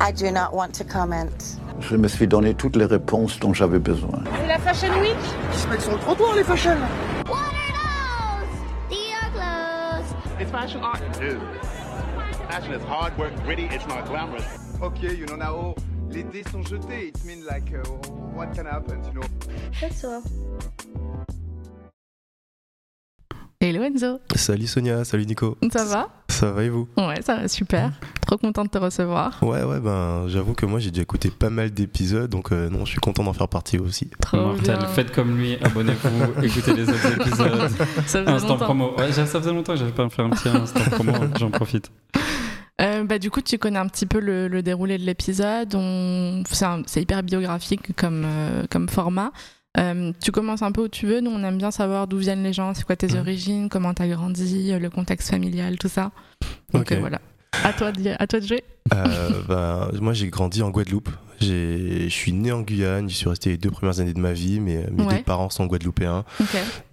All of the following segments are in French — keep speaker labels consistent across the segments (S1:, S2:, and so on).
S1: I do not want to comment.
S2: Je me suis donné toutes les réponses dont j'avais besoin.
S3: C'est la Fashion Week
S4: Ils se mettent sur le trottoir, les fashion
S5: What are those? These are clothes.
S6: It's fashion art. Dude. Fashion is hard work, gritty, it's not glamorous.
S4: Okay, you know now, les dés sont jetés. It means like, uh, what can happen, you know?
S5: That's all.
S7: Hello Enzo,
S8: Salut Sonia, salut Nico.
S7: ça va?
S8: Ça va et vous?
S7: Ouais, ça va super. Trop content de te recevoir.
S8: Ouais, ouais, ben j'avoue que moi j'ai déjà écouté pas mal d'épisodes, donc euh, non, je suis content d'en faire partie aussi.
S7: Trop
S9: Mortel,
S7: bien.
S9: faites comme lui, abonnez-vous, écoutez les autres épisodes.
S7: Ça faisait
S9: Instant
S7: longtemps.
S9: promo. Ouais, ça faisait longtemps que j'avais pas fait un petit instant promo, j'en profite.
S7: Euh, bah, du coup, tu connais un petit peu le, le déroulé de l'épisode. On... C'est un- c'est hyper biographique comme, euh, comme format. Euh, tu commences un peu où tu veux. Nous, on aime bien savoir d'où viennent les gens, c'est quoi tes
S8: Mhm.
S7: origines, comment t'as grandi, euh, le contexte familial, tout ça. Donc
S8: Ok.
S7: euh, voilà. À toi, de, à toi de jouer.
S8: Euh, ben, moi j'ai grandi en Guadeloupe. Je suis né en Guyane, j'y suis resté les deux premières années de ma vie, mais mes
S7: Ouais.
S8: deux parents sont guadeloupéens.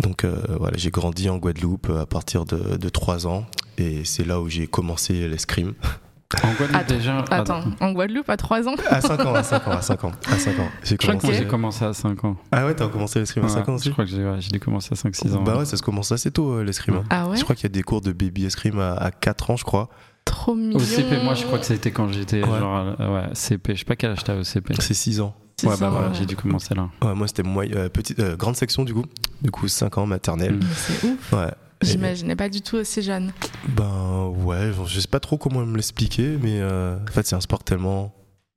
S8: Donc euh, voilà, j'ai grandi en Guadeloupe à partir de, de 3 ans, et c'est là où j'ai commencé l'escrime.
S9: En Guadeloupe
S7: Attends,
S9: déjà.
S7: Attends, en Guadeloupe, à 3 ans
S8: À 5 ans, à 5 ans, à 5 ans, à 5 ans. J'ai
S7: crois que
S8: commencé.
S9: Moi j'ai commencé à 5 ans.
S8: Ah ouais, t'as commencé l'escrime à 5 ans
S9: Ouais,
S8: aussi
S9: Je crois que j'ai ouais, j'ai dû commencer à 5-6 ans.
S8: Bah ouais, ça se commence assez tôt euh, l'escrime. hein.
S7: Ah ouais
S8: Je crois qu'il y a des cours de baby escrime à, à 4 ans, je crois.
S7: Trop mignon.
S9: Au CP, moi je crois que c'était quand j'étais
S8: Ouais.
S9: genre euh, ouais, CP, je sais pas quel âge t'as au CP.
S8: C'est 6 ans.
S9: Ouais, bah voilà,
S7: ouais.
S9: j'ai dû commencer là.
S8: Ouais, moi c'était euh, petite, euh, grande section du coup. Du coup, 5 ans maternelle.
S9: Mm.
S7: Mais C'est ouf.
S8: Ouais. Et-
S7: J'imaginais pas du tout aussi jeune.
S8: Ben ouais, je sais pas trop comment me l'expliquer, mais euh, en fait c'est un sport tellement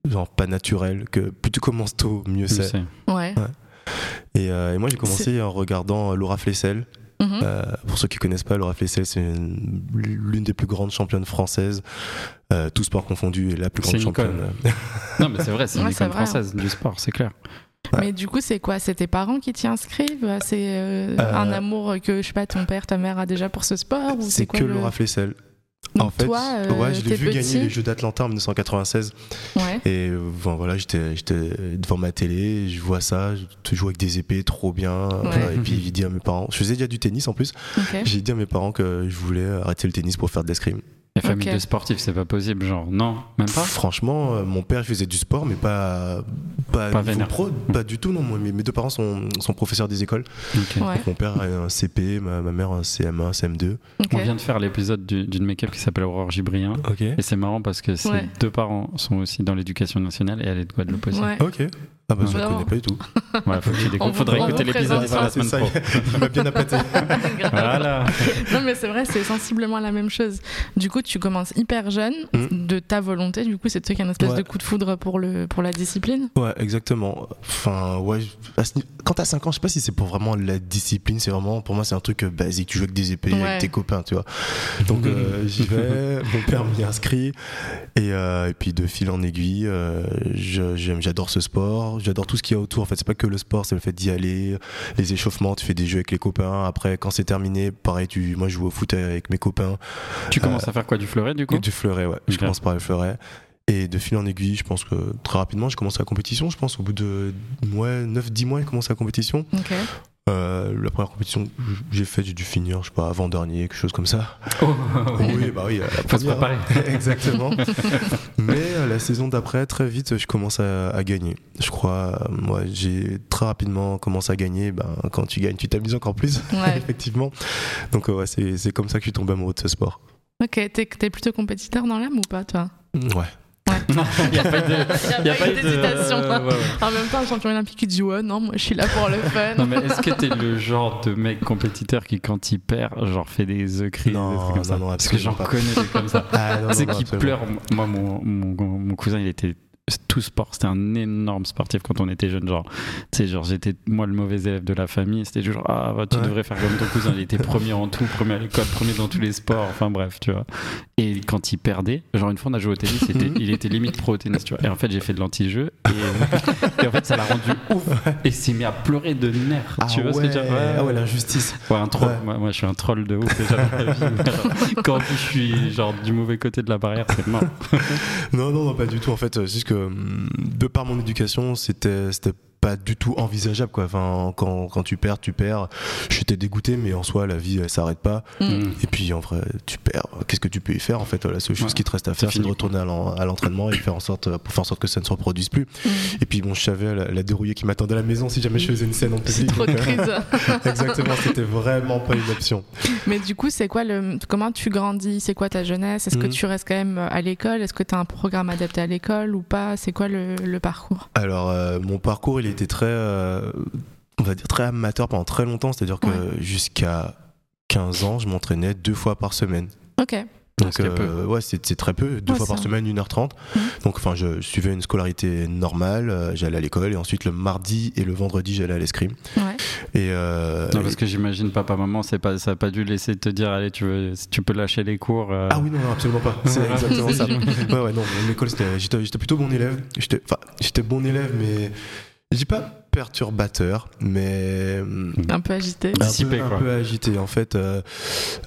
S8: genre pas naturel que plus tu commences tôt, mieux c'est.
S7: Ouais.
S8: Et, euh, et moi j'ai commencé en regardant euh, Laura Flessel.
S7: Mhm.
S8: Euh, pour ceux qui connaissent pas, Laura Flessel c'est une- l'une des plus grandes championnes françaises, euh, tout sport confondu, et la plus grande championne.
S9: Non mais c'est vrai, c'est une
S7: Ouais, vrai, hein.
S9: française du sport, c'est clair.
S7: Mais du coup, c'est quoi? C'est tes parents qui t'y inscrivent? C'est euh,
S8: Euh,
S7: un amour que, je sais pas, ton père, ta mère a déjà pour ce sport
S8: C'est que
S7: le-
S8: Laura Flessel.
S7: Donc
S8: en fait,
S7: toi, euh,
S8: ouais, je l'ai vu gagner les Jeux d'Atlanta en 1996.
S7: Ouais.
S8: Et bon, voilà, j'étais devant ma télé, je vois ça, je joue avec des épées trop bien.
S7: Ouais.
S8: Et puis j'ai dit à mes parents, je faisais déjà du tennis en plus, j'ai dit à mes parents que je voulais arrêter le tennis pour faire de l'escrime.
S9: Les familles
S7: Ok.
S9: de sportifs, c'est pas possible, genre non, même pas.
S8: Franchement, euh, mon père faisait du sport, mais pas pas,
S9: Pas
S8: pro, pas du tout non. Moi, mes, mes deux parents sont, sont professeurs des écoles.
S7: Ouais.
S8: Mon père a un CP, ma, ma mère un CM1, CM2.
S7: ok.
S9: On vient de faire l'épisode du- d'une make-up qui s'appelle Aurore Gibrien. Et c'est marrant parce que ses
S7: Ouais.
S9: deux parents sont aussi dans l'éducation nationale et elle est de Guadeloupe aussi.
S7: Ouais.
S8: Ok. Ah bah je ne connais pas du tout.
S9: Voilà, faut que tu
S7: On
S9: Faudrait écouter l'épisode
S7: présente
S9: la semaine
S8: ça,
S9: pro.
S8: il m'a bien appâté.
S9: Voilà.
S7: Non, mais c'est vrai, c'est sensiblement la même chose. Du coup, tu commences hyper jeune,
S8: Mm.
S7: de ta volonté. Du coup, c'est toi qui as une espèce
S8: Ouais.
S7: de coup de foudre pour, le, pour la discipline?
S8: Ouais, exactement. Enfin, ouais. Quand t'as 5 ans, je sais pas si c'est pour vraiment la discipline. C'est vraiment, pour moi, c'est un truc euh, basique. Tu joues avec des épées,
S7: Ouais.
S8: avec tes copains, tu vois. Donc, euh, j'y vais. Mon père m'y inscrit. Et, euh, et puis, de fil en aiguille, euh, j'adore ce sport. J'adore tout ce qu'il y a autour. En fait, c'est pas que le sport, c'est le fait d'y aller, les échauffements. Tu fais des jeux avec les copains. Après, quand c'est terminé, pareil, tu, moi, je joue au foot avec mes copains.
S9: Tu commences à faire quoi du fleuret du coup
S8: du fleuret, ouais. Je commence par le fleuret. Et de fil en aiguille, je pense que très rapidement, j'ai commencé la compétition. Je pense au bout de ouais, 9-10 mois, j'ai commencé la compétition.
S7: Ok.
S8: Euh, la première compétition que j'ai faite, j'ai dû finir, je sais pas, avant-dernier, quelque chose comme ça.
S9: Oh,
S8: Oui, bah oui, la
S9: Faut se préparer.
S8: Exactement. Mais euh, la saison d'après, très vite, je commence à, à gagner. Je crois, euh, moi, j'ai très rapidement commencé à gagner. Ben, quand tu gagnes, tu t'amuses encore plus,
S7: Ouais.
S8: effectivement. Donc, euh, ouais, c'est comme ça que je suis tombé amoureux de ce sport.
S7: Ok, t'es t'es plutôt compétiteur dans l'âme ou pas, toi?
S8: Ouais.
S9: Non, il n'y a pas de.
S7: Il
S9: y a pas eu de-
S7: d'hésitation.
S9: ouais, ouais.
S7: En même temps, un champion olympique qui dit Ouais, non, moi je suis là pour le fun.
S9: Non mais est-ce que t'es le genre de mec compétiteur qui quand il perd genre fait des œufs cris
S8: Non,
S9: des trucs comme ça
S8: non, non,
S9: Parce que j'en
S8: absolument pas.
S9: connais des comme ça.
S8: Ah, non,
S9: C'est
S8: non, non,
S9: qui pleure. Moi mon, mon, mon cousin il était tout sport, c'était un énorme sportif quand on était jeune genre tu sais genre j'étais moi le mauvais élève de la famille, c'était toujours ah bah, tu
S8: Ouais.
S9: devrais faire comme ton cousin, il était premier en tout, premier à l'école, premier dans tous les sports, enfin bref, tu vois. Et quand il perdait, genre une fois on a joué au tennis, il était limite pro au tennis, tu vois. Et en fait, j'ai fait de l'anti-jeu et, et en fait, ça l'a rendu ouf et s'est mis à pleurer de nerfs,
S8: Ah
S9: tu vois ce que je veux dire?
S8: ouais, ah ouais, l'injustice.
S9: Ouais, un troll.
S8: Ouais.
S9: Moi, moi, je suis un troll de ouf déjà la vie. Quand je suis genre du mauvais côté de la barrière, c'est mort.
S8: Non, non, non, pas du tout. En fait, c'est juste que de par mon éducation, c'était c'était pas du tout envisageable quoi. Enfin, quand, quand tu perds, tu perds. J'étais dégoûté, mais en soi, la vie elle s'arrête pas.
S9: Mm.
S8: Et puis en vrai, tu perds. Qu'est-ce que tu peux y faire en fait La seule chose
S9: Ouais.
S8: qui te reste à faire, c'est de retourner à l'en- à l'entraînement et faire en sorte pour faire en sorte que ça ne se reproduise plus.
S7: Mm.
S8: Et puis bon, je savais la, la dérouillée qui m'attendait à la maison si jamais je faisais une scène en public.
S7: trop de
S8: donc, euh,
S7: crise.
S8: Exactement, c'était vraiment pas une option.
S7: Mais du coup, c'est quoi le comment tu grandis? C'est quoi ta jeunesse? Est-ce que
S8: Mhm.
S7: tu restes quand même à l'école? Est-ce que tu as un programme adapté à l'école ou pas? C'est quoi le, le parcours?
S8: Alors, euh, mon parcours, il était très, euh, on va dire, très amateur pendant très longtemps. C'est-à-dire que
S7: Ouais.
S8: jusqu'à 15 ans, je m'entraînais deux fois par semaine.
S7: Ok.
S8: Donc,
S9: c'est
S8: euh, ouais, c'est c'est très peu, deux
S7: Ouais,
S8: fois par semaine, 1h30.
S7: Mhm.
S8: Donc, enfin, je suivais une scolarité normale, euh, j'allais à l'école, et ensuite le mardi et le vendredi, j'allais à l'escrime.
S7: Ouais.
S8: Et, euh,
S9: Non, parce que j'imagine papa, maman, c'est pas, ça a pas dû laisser te dire, allez, tu, veux, tu peux lâcher les cours. euh.
S8: Ah oui, non, non, absolument pas. C'est exactement ça. Ouais, ouais, non, mon école, c'était- j'étais j'étais plutôt bon élève. J'étais enfin, j'étais bon élève, mais je dis pas perturbateur, mais
S7: Un peu agité.
S8: un peu,
S9: Dissipé,
S8: un
S9: quoi.
S8: peu agité. En fait, euh,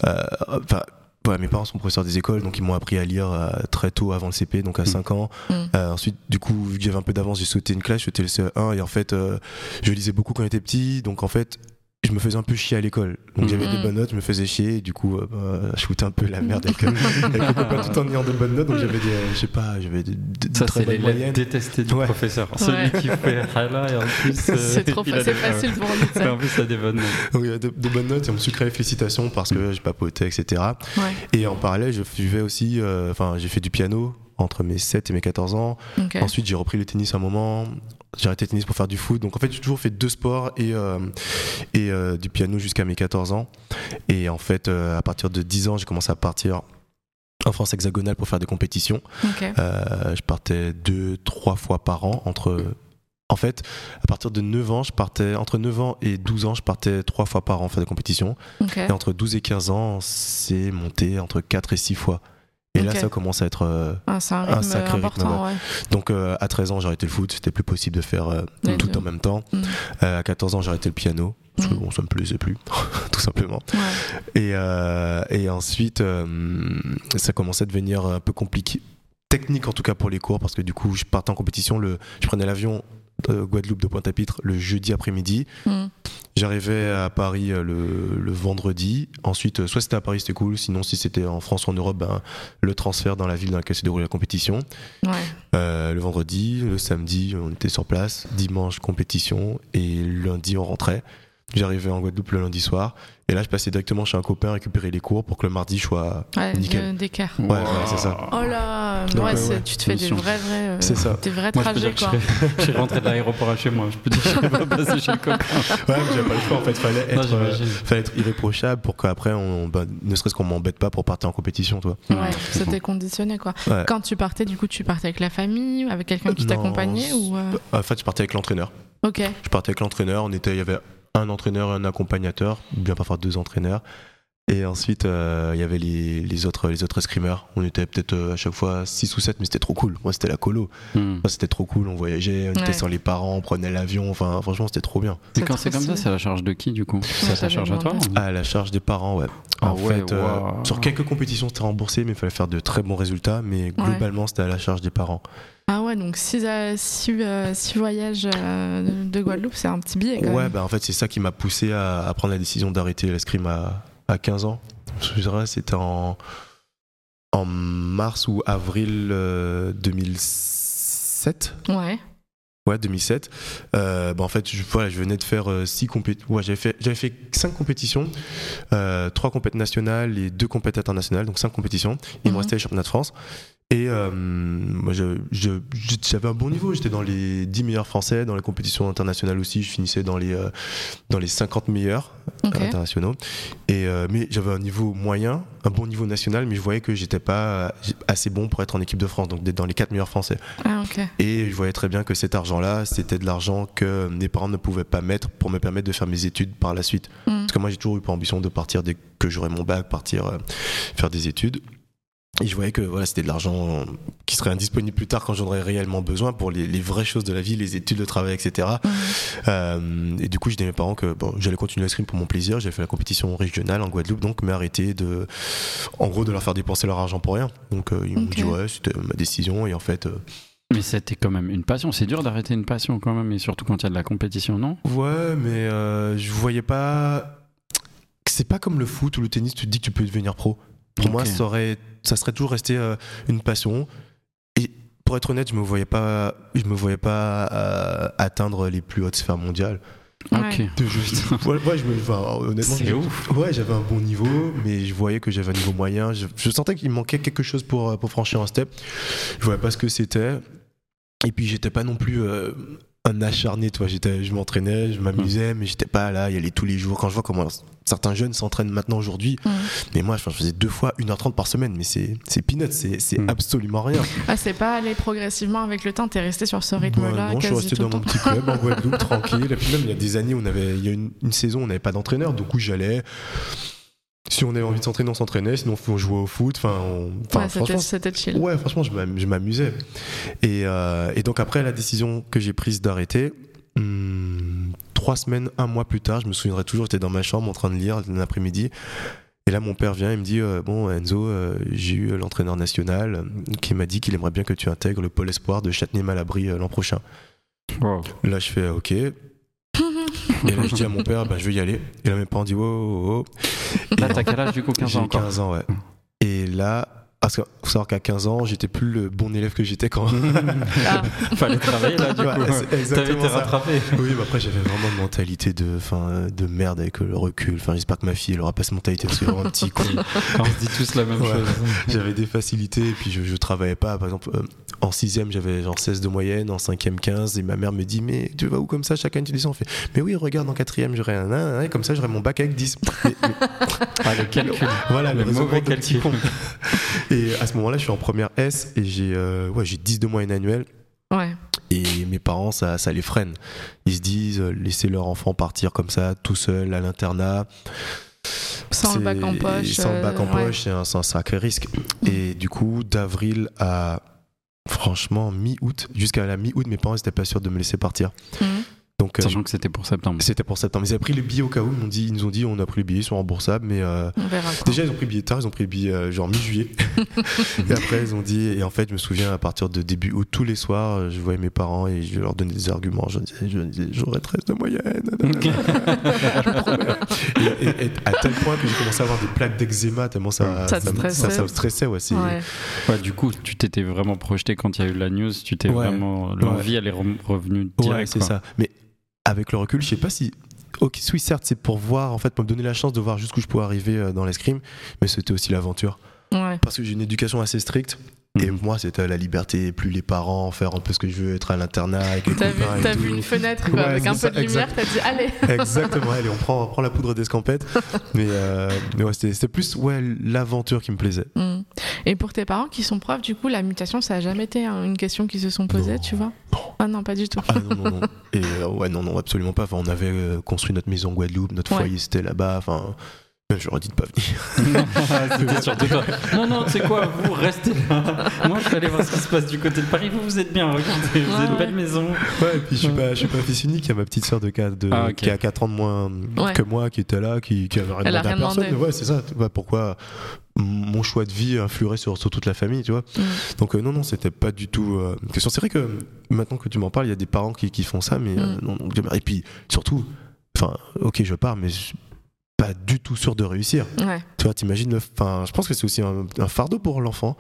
S8: euh, enfin, ouais, mes parents sont professeurs des écoles, donc ils m'ont appris à lire euh, très tôt avant le CP, donc à
S9: Mm.
S8: 5 ans.
S7: Mm.
S8: Euh, ensuite, du coup, vu que j'avais un peu d'avance, j'ai sauté une classe, j'étais le CE1, et en fait, euh, je lisais beaucoup quand j'étais petit, donc en fait, je me faisais un peu chier à l'école. Donc j'avais
S7: Mm.
S8: des bonnes notes, je me faisais chier, et du coup, euh, bah, je foutais un peu la merde avec, avec mes copains tout en ayant de bonnes notes, donc j'avais des, je sais pas, j'avais des, des
S9: Ça,
S8: très bonnes moyennes.
S9: détesté du
S8: Ouais.
S9: professeur.
S7: Ouais.
S9: Celui qui fait hala et en plus. euh,
S7: C'est trop
S9: il a
S7: c'est
S9: des-
S7: facile pour lui.
S9: En plus, ça a des bonnes notes.
S8: Donc, il y a de, de bonnes notes, et on me sucrait félicitations parce que je papotais, etc.
S7: Ouais.
S8: Et en parallèle, je suivais aussi, euh, enfin, j'ai fait du piano entre mes 7 et mes 14 ans. Ensuite, j'ai repris le tennis un moment. J'ai arrêté le tennis pour faire du foot. Donc, en fait, j'ai toujours fait deux sports et, euh, et euh, du piano jusqu'à mes 14 ans. Et en fait, euh, à partir de 10 ans, j'ai commencé à partir en France hexagonale pour faire des compétitions.
S7: Ok.
S8: Euh, je partais deux, trois fois par an entre. En fait, à partir de 9 ans, je partais entre 9 ans et 12 ans, je partais trois fois par an faire des compétitions.
S7: Ok.
S8: Et entre 12 et 15 ans, c'est monté entre 4 et 6 fois. Et là, ça commence à être. euh,
S7: Ah, un
S8: sacré rythme,
S7: ouais.
S8: Donc, euh, à 13 ans, j'ai arrêté le foot. C'était plus possible de faire euh, tout en même temps.
S7: Mm.
S8: À 14 ans, j'ai arrêté le piano. Parce que
S7: Mm.
S8: bon, ça me plaisait plus, tout simplement.
S7: Ouais.
S8: Et, et ensuite, ça commençait à devenir un peu compliqué. Technique en tout cas pour les cours, parce que du coup, je partais en compétition. Le, je prenais l'avion de Guadeloupe de Pointe-à-Pitre le jeudi après-midi.
S7: Mm.
S8: J'arrivais à Paris euh, le, le vendredi. Ensuite, euh, soit c'était à Paris, c'était cool. Sinon, si c'était en France ou en Europe, ben, le transfert dans la ville dans laquelle se déroulait la compétition.
S7: Ouais.
S8: Euh, le vendredi, le samedi, on était sur place. Dimanche, compétition. Et lundi, on rentrait. J'arrivais en Guadeloupe le lundi soir. Et là, je passais directement chez un copain récupérer les cours pour que le mardi, je sois.
S7: Ouais,
S8: Nickel.
S7: d'écart.
S8: Ouais, ouais, c'est ça.
S7: Oh là,
S8: Donc,
S7: ouais,
S8: euh, ouais,
S7: tu te fais des vrais, vrais, euh,
S8: C'est ça.
S7: des vrais
S9: Moi,
S7: trajets
S9: je
S7: quoi.
S9: je suis rentré de l'aéroport à chez moi. Je peux dire que je pas passé chez le copain.
S8: Ouais, mais j'avais pas le choix en fait. Fallait
S9: Non,
S8: euh, fallait être irréprochable pour qu'après, on, bah, ne serait-ce qu'on m'embête pas pour partir en compétition, toi.
S7: Ouais,
S9: Ouais,
S7: c'était conditionné quoi.
S8: Ouais.
S7: Quand tu partais, du coup, tu partais avec la famille, avec quelqu'un qui t'accompagnait ou euh,
S8: En fait, je partais avec l'entraîneur.
S7: Ok.
S8: Je partais avec l'entraîneur. On était, il y avait un entraîneur et un accompagnateur, bien parfois deux entraîneurs. Et ensuite, euh, il y avait les, les autres, les autres escrimeurs. On était peut-être euh, à chaque fois 6 ou 7, mais c'était trop cool. Moi, c'était la colo.
S9: Hmm.
S8: C'était trop cool. On voyageait, on
S7: Ouais.
S8: était sans les parents, on prenait l'avion. Enfin, franchement, c'était trop bien.
S9: Et quand c'est comme ça, c'est à la charge de qui du coup C'est ta charge à toi
S7: dépend.
S8: À la charge des parents, ouais.
S9: Ah
S8: en
S9: ouais,
S8: fait, euh, sur quelques compétitions, c'était remboursé, mais il fallait faire de très bons résultats. Mais globalement, c'était à la charge des parents.
S7: Ah ouais, donc 6 voyages euh, de Guadeloupe, c'est un petit billet quand
S8: Ouais,
S7: même.
S8: bah en fait, c'est ça qui m'a poussé à, à prendre la décision d'arrêter l'escrime à, à 15 ans. Je dirais, c'était en, en mars ou avril euh, 2007.
S7: Ouais.
S8: Ouais, 2007. Euh, bah en fait, je, voilà, je venais de faire euh, six compétitions. Ouais, j'avais fait, j'avais fait cinq compétitions, euh, trois compétitions nationales et deux compétitions internationales, donc cinq compétitions. Il
S7: Mhm.
S8: me restait les championnats de France. Et euh, moi, je- je- je- j'avais un bon niveau. J'étais dans les 10 meilleurs français. Dans les compétitions internationales aussi, je finissais dans les, euh, dans les 50 meilleurs
S7: Ok.
S8: internationaux. Et, euh, mais j'avais un niveau moyen, un bon niveau national, mais je voyais que j'étais pas assez bon pour être en équipe de France, donc d'être dans les 4 meilleurs français.
S7: Ah ok.
S8: Et je voyais très bien que cet argent-là, c'était de l'argent que mes parents ne pouvaient pas mettre pour me permettre de faire mes études par la suite.
S7: Mm.
S8: Parce que moi, j'ai toujours eu pour ambition de partir dès que j'aurais mon bac, partir euh, faire des études. Et je voyais que voilà, c'était de l'argent qui serait indisponible plus tard quand j'en aurais réellement besoin pour les, les vraies choses de la vie, les études, le travail, etc. Euh, et du coup, j'ai dit à mes parents que bon, j'allais continuer l'escrime pour mon plaisir. J'ai fait la compétition régionale en Guadeloupe, donc mais arrêter de, en gros, de leur faire dépenser leur argent pour rien. Donc euh, ils m'ont
S7: Ok.
S8: dit ouais, c'était ma décision. Et en fait, euh,
S9: Mais c'était quand même une passion. C'est dur d'arrêter une passion quand même, et surtout quand il y a de la compétition, non?
S8: Ouais, mais euh, je voyais pas. C'est pas comme le foot ou le tennis, tu te dis que tu peux devenir pro. Pour moi, ça, aurait... ça serait toujours resté euh, une passion. Et pour être honnête, je me voyais pas, je me voyais pas euh, atteindre les plus hautes sphères mondiales.
S9: Ok.
S8: De juste- ouais, ouais, je me, enfin, honnêtement,
S9: C'est
S8: je-
S9: ouf.
S8: Ouais, j'avais un bon niveau, mais je voyais que j'avais un niveau moyen. Je, je sentais qu'il me manquait quelque chose pour, euh, pour franchir un step. Je voyais pas ce que c'était. Et puis, j'étais pas non plus euh, un acharné, toi. J'étais, je m'entraînais, je m'amusais, mais j'étais pas là, y aller tous les jours. Quand je vois comment certains jeunes s'entraînent maintenant aujourd'hui,
S7: Mhm.
S8: mais moi, je faisais deux fois 1h30 par semaine, mais c'est, c'est peanuts, c'est, c'est
S9: Mhm.
S8: absolument rien.
S7: Ah, c'est pas aller progressivement avec le temps, t'es resté sur ce rythme-là
S8: non, je suis
S7: quasi
S8: resté
S7: tout
S8: dans mon petit club en Guadeloupe, tranquille. Et puis même, il y a des années, où on avait, il y a une, une saison, où on n'avait pas d'entraîneur, donc où j'allais. Si on avait envie de s'entraîner, on s'entraînait. Sinon, on jouait au foot. Enfin, on- enfin,
S7: Ouais,
S8: franchement,
S7: c'était chill.
S8: ouais, franchement, je m'am- je m'amusais. Et, euh, et donc après la décision que j'ai prise d'arrêter. hum, trois semaines, un mois plus tard, je me souviendrai toujours, j'étais dans ma chambre en train de lire l'après-midi. Et là, mon père vient, il me dit euh, Bon, Enzo, euh, j'ai eu l'entraîneur national qui m'a dit qu'il aimerait bien que tu intègres le pôle espoir de Châtenay-Malabry euh, l'an prochain.
S9: Wow.
S8: Là, je fais OK. Et là, je dis à mon père bah, Je vais y aller. Et là, mes parents disent Wow, wow, wow.
S9: Là, t'as quel âge du coup 15
S8: J'ai
S9: ans encore
S8: 15 ans, ouais. Et là, parce qu'il faut savoir qu'à 15 ans, j'étais plus le bon élève que j'étais quand.
S7: Ah,
S9: Fallait travailler là, du
S8: Ouais,
S9: coup. T'avais
S8: exactement
S9: été rattrapé.
S8: Oui, mais après, j'avais vraiment une mentalité de, fin, de merde avec le recul. Enfin, j'espère que ma fille, elle aura pas cette mentalité parce que c'est vraiment un petit con.
S9: On se dit tous la même
S8: Ouais.
S9: chose.
S8: J'avais des facilités et puis je, je travaillais pas. Par exemple, euh, en sixième, j'avais genre 16 de moyenne, en cinquième 15 et ma mère me dit mais tu vas où comme ça chaque année tu dis ça On fait mais oui regarde en quatrième j'aurai un 1 et comme ça j'aurai mon bac avec 10. Mais- mais-
S9: Ah, le calcul.
S8: voilà
S9: Le
S8: le
S9: mauvais
S8: de
S9: calcul.
S8: Et à ce moment-là, je suis en première S et j'ai euh, ouais, j'ai 10 de moyenne annuelle.
S7: ouais.
S8: Et mes parents, ça, ça les freine. Ils se disent, euh, laisser leur enfant partir comme ça, tout seul, à l'internat.
S7: Sans le bac en poche.
S8: Sans le bac en
S7: euh, ouais.
S8: poche, c'est un, sacré risque. Et du coup, d'avril à, franchement, mi-août, jusqu'à la mi-août, mes parents n'étaient pas sûrs de me laisser partir.
S7: Mhm.
S8: Donc, euh,
S9: Sachant que c'était pour septembre.
S8: c'était pour septembre. Ils avaient pris les billets au cas où. Ils, m'ont dit, ils nous ont dit, on a pris les billets, ils sont remboursables, mais euh,
S7: On verra. quoi.
S8: Déjà, ils ont pris le billet tard, ils ont pris le billet euh, genre mi-juillet. et après, ils ont dit, et en fait, je me souviens, à partir de début août, tous les soirs, je voyais mes parents et je leur donnais des arguments. Je disais, je disais, j'aurais 13 de moyenne. Et, et- et à tel point que j'ai commencé à avoir des plaques d'eczéma, tellement ça,
S7: Ça te
S8: me-
S7: stressait.
S8: ça, ça me stressait. Ouais, c'est-
S7: Ouais.
S9: Ouais, du coup, tu t'étais vraiment projeté quand il y a eu la news. Tu t'es
S8: Ouais.
S9: vraiment. L'envie, elle est re- revenue direct.
S8: Ouais, c'est ça. Mais avec le recul, je sais pas si. Ok, oui, certes, c'est pour voir, en fait, pour me donner la chance de voir jusqu'où je pourrais arriver euh, dans l'escrime, mais c'était aussi l'aventure.
S7: Ouais.
S8: Parce que j'ai une éducation assez stricte. Et
S9: Mhm.
S8: moi, c'était la liberté, plus les parents, faire un peu ce que je veux, être à l'internat avec les
S7: T'as vu,
S8: et tout.
S7: vu une fenêtre quoi,
S8: Ouais,
S7: avec un peu de lumière, t'as dit allez.
S8: Exactement, allez, on prend, on prend la poudre d'escampette. mais euh, mais ouais, c'était c'était plus ouais, l'aventure qui me plaisait.
S7: Mm. Et pour tes parents qui sont profs, du coup, la mutation, ça a jamais été hein, une question qu'ils se sont posées,
S8: Non.
S7: tu vois? Ah non, pas du tout.
S8: Ah non, non, non. Et euh, ouais, non, non, absolument pas. Enfin, on avait euh, construit notre maison en Guadeloupe, notre
S7: Ouais.
S8: foyer c'était là-bas. Enfin, j'aurais dit de pas venir.
S9: C'était surtout toi. Non, non, c'est quoi Vous restez là. Moi, je vais aller voir ce qui se passe du côté de Paris. Vous, vous êtes bien. Regardez, vous
S7: Ouais,
S9: avez une
S7: ouais.
S9: belle maison.
S8: Ouais, et puis je suis pas, je suis pas fils unique. Il y a ma petite sœur de, quatre- de-
S9: Ah, ok.
S8: qui a 4 ans de moins
S7: Ouais.
S8: que moi, qui était là, qui, qui avait rien
S7: Elle a
S8: demandé à
S7: rien
S8: personne.
S7: demandé.
S8: Ouais, c'est ça. Ouais, pourquoi mon choix de vie influerait sur, sur toute la famille, tu vois
S7: Mm.
S8: Donc euh, non, non, c'était pas du tout euh, une question. C'est vrai que maintenant que tu m'en parles, il y a des parents qui, qui font ça, mais euh,
S7: Mm.
S8: non, non. Et puis surtout, enfin, ok, je pars, mais pas du tout sûr de réussir.
S7: Ouais.
S8: Tu vois, t'imagines le. Enfin, je pense que c'est aussi un, un fardeau pour l'enfant.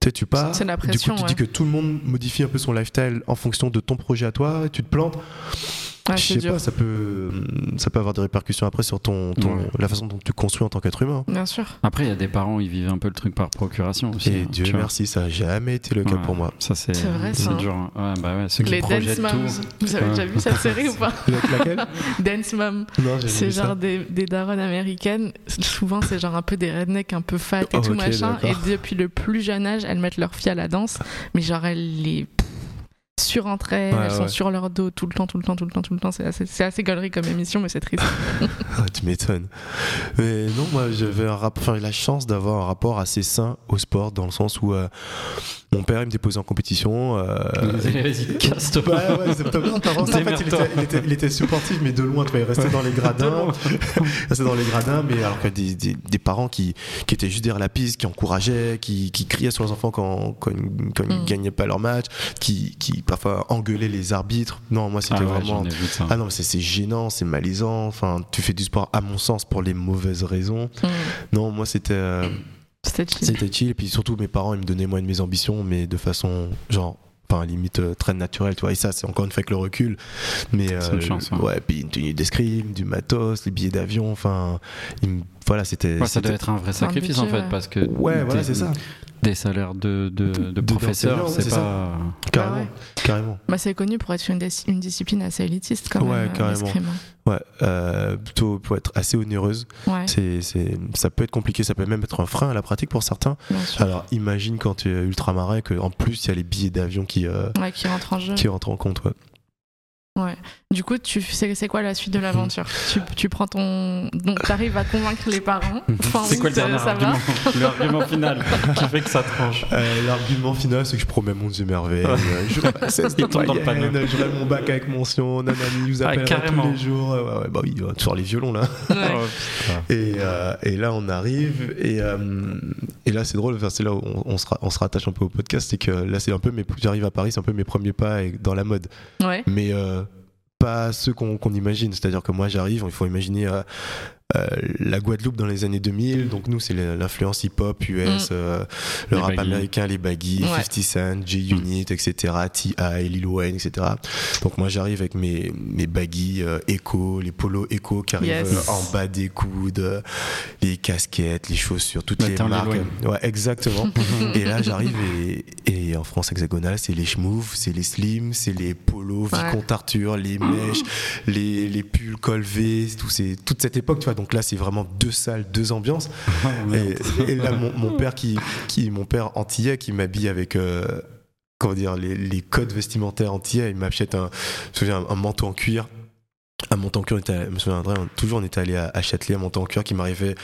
S8: Tu sais, tu pars. Du coup, tu
S7: ouais.
S8: dis que tout le monde modifie un peu son lifestyle en fonction de ton projet à toi, et tu te plantes.
S7: Ouais,
S8: je sais
S7: dur.
S8: pas, ça peut, ça peut avoir des répercussions après sur ton, ton-
S9: Ouais.
S8: la façon dont tu construis en tant qu'être humain.
S7: Bien sûr.
S9: Après, il y a des parents, ils vivent un peu le truc par procuration aussi.
S8: Et
S9: hein,
S8: Dieu merci, ça a jamais été le cas
S9: Ouais,
S8: pour moi.
S9: Ça, c'est
S7: C'est vrai, ça,
S9: c'est dur. hein. Ouais, bah ouais, ceux qui
S7: Les Dance Moms.
S9: tout.
S7: Vous avez
S9: Ouais.
S7: déjà vu cette série ou pas?
S8: Laquelle?
S7: Dance Mom. C'est
S8: ça.
S7: genre des, des daronnes américaines. Souvent, c'est genre un peu des rednecks un peu fat et
S8: Oh,
S7: tout machin. Et depuis le plus jeune âge, elles mettent leur fille à la danse. Mais genre, elles les sur entre elles,
S8: Ouais,
S7: elles sont sur leur dos tout le temps, tout le temps, tout le temps, tout le temps. C'est assez, c'est assez gaulerie comme émission, mais c'est triste.
S8: Ah, tu m'étonnes. Mais non, moi j'avais un rapport, enfin, la chance d'avoir un rapport assez sain au sport dans le sens où euh, Mon père, il me déposait en compétition. euh,
S9: Vas-y, casse-toi.
S8: Ouais, ouais, c'est pas bien. En fait, il était, il, était, il était supportif, mais de loin, tu vois, il restait dans les gradins. restait dans les gradins, mais alors que des, des, des parents qui, qui étaient juste derrière la piste, qui encourageaient, qui, qui criaient sur leurs enfants quand, quand, ils- quand ils
S7: Mm.
S8: gagnaient pas leur match, qui, qui parfois engueulaient les arbitres. Non, moi, c'était
S9: Ah ouais,
S8: vraiment. Ah non, mais c'est c'est gênant, c'est malaisant. Enfin, tu fais du sport, à mon sens, pour les mauvaises raisons.
S7: Mm.
S8: Non, moi, c'était. euh,
S7: C'était chill.
S8: c'était chill, et puis surtout mes parents ils me donnaient moi de mes ambitions, mais de façon genre, enfin limite euh, très naturelle, tu vois. Et ça c'est encore une fois avec le recul, mais
S9: C'est une chance, ouais.
S8: ouais. Puis une tenue d'escrime, du matos, les billets d'avion, enfin, il me- voilà c'était.
S9: Ouais, ça doit être un vrai
S7: un
S9: sacrifice
S7: budget,
S9: en fait, parce que
S8: Ouais, voilà
S9: des-
S8: c'est ça,
S9: des salaires de, de, de professeurs, c'est pas.
S8: carrément,
S7: ouais.
S8: carrément.
S7: Bah, c'est connu pour être une, dis- une discipline assez élitiste quand
S8: Ouais,
S7: même. euh,
S8: carrément.
S7: l'escrime.
S8: Ouais, euh, plutôt pour être assez onéreuse.
S7: Ouais,
S8: C'est, c'est, ça peut être compliqué, ça peut même être un frein à la pratique pour certains.
S7: bien sûr.
S8: Alors imagine quand tu es ultramarin que en plus il y a les billets d'avion qui, euh,
S7: Ouais, qui rentre en jeu.
S8: qui rentrent en compte. Ouais.
S7: Ouais. Du coup, tu c'est c'est quoi la suite de l'aventure? Tu, tu prends ton donc t'arrives à convaincre les parents.
S9: C'est quoi le dernier argument? L'argument final qui fait que ça tranche.
S8: Euh, L'argument final, c'est que je promets mon Dieu merveille.
S9: Ouais.
S8: Euh, de
S9: Il tombe dans le
S8: moyenne,
S9: panneau.
S8: J'aurai mon bac avec mention. Nanani vous
S9: Ah,
S8: appelle
S9: carrément.
S8: tous les jours. Ouais, ouais, bah oui, sors les violons là.
S7: Ouais.
S9: Oh.
S8: Et, euh, et là, on arrive. Et, euh, et là, c'est drôle. enfin, C'est là où on, on se, ra- on se rattache un peu au podcast. C'est que là, c'est un peu mes. J'arrive à Paris, c'est un peu mes premiers pas dans la mode.
S7: Ouais.
S8: Mais euh, pas ceux qu'on imagine. C'est-à-dire que moi, j'arrive. Il faut imaginer. euh, euh, la Guadeloupe dans les années 2000, donc nous c'est l'influence hip-hop US, euh, le
S9: Les
S8: rap
S9: baggy.
S8: américain, les baggy,
S7: Ouais.
S8: 50 Cent, J-Unit, etc., T.I., Lil Wayne, etc. Donc moi j'arrive avec mes, mes baggy euh, Echo, les polos Echo qui arrivent
S7: Yes.
S8: euh, en bas des coudes, euh, les casquettes, les chaussures, toutes les marques.
S9: Wayne.
S8: Ouais, exactement. et là j'arrive et, et en France hexagonale, c'est les schmouf, c'est les slim, c'est les polos,
S7: Ouais.
S8: Vicomte Arthur, les mèches, les, les pulls col V, tout c'est toute cette époque, tu vois. Donc là c'est vraiment deux salles, deux ambiances.
S9: Merde.
S8: Et, et là, mon, mon père qui, qui, mon père antillais, qui m'habille avec, euh, comment dire, les, les codes vestimentaires antillais, il m'achète un, je me souviens, un manteau en cuir. Un manteau en cuir, on était je me souviendrai, on- toujours on était allé à, à Châtelet, un manteau en cuir qui m'arrivait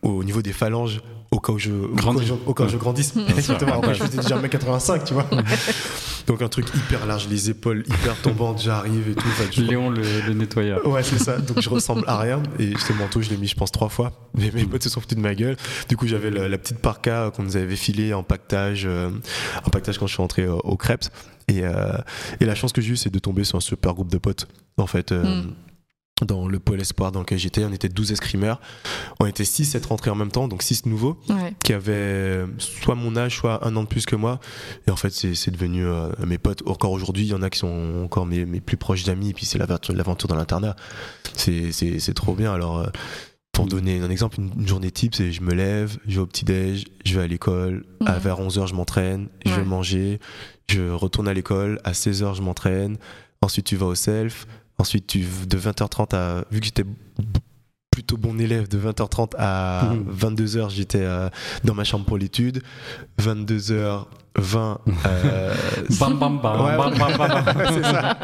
S8: au niveau des phalanges, au cas où je, au cas où
S9: Grandis.
S8: je, au cas où je grandisse. Exactement. Après, je faisais déjà 1m85, tu vois. Donc un truc hyper large, les épaules hyper tombantes, j'arrive et tout. Enfin, je-
S9: Léon le, le nettoyeur.
S8: Ouais, c'est ça. Donc je ressemble à rien. Et ce manteau, je l'ai mis, je pense, trois fois. Mais mes potes se sont foutus de ma gueule. Du coup, j'avais la, la petite parka qu'on nous avait filée en pactage, euh, en pactage quand je suis rentré euh, au Crêpes. Et, euh, et la chance que j'ai eue, c'est de tomber sur un super groupe de potes. En fait, euh,
S7: Mm.
S8: Dans le pôle espoir dans lequel j'étais, on était 12 escrimeurs. On était 6 être rentrés en même temps, donc 6 nouveaux
S7: Ouais.
S8: qui avaient soit mon âge, soit un an de plus que moi. Et en fait, c'est devenu euh, mes potes. Encore aujourd'hui, il y en a qui sont encore mes, mes plus proches d'amis. Et puis, c'est l'aventure l'aventure dans l'internat. C'est c'est- c'est trop bien. Alors, euh, pour donner un exemple, une, une journée type, c'est je me lève, je vais au petit-déj, je vais à l'école. À vers 11h, je m'entraîne, je vais manger, je retourne à l'école. À 16h, je m'entraîne. Ensuite, tu vas au self. Ensuite, tu, de 20h30 à. Vu que j'étais plutôt bon élève, de 20h30 à
S9: Mhm.
S8: 22h, j'étais euh, dans ma chambre pour l'étude. 22h20. euh,
S9: Bam bam bam
S8: Ouais,
S9: bam bam bam.
S8: Ouais, c'est ça.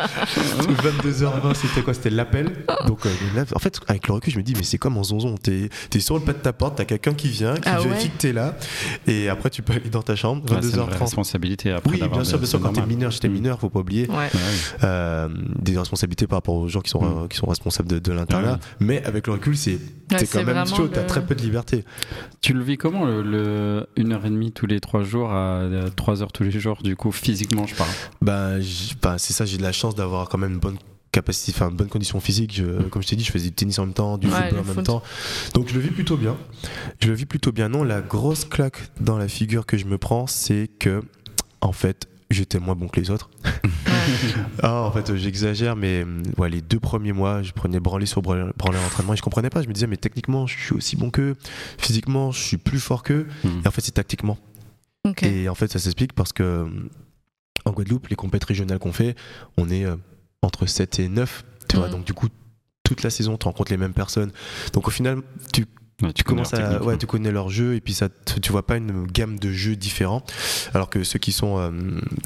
S8: 22h20, c'était quoi? C'était l'appel? Donc, euh, là, en fait, avec le recul, je me dis, mais c'est comme en zonzon. T'es es sur le pas de ta porte, t'as quelqu'un qui vient, qui
S7: Ah
S8: vérifie
S7: ouais
S8: que t'es là, et après, tu peux aller dans ta chambre.
S9: Ouais, c'est une vraie
S8: 22h30.
S9: responsabilité après
S8: Oui, bien sûr, bien sûr, quand t'es mineur, j'étais
S9: Mm.
S8: mineur, faut pas oublier.
S7: Ouais.
S9: Ouais, oui.
S8: Euh, des responsabilités par rapport aux gens qui sont,
S9: Mm.
S8: euh, qui sont responsables de, de l'internat.
S9: Ouais.
S8: Mais avec le recul, c'est
S7: Ouais,
S8: quand même chaud, t'as
S7: le-
S8: très peu de liberté.
S9: Tu le vis comment le, le une heure et demie tous les trois jours à euh, trois heures tous les jours du coup physiquement je parle.
S8: Bah, bah, c'est ça, j'ai de la chance d'avoir quand même une bonne capacité, enfin une bonne condition physique. Je, comme je t'ai dit, je faisais du tennis en même temps, du
S7: Ouais,
S8: football en même
S7: foot.
S8: temps. Donc je le vis plutôt bien. Je le vis plutôt bien. Non, la grosse claque dans la figure que je me prends, c'est que, en fait, j'étais moins bon que les autres. Ah, en fait, j'exagère, mais ouais, les deux premiers mois, je prenais branlé sur branlé à l'entraînement et je comprenais pas. Je me disais, mais techniquement, je suis aussi bon qu'eux. Physiquement, je suis plus fort qu'eux.
S9: Mhm.
S8: Et en fait, c'est tactiquement. Et en fait, ça s'explique parce que hum, en Guadeloupe, les compètes régionales qu'on fait, on est euh, entre 7 et 9. Tu vois,
S7: Mhm.
S8: donc du coup, toute la saison, tu rencontres les mêmes personnes. Donc au final, tu
S9: Ouais,
S8: tu
S9: connais
S8: commences à ouais,
S9: hein.
S8: tu connais leur jeu et puis ça tu vois pas une gamme de jeux différents alors que ceux qui sont euh,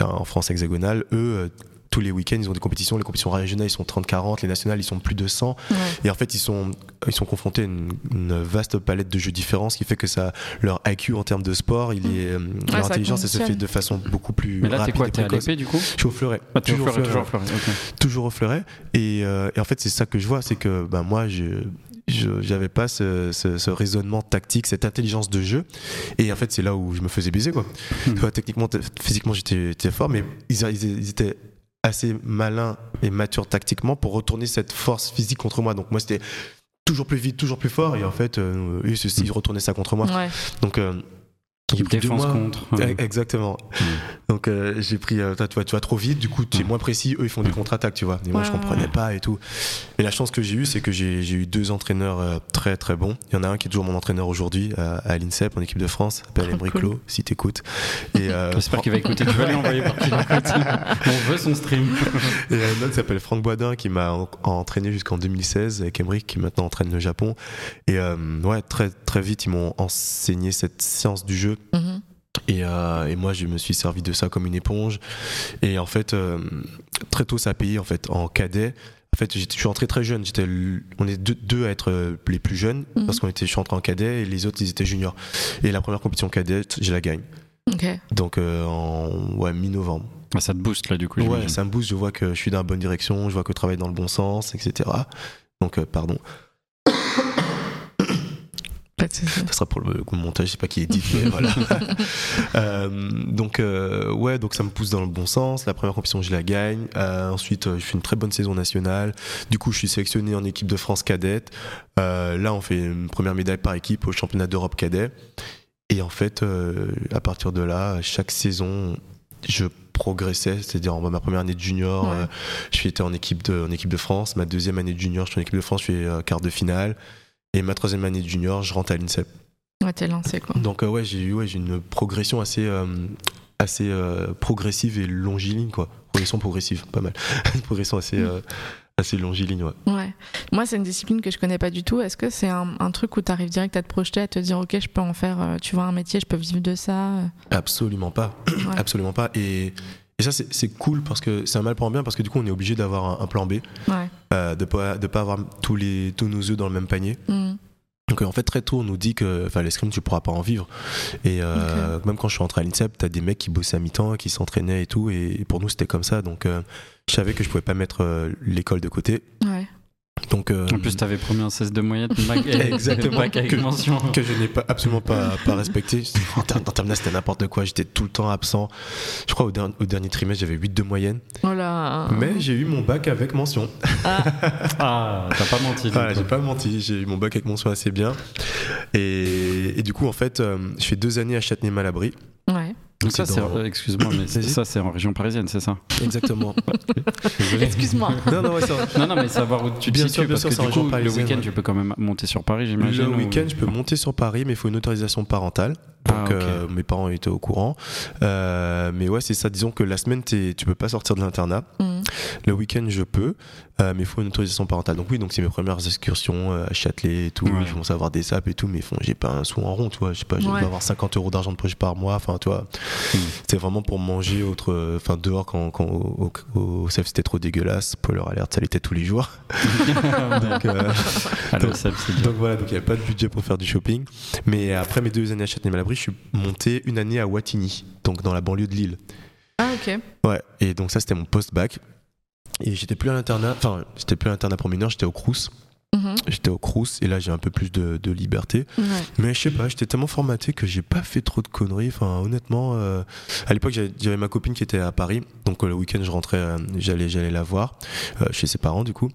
S8: en France hexagonale eux euh, tous les week-ends, ils ont des compétitions. Les compétitions régionales, ils sont 30-40. Les nationales, ils sont plus de 100.
S7: Ouais.
S8: Et en fait, ils sont, ils sont confrontés à une, une vaste palette de jeux différents, ce qui fait que ça, leur IQ en termes de sport, il est, euh, leur
S7: ça
S8: intelligence, elle se fait de façon beaucoup plus
S9: Mais là, t'es
S8: rapide
S9: quoi
S8: et
S9: T'es à l'épée du coup
S8: Je suis au fleuret.
S9: Ah,
S8: Toujours au
S9: fleuret,
S8: fleuret.
S9: toujours au fleuret, ok.
S8: toujours au fleuret. Et, euh, et en fait, c'est ça que je vois, c'est que ben, moi, je j'avais pas ce, ce- ce raisonnement tactique, cette intelligence de jeu. Et en fait, c'est là où je me faisais baiser. Quoi.
S9: Hmm.
S8: Techniquement, physiquement, j'étais j'étais fort, mais ils, ils- ils étaient assez malins et matures tactiquement pour retourner cette force physique contre moi. Donc moi, c'était toujours plus vite, toujours plus fort. Et en fait, euh, eux, ils retournaient ça contre moi.
S7: Ouais.
S8: Donc, euh,
S9: Défense contre.
S8: Eh, Exactement. Donc euh, j'ai pris, euh, toi, tu vas, tu vas trop vite, du coup tu es moins précis, eux ils font des contre-attaques, tu vois. Et moi
S7: Ouais,
S8: je comprenais
S7: ouais.
S8: pas et tout. Et la chance que j'ai eue, c'est que j'ai j'ai eu deux entraîneurs euh, très très bons. Il y en a un qui est toujours mon entraîneur aujourd'hui à, à l'INSEP en équipe de France, s'appelle Emery
S7: cool.
S8: Clos, si t'écoutes. Et, euh,
S9: J'espère qu'il va écouter. Tu vas lui envoyer par qu'il écoute. On veut son stream.
S8: Et un autre s'appelle Franck Boisdin qui m'a en- entraîné jusqu'en 2016 avec Emmerich qui maintenant entraîne le Japon. Et euh, ouais, très très vite ils m'ont enseigné cette science du jeu
S7: Mhm.
S8: Et, euh, et moi, je me suis servi de ça comme une éponge. Et en fait, euh, très tôt, ça a payé. En fait, en cadet, en fait, je suis entré très jeune. J'étais, on est deux, deux à être euh, les plus jeunes
S7: Mhm.
S8: parce qu'on était, je suis entré en cadet et les autres, ils étaient juniors. Et la première compétition cadette, je la gagne. Donc euh, en ouais, mi-novembre.
S9: Ah, ça te booste là du coup.
S8: Ouais, ça me booste. Je vois que je suis dans la bonne direction. Je vois que je travaille dans le bon sens, etc. Donc, euh, pardon. Ça sera pour le, montage, je sais pas qui est dit, mais voilà. Euh, donc euh, ouais, donc ça me pousse dans le bon sens. La première compétition, je la gagne. Euh, ensuite, je fais une très bonne saison nationale. Du coup, je suis sélectionné en équipe de France cadette. Là, on fait une première médaille par équipe au championnat d'Europe cadet. Et en fait, à partir de là, chaque saison, je progressais, c'est-à-dire ma première année de junior,
S7: Ouais.
S8: je suis été en équipe de en équipe de France. Ma deuxième année de junior, je suis en équipe de France, je euh, quart de finale. Et ma troisième année de junior, je rentre à l'INSEP.
S7: Ouais, t'es lancé quoi.
S8: Donc euh, ouais, j'ai eu ouais, une progression assez euh, assez euh, progressive et longiligne quoi. Progression progressive, pas mal. une progression assez euh, assez longiligne ouais.
S7: Ouais. Moi, c'est une discipline que je connais pas du tout. Est-ce que c'est un, un truc où tu arrives direct à te projeter, à te dire, ok, je peux en faire, tu vois, un métier, je peux vivre de ça
S8: Absolument pas.
S7: Ouais.
S8: Absolument pas. Et, et ça c'est cool parce que c'est un mal pour un bien parce que du coup on est obligé d'avoir un, un plan B,
S7: Ouais.
S8: euh, de pas de pas avoir tous les tous nos œufs dans le même panier.
S7: Mhm.
S8: Donc euh, en fait très tôt on nous dit que enfin l'escrime tu pourras pas en vivre et euh, même quand je suis rentré à l'INSEP t'as des mecs qui bossaient à mi-temps qui s'entraînaient et tout et pour nous c'était comme ça donc euh, je savais que je pouvais pas mettre l'école de côté
S7: Ouais.
S8: Donc euh,
S9: En plus, t'avais promis un 16 de moyenne, bac,
S8: Exactement.
S9: bac avec
S8: Que-
S9: mention.
S8: que je n'ai pas absolument pas, pas respecté. En ter- en terminale, c'était n'importe quoi. J'étais tout le temps absent. Je crois au, der- au dernier trimestre, j'avais 8 de moyenne.
S7: Oh là.
S8: Mais j'ai eu mon bac avec mention.
S9: Ah, t'as pas menti.
S8: Voilà, j'ai pas menti. J'ai eu mon bac avec mention assez bien. Et, et du coup, en fait, euh, je fais deux années à Châtenay-Malabry.
S7: Ouais.
S9: Donc ça,
S8: dans-
S9: euh, excuse-moi, mais ça, c'est en région parisienne, c'est ça
S8: Exactement.
S7: Excuse-moi.
S8: non, non, ouais, ça.
S9: Non, non, mais savoir où tu te
S8: Bien
S9: situes,
S8: sûr, bien
S9: parce
S8: sûr,
S9: que
S8: c'est en
S9: du coup, le week-end,
S8: ouais.
S9: tu peux quand même monter sur Paris, j'imagine.
S8: Le
S9: ou-
S8: week-end, je peux monter sur Paris, mais il faut une autorisation parentale. Donc,
S9: Ah, ok.
S8: euh, mes parents étaient au courant. Euh, mais ouais, c'est ça. Disons que la semaine, t'es- tu peux pas sortir de l'internat.
S7: Mhm.
S8: Le week-end, je peux, euh, mais il faut une autorisation parentale. Donc oui, donc c'est mes premières excursions euh, à Châtelet et tout.
S9: Ouais.
S8: Je commence à avoir des sapes et tout, mais bon, j'ai pas un sou en rond, tu vois. Je sais pas, je
S7: Ouais.
S8: dois avoir 50 euros d'argent de poche par mois. Enfin, tu vois,
S9: Mm.
S8: c'est vraiment pour manger autre, enfin dehors quand, quand au, au, au CEF, c'était trop dégueulasse. Spoiler alert, ça l'était tous les jours. donc, euh,
S9: Ah, dur.
S8: donc voilà, donc il n'y avait pas de budget pour faire du shopping. Mais après mes deux années à Châtenay-Malabry, je suis monté une année à Wattignies, donc dans la banlieue de Lille.
S7: Ah, ok.
S8: Ouais, et donc ça c'était mon post-bac. Et j'étais plus à l'internat, enfin j'étais plus à l'internat pour mineurs, j'étais au Crous.
S7: Mhm.
S8: J'étais au Crous et là j'ai un peu plus de, de liberté.
S7: Ouais.
S8: Mais je sais pas, j'étais tellement formaté que j'ai pas fait trop de conneries. Enfin honnêtement, euh, à l'époque j'avais ma copine qui était à Paris, donc euh, le week-end je rentrais, euh, j'allais j'allais la voir euh, chez ses parents du coup.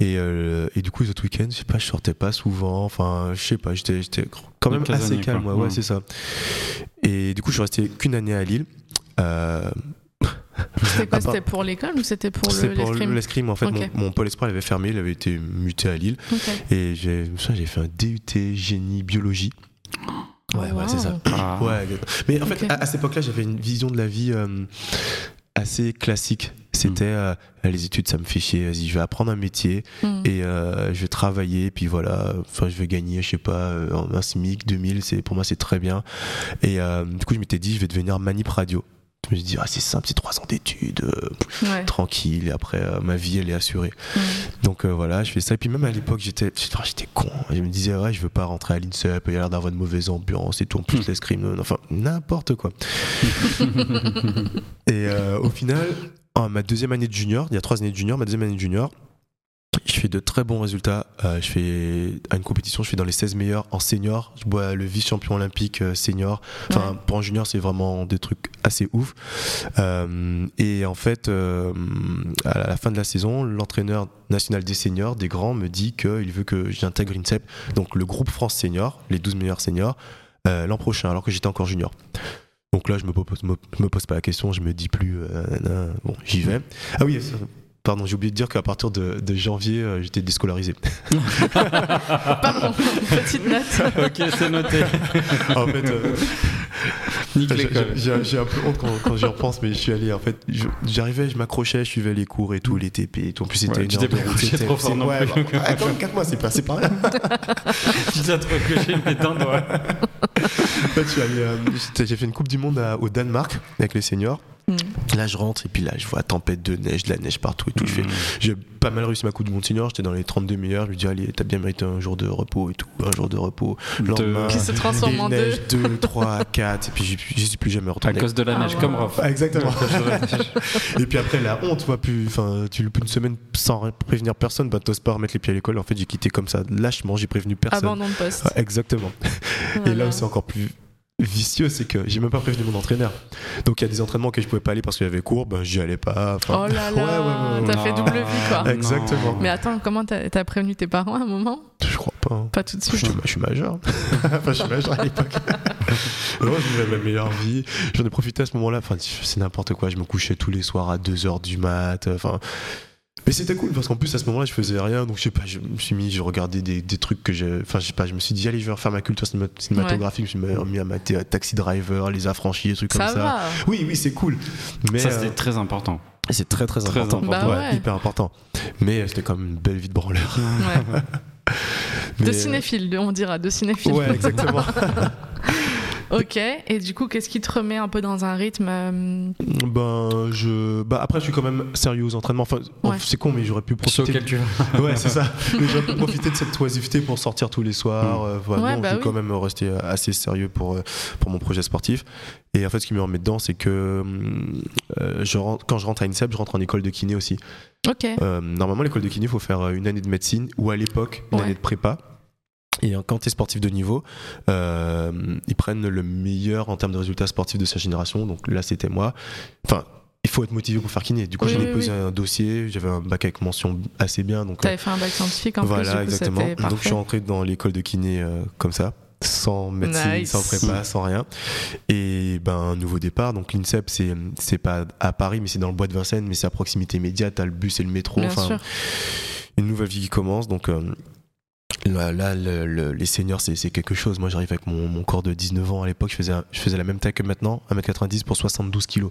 S8: Et, euh, et du coup les autres week-ends, je sais pas, je sortais pas souvent. Enfin je sais pas, j'étais j'étais quand même assez calme.
S9: quoi.
S8: Ouais, ouais,
S9: Ouais.
S8: c'est ça. Et du coup je suis resté qu'une année à Lille. Euh,
S7: C'était quoi C'était pour l'école ou c'était pour le l'escrime
S8: l'escrime. En fait, mon, mon pôle espoir avait fermé, il avait été muté à Lille. Et j'ai fait un DUT génie biologie. Ouais, ouais, c'est ça.
S9: Ah.
S8: Ouais, mais en fait, à, à cette époque-là, j'avais une vision de la vie euh, assez classique. C'était euh, les études, ça me fait chier. Vas-y, je vais apprendre un métier
S7: Mhm.
S8: et euh, je vais travailler. Puis voilà, enfin, je vais gagner, je sais pas, un SMIC, 2000. C'est pour moi, c'est très bien. Et euh, du coup, je m'étais dit, je vais devenir manip radio. Je me dis, ah, c'est simple, c'est trois ans d'études, euh,
S7: Ouais.
S8: tranquille, et après, euh, ma vie, elle est assurée. Donc euh, voilà, je fais ça. Et puis même à l'époque, j'étais con. Je me disais, ouais, je veux pas rentrer à l'INSEP, il y a l'air d'avoir une mauvaise ambiance et tout. En plus, l'escrime, non, enfin, n'importe quoi. et au final, en ma deuxième année de junior, il y a trois années de junior, ma deuxième année de junior, je fais de très bons résultats. Euh, je fais à une compétition, je fais dans les 16 meilleurs en senior. Je bois le vice-champion olympique euh, senior. Enfin,
S7: Ouais.
S8: pour un junior, c'est vraiment des trucs assez ouf. Euh, et en fait, euh, à la fin de la saison, l'entraîneur national des seniors, des grands, me dit qu'il veut que j'intègre INSEP, donc le groupe France senior, les 12 meilleurs seniors, l'an prochain, alors que j'étais encore junior. Donc là, je me pose, me, me pose pas la question, je me dis plus, bon, j'y vais. Ah oui, pardon, j'ai oublié de dire qu'à partir de, de janvier, euh, j'étais déscolarisé.
S7: Pardon, petite note.
S9: ok, c'est noté.
S8: en fait, euh, j'ai- un peu honte quand, quand j'y repense, mais je suis allé, en fait, j'arrivais, je m'accrochais, je suivais les cours et tout, les TP et tout. En plus, c'était
S9: Ouais,
S8: une
S9: tu
S8: heure
S9: t'es
S8: de
S9: trop fort
S8: ouais,
S9: plus.
S8: bah, même, 4 mois, c'est passé par là.
S9: Tu t'as trop coché mes dents, doigts.
S8: En fait, euh, j'ai fait une Coupe du Monde à- au Danemark avec les seniors.
S7: Mm.
S8: Là, je rentre et puis là, je vois tempête de neige, de la neige partout et tout. Je fais,
S9: Mm.
S8: j'ai pas mal réussi ma Coupe du Monde senior. J'étais dans les 32 meilleurs. Je me dis, allez, t'as bien mérité un jour de repos et tout. Un jour de repos. Lendemain,
S7: Qui se transforme en deux.
S8: neige 2, 3, 4. Et puis, j'y suis plus jamais
S9: À
S8: retourné.
S9: cause de la
S7: Ah
S9: neige,
S7: ouais.
S9: comme Rof.
S8: Ah, Exactement. et puis après, la honte, vois plus. Enfin, tu loupes une semaine sans prévenir personne. Bah, t'oses pas remettre les pieds à l'école. En fait, j'ai quitté comme ça, lâchement. J'ai prévenu personne.
S7: Abandon de poste.
S8: Ah, exactement. Et là c'est encore plus vicieux, c'est que j'ai même pas prévenu mon entraîneur. Donc il y a des entraînements que je pouvais pas aller parce qu'il y avait cours, ben j'y allais pas.
S7: Oh là
S8: ouais, ouais,
S7: là,
S8: ouais, ouais.
S7: t'as fait double vie quoi.
S8: Exactement.
S7: Mais attends, comment t'as prévenu tes parents à un moment?
S8: Je crois pas. hein.
S7: Pas tout de suite.
S8: je suis majeur. enfin, je suis majeur à l'époque. Moi, je vivais ma meilleure vie. J'en ai profité à ce moment-là. Enfin, c'est n'importe quoi. Je me couchais tous les soirs à 2h du mat. Enfin. Mais c'était cool parce qu'en plus à ce moment-là je faisais rien donc je sais pas je me suis mis je regardais des, des trucs que j'ai enfin je sais pas je me suis dit allez je vais refaire ma culture cinéma- cinématographique je me suis mis à mater euh, Taxi Driver les affranchis des trucs
S7: Ça
S8: comme ça
S7: va.
S8: oui oui c'est cool mais
S9: Ça,
S8: euh,
S9: c'était très important.
S8: c'est très très,
S9: Très
S8: important,
S9: important.
S7: Bah ouais.
S8: hyper important mais euh, c'était comme une belle vie de branleur
S7: Ouais.
S8: Mais,
S7: De
S8: euh,
S7: cinéphile, on dira, de cinéphile.
S8: ouais exactement
S7: Ok, et du coup, qu'est-ce qui te remet un peu dans un rythme euh,
S8: Ben, je. Bah, après, je suis quand même sérieux aux entraînements. Enfin,
S7: Ouais.
S8: c'est con, mais j'aurais pu profiter.
S9: auxquels tu.
S8: Ouais, c'est ça. Mais j'aurais pu profiter de cette oisiveté pour sortir tous les soirs. Euh, voilà,
S7: Ouais,
S8: non,
S7: bah
S8: je vais
S7: oui.
S8: quand même rester assez sérieux pour, euh, pour mon projet sportif. Et en fait, ce qui me remet dedans, c'est que euh, je rentre, quand je rentre à INSEP, je rentre en école de kiné aussi.
S7: Ok.
S8: Euh, normalement, l'école de kiné, il faut faire euh, une année de médecine ou à l'époque, une
S7: Ouais.
S8: année de prépa. Et euh, quand tu es sportif de niveau, euh, ils prennent le meilleur en termes de résultats sportifs de sa génération. Donc là, c'était moi. Enfin, il faut être motivé pour faire kiné. Du coup,
S7: Oui,
S8: j'en ai
S7: oui,
S8: posé
S7: oui.
S8: un dossier. J'avais un bac avec mention assez bien. Donc, euh,
S7: T'avais fait un bac scientifique en plus,
S8: voilà,
S7: du coup,
S8: exactement. Donc, je suis rentré dans l'école de kiné euh, comme ça. Sans médecine,
S7: Nice.
S8: sans prépa, sans rien. Et ben, un nouveau départ. Donc, l'INSEP, c'est, c'est pas à Paris, mais c'est dans le bois de Vincennes, mais c'est à proximité immédiate. T'as le bus et le métro.
S7: Bien
S8: enfin,
S7: sûr.
S8: une nouvelle vie qui commence. Donc là, là, le- le- les seniors, c'est quelque chose. Moi, j'arrive avec mon, mon corps de 19 ans à l'époque. Je faisais, un- je faisais la même taille que maintenant, 1m90 pour 72 kilos.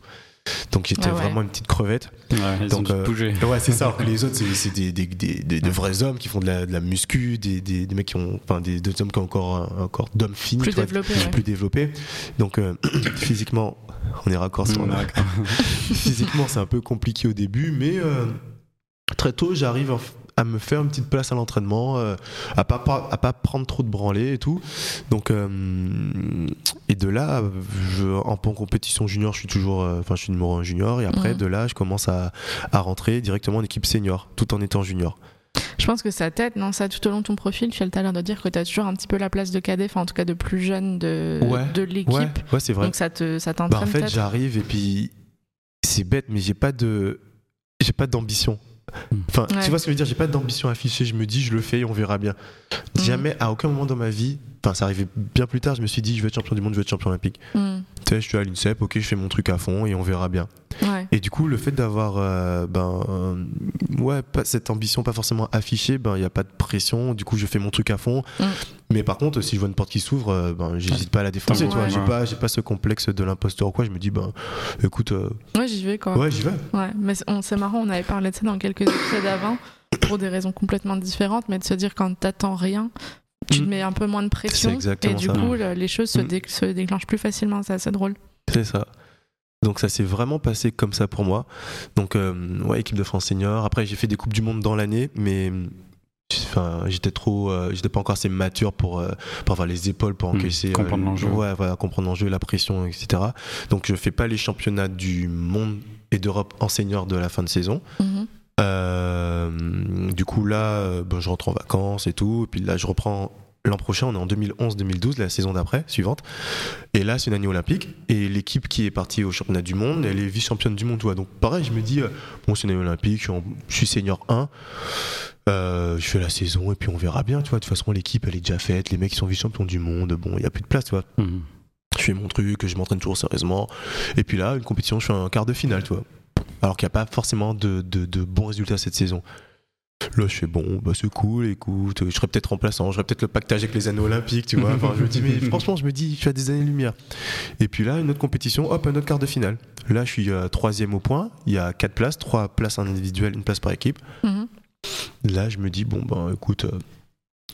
S8: Donc j'étais
S7: Ah ouais.
S8: vraiment une petite crevette.
S9: Ouais, ils
S8: Donc, euh. Ouais, c'est ça. Alors que les autres, c'est des, des, des, des- de vrais hommes qui font de la, de la muscu, des, des, des mecs qui ont, enfin, des, des hommes qui ont encore un, un corps d'homme fini,
S7: Plus développé, ouais.
S8: plus développé. Donc euh, physiquement, on est raccord sur
S9: raccord.
S8: physiquement, c'est un peu compliqué au début, mais euh, très tôt, j'arrive en- à me faire une petite place à l'entraînement, euh, à pas pas- à pas prendre trop de branlées et tout. Donc euh, et de là, je, en, en compétition junior, je suis toujours, euh, enfin, je suis numéro 1 junior, et après
S7: Mhm.
S8: de là, je commence à, à rentrer directement en équipe senior, tout en étant junior.
S7: Je pense que ça t'aide, non? Ça, tout au long de ton profil, tu as l'heure de dire que tu as toujours un petit peu la place de cadet, enfin en tout cas de plus jeune de,
S8: Ouais.
S7: de l'équipe.
S8: Ouais, ouais, c'est vrai.
S7: Donc ça te ça
S8: Bah,
S7: t'entraîne
S8: en fait, j'arrive et puis c'est bête, mais j'ai pas de, j'ai pas d'ambition. Enfin,
S7: Ouais.
S8: tu vois ce que je veux dire? J'ai pas d'ambition affichée. Je me dis, je le fais et on verra bien.
S7: Hmm.
S8: Jamais, à aucun moment dans ma vie, enfin, ça arrivait bien plus tard. Je me suis dit, je vais être champion du monde, je vais être champion olympique.
S7: Hmm.
S8: Tu sais, je suis à l'INSEP, ok, je fais mon truc à fond et on verra bien.
S7: Ouais.
S8: Et du coup, le fait d'avoir, euh, ben, euh, ouais, pas cette ambition, pas forcément affichée, ben, il y a pas de pression. Du coup, je fais mon truc à fond.
S7: Mm.
S8: Mais par contre, si je vois une porte qui s'ouvre, euh, ben, j'hésite pas à la défoncer.
S7: Ouais.
S8: tu vois, j'ai
S9: Ouais.
S8: pas, j'ai pas ce complexe de l'imposteur ou quoi. Je me dis, ben, écoute, euh,
S7: Ouais, j'y vais quoi.
S8: ouais, j'y vais.
S7: Ouais, mais c'est marrant, on avait parlé de ça dans quelques épisodes avant, pour des raisons complètement différentes, mais de se dire quand t'attends rien, tu te
S8: Mm.
S7: mets un peu moins de pression,
S8: C'est exactement
S7: et du
S8: ça.
S7: coup, le- les choses se,
S8: Mm.
S7: dé- se déclenchent plus facilement, c'est assez drôle.
S8: C'est ça. Donc ça s'est vraiment passé comme ça pour moi. Donc euh, ouais, équipe de France senior. Après j'ai fait des coupes du monde dans l'année, mais enfin j'étais trop, euh, j'étais pas encore assez mature pour euh, pour avoir les épaules pour
S9: Hmm,
S8: encaisser
S9: comprendre l'enjeu.
S8: Ouais, voilà, comprendre l'enjeu, la pression, etc. Donc je fais pas les championnats du monde et d'Europe en senior de la fin de saison.
S7: Mhm.
S8: Euh, du coup, là, euh, ben, je rentre en vacances et tout. Et puis là, je reprends l'an prochain. On est en 2011-2012, la saison d'après, suivante. Et là, c'est une année olympique. Et l'équipe qui est partie au championnat du monde, elle est vice-championne du monde. tu vois. Donc, pareil, je me dis, euh, bon, c'est une année olympique, je suis, en- je suis senior 1. euh, je fais la saison et puis on verra bien, tu vois. De toute façon, l'équipe, elle est déjà faite. Les mecs, ils sont vice-champions du monde. Bon, il n'y a plus de place, tu vois.
S9: Mhm.
S8: Je fais mon truc, je m'entraîne toujours sérieusement. Et puis là, une compétition, je fais un quart de finale, tu vois. Alors qu'il n'y a pas forcément de, de- de bons résultats cette saison. Là, je fais bon, bah c'est cool, écoute, je serais peut-être remplaçant, j'aurais peut-être le pactage avec les anneaux olympiques, tu vois. Enfin, je me dis, mais franchement, je me dis, je suis à des années-lumière. Et puis là, une autre compétition, hop, un autre quart de finale. Là, je suis euh, troisième au point, il y a quatre places, trois places individuelles, une place par équipe.
S7: Mhm.
S8: Là, je me dis, bon, ben écoute, euh,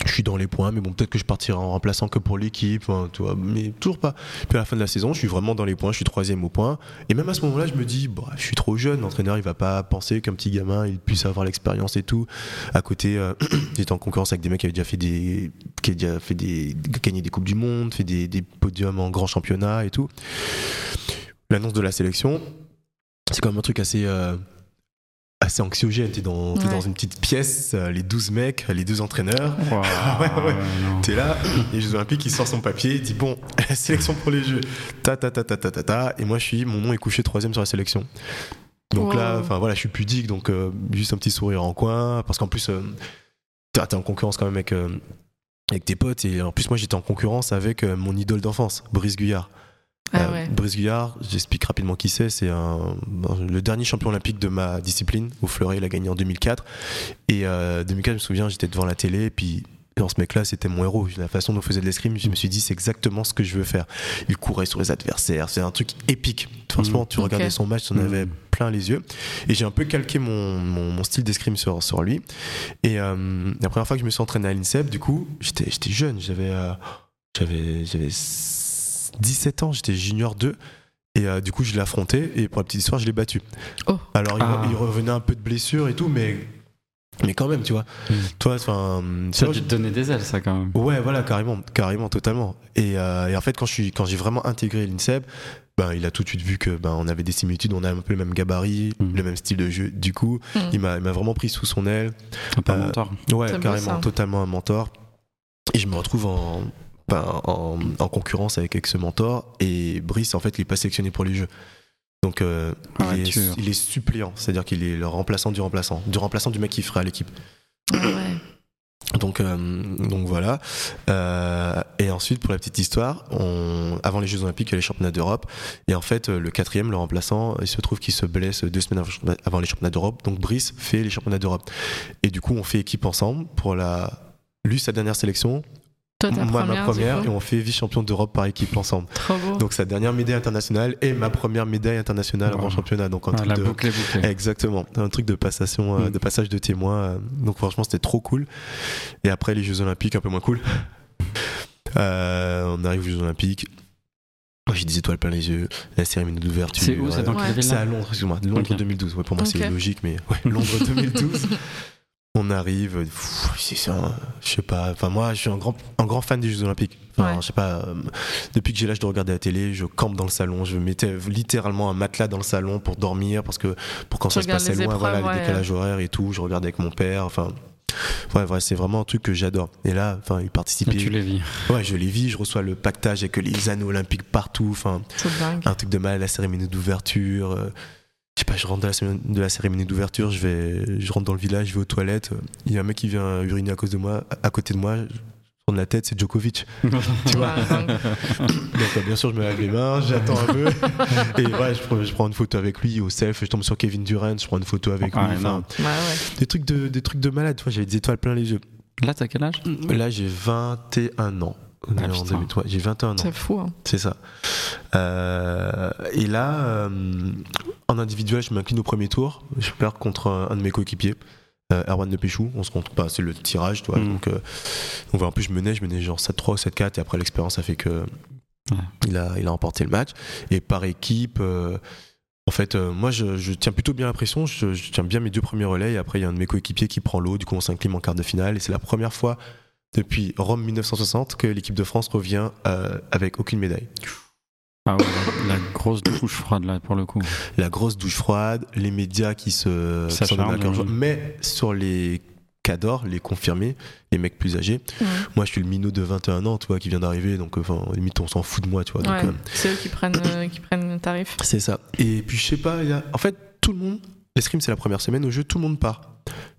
S8: je suis dans les points, mais bon, peut-être que je partirai en remplaçant que pour l'équipe, hein, tu vois, mais toujours pas. Puis à la fin de la saison, je suis vraiment dans les points, je suis troisième au point. Et même à ce moment-là, je me dis, bah, je suis trop jeune, l'entraîneur, il va pas penser qu'un petit gamin, il puisse avoir l'expérience et tout. À côté, euh, j'étais en concurrence avec des mecs qui avaient déjà fait des, qui avaient déjà fait des, gagné des Coupes du Monde, fait des, des podiums en grand championnat et tout. L'annonce de la sélection, c'est quand même un truc assez. euh, assez anxiogène, t'es dans,
S7: Ouais.
S8: dans une petite pièce, euh, les 12 mecs, les deux entraîneurs,
S9: Waouh,
S8: Ouais, ouais. T'es là, les Jeux Olympiques, il sort son papier, il dit bon, sélection pour les Jeux, ta ta ta ta ta ta ta, et moi je suis, mon nom est couché troisième sur la sélection. Donc là,
S7: Wow.
S8: enfin voilà, je suis pudique, donc euh, juste un petit sourire en coin, parce qu'en plus, euh, t'es en concurrence quand même avec, euh, avec tes potes, et en plus moi j'étais en concurrence avec euh, mon idole d'enfance, Brice Guyard.
S7: Ah
S8: Euh,
S7: ouais.
S8: Brice Guyard, j'explique rapidement qui c'est. C'est un, le dernier champion olympique de ma discipline. Au fleuret, il a gagné en 2004. Et euh, 2004, je me souviens, j'étais devant la télé. Et puis, dans ce mec-là, c'était mon héros. La façon dont faisait de l'escrime, je me suis dit, c'est exactement ce que je veux faire. Il courait sur les adversaires. C'est un truc épique. Franchement, tu
S7: Ok.
S8: regardais son match, tu en
S9: Mhm.
S8: avais plein les yeux. Et j'ai un peu calqué mon, mon, mon style d'escrime sur, sur lui. Et euh, la première fois que je me suis entraîné à l'INSEP, du coup, j'étais j'étais jeune. J'avais. euh, j'avais j'avais 17 ans, j'étais junior 2 et euh, du coup je l'ai affronté et pour la petite histoire je l'ai battu.
S7: Oh.
S8: Alors il,
S9: Ah.
S8: il revenait un peu de blessure et tout mais mais quand même tu vois.
S9: Mm.
S8: Toi enfin tu
S9: Ça dû te donner des ailes, ça, quand même.
S8: Ouais, voilà, carrément, carrément, totalement. Et, euh, et en fait, quand je suis, quand j'ai vraiment intégré l'INSEP, ben, il a tout de suite vu que ben, on avait des similitudes, on a un peu le même gabarit,
S9: Mhm.
S8: le même style de jeu. Du coup,
S7: Mhm.
S8: il m'a, il m'a vraiment pris sous son aile.
S9: Un peu un
S8: Euh,
S9: mentor.
S8: Ouais, carrément, totalement un mentor. Et je me retrouve en, en, en concurrence avec, avec ce mentor. Et Brice, en fait, il est pas sélectionné pour les jeux. Donc, euh,
S9: Ah
S8: il, est, il est suppléant, c'est-à-dire qu'il est le remplaçant du remplaçant, du remplaçant du mec qui ferait à l'équipe.
S7: Ah ouais.
S8: Donc, euh, donc voilà. Euh, et ensuite, pour la petite histoire, on, avant les Jeux Olympiques, il y a les championnats d'Europe. Et en fait, le quatrième, le remplaçant, il se trouve qu'il se blesse deux semaines avant- avant les championnats d'Europe. Donc Brice fait les championnats d'Europe. Et du coup, on fait équipe ensemble pour la. Lui, sa dernière sélection,
S7: Toi, ta
S8: moi,
S7: première,
S8: ma première, et on fait vice-champion d'Europe par équipe ensemble.
S7: Trop beau.
S8: Donc sa dernière médaille internationale et ma première médaille internationale en
S9: Wow.
S8: grand championnat. Donc un
S9: Ah,
S8: truc
S9: la
S8: de.
S9: boucle est bouclée.
S8: Exactement, un truc de passation, euh,
S9: Mm.
S8: de passage de témoin. euh, donc franchement, c'était trop cool. Et après les Jeux Olympiques, un peu moins cool. Euh, on arrive aux Jeux Olympiques. Oh, J'ai des étoiles plein les yeux. La cérémonie d'ouverture.
S9: C'est où C'est
S7: Ouais.
S8: à Londres, excuse-moi. Londres
S9: Ok.
S8: 2012. Ouais, pour moi, c'est logique, mais ouais, Londres 2012. On arrive, pff, c'est ça, je sais pas. Enfin, moi, je suis un grand, un grand fan des Jeux Olympiques. Enfin,
S7: Ouais.
S8: je sais pas. euh, depuis que j'ai l'âge de regarder la télé, je campe dans le salon. Je mettais littéralement un matelas dans le salon pour dormir, parce que pour quand
S7: Tu
S8: ça se passait loin, voilà,
S7: épreuves,
S8: les
S7: ouais.
S8: décalages horaires et tout. Je regardais avec mon père. Enfin, ouais, ouais, c'est vraiment un truc que j'adore. Et là, enfin, il
S9: Là,
S8: participait.
S9: tu les vis.
S8: Ouais, je les vis. Je reçois le pactage avec les anneaux olympiques partout. Enfin, un truc de mal, la cérémonie d'ouverture. Je sais pas, je rentre de la, cérémonie- de la cérémonie d'ouverture, je vais, je rentre dans le village, je vais aux toilettes. Il y a un mec qui vient uriner à cause de moi, à côté de moi. Je tourne la tête, c'est Djokovic. Tu vois. Donc euh, bien sûr, je me lave les mains, j'attends un peu. Et ouais, je, prends- je prends une photo avec lui au self. Je tombe sur Kevin Durant, je prends une photo avec
S9: Ah,
S8: lui. enfin.
S7: Ouais, ouais.
S8: des trucs de, des trucs de malade. Tu vois, j'avais des étoiles plein les yeux.
S9: Là, t'as quel âge?
S8: Là, j'ai 21 ans. On est en
S9: putain.
S8: 2000, ouais, j'ai 21 ans.
S7: C'est fou. Hein.
S8: C'est ça. Euh, et là, euh, en individuel, je m'incline au premier tour. Je perds contre un, un de mes coéquipiers, euh, Erwan de Péchou. On se compte pas, c'est le tirage, tu vois.
S9: Mm.
S8: Donc, euh, donc en plus, je menais, je menais genre 7-3 ou 7-4. Et après, l'expérience a fait que,
S9: Ouais.
S8: Il, a, il a remporté le match. Et par équipe, euh, en fait, euh, moi, je, je tiens plutôt bien la pression. Je, je tiens bien mes deux premiers relais. Et après, il y a un de mes coéquipiers qui prend l'eau. Du coup, on s'incline en quart de finale. Et c'est la première fois depuis Rome 1960 que l'équipe de France revient euh, avec aucune médaille.
S9: Ah ouais, la, la grosse douche froide là pour le coup.
S8: La grosse douche froide, les médias qui se qui cœur joie.
S9: oui.
S8: Mais sur les cadors, les confirmés, les mecs plus âgés,
S7: Ouais.
S8: moi je suis le minot de 21 ans, tu vois, qui vient d'arriver, donc enfin, limite on s'en fout de moi, tu vois. euh,
S7: c'est eux qui prennent, euh, qui prennent le tarif.
S8: c'est ça. Et puis je sais pas, il y a... en fait, tout le monde, l'escrime c'est la première semaine au jeu, tout le monde part.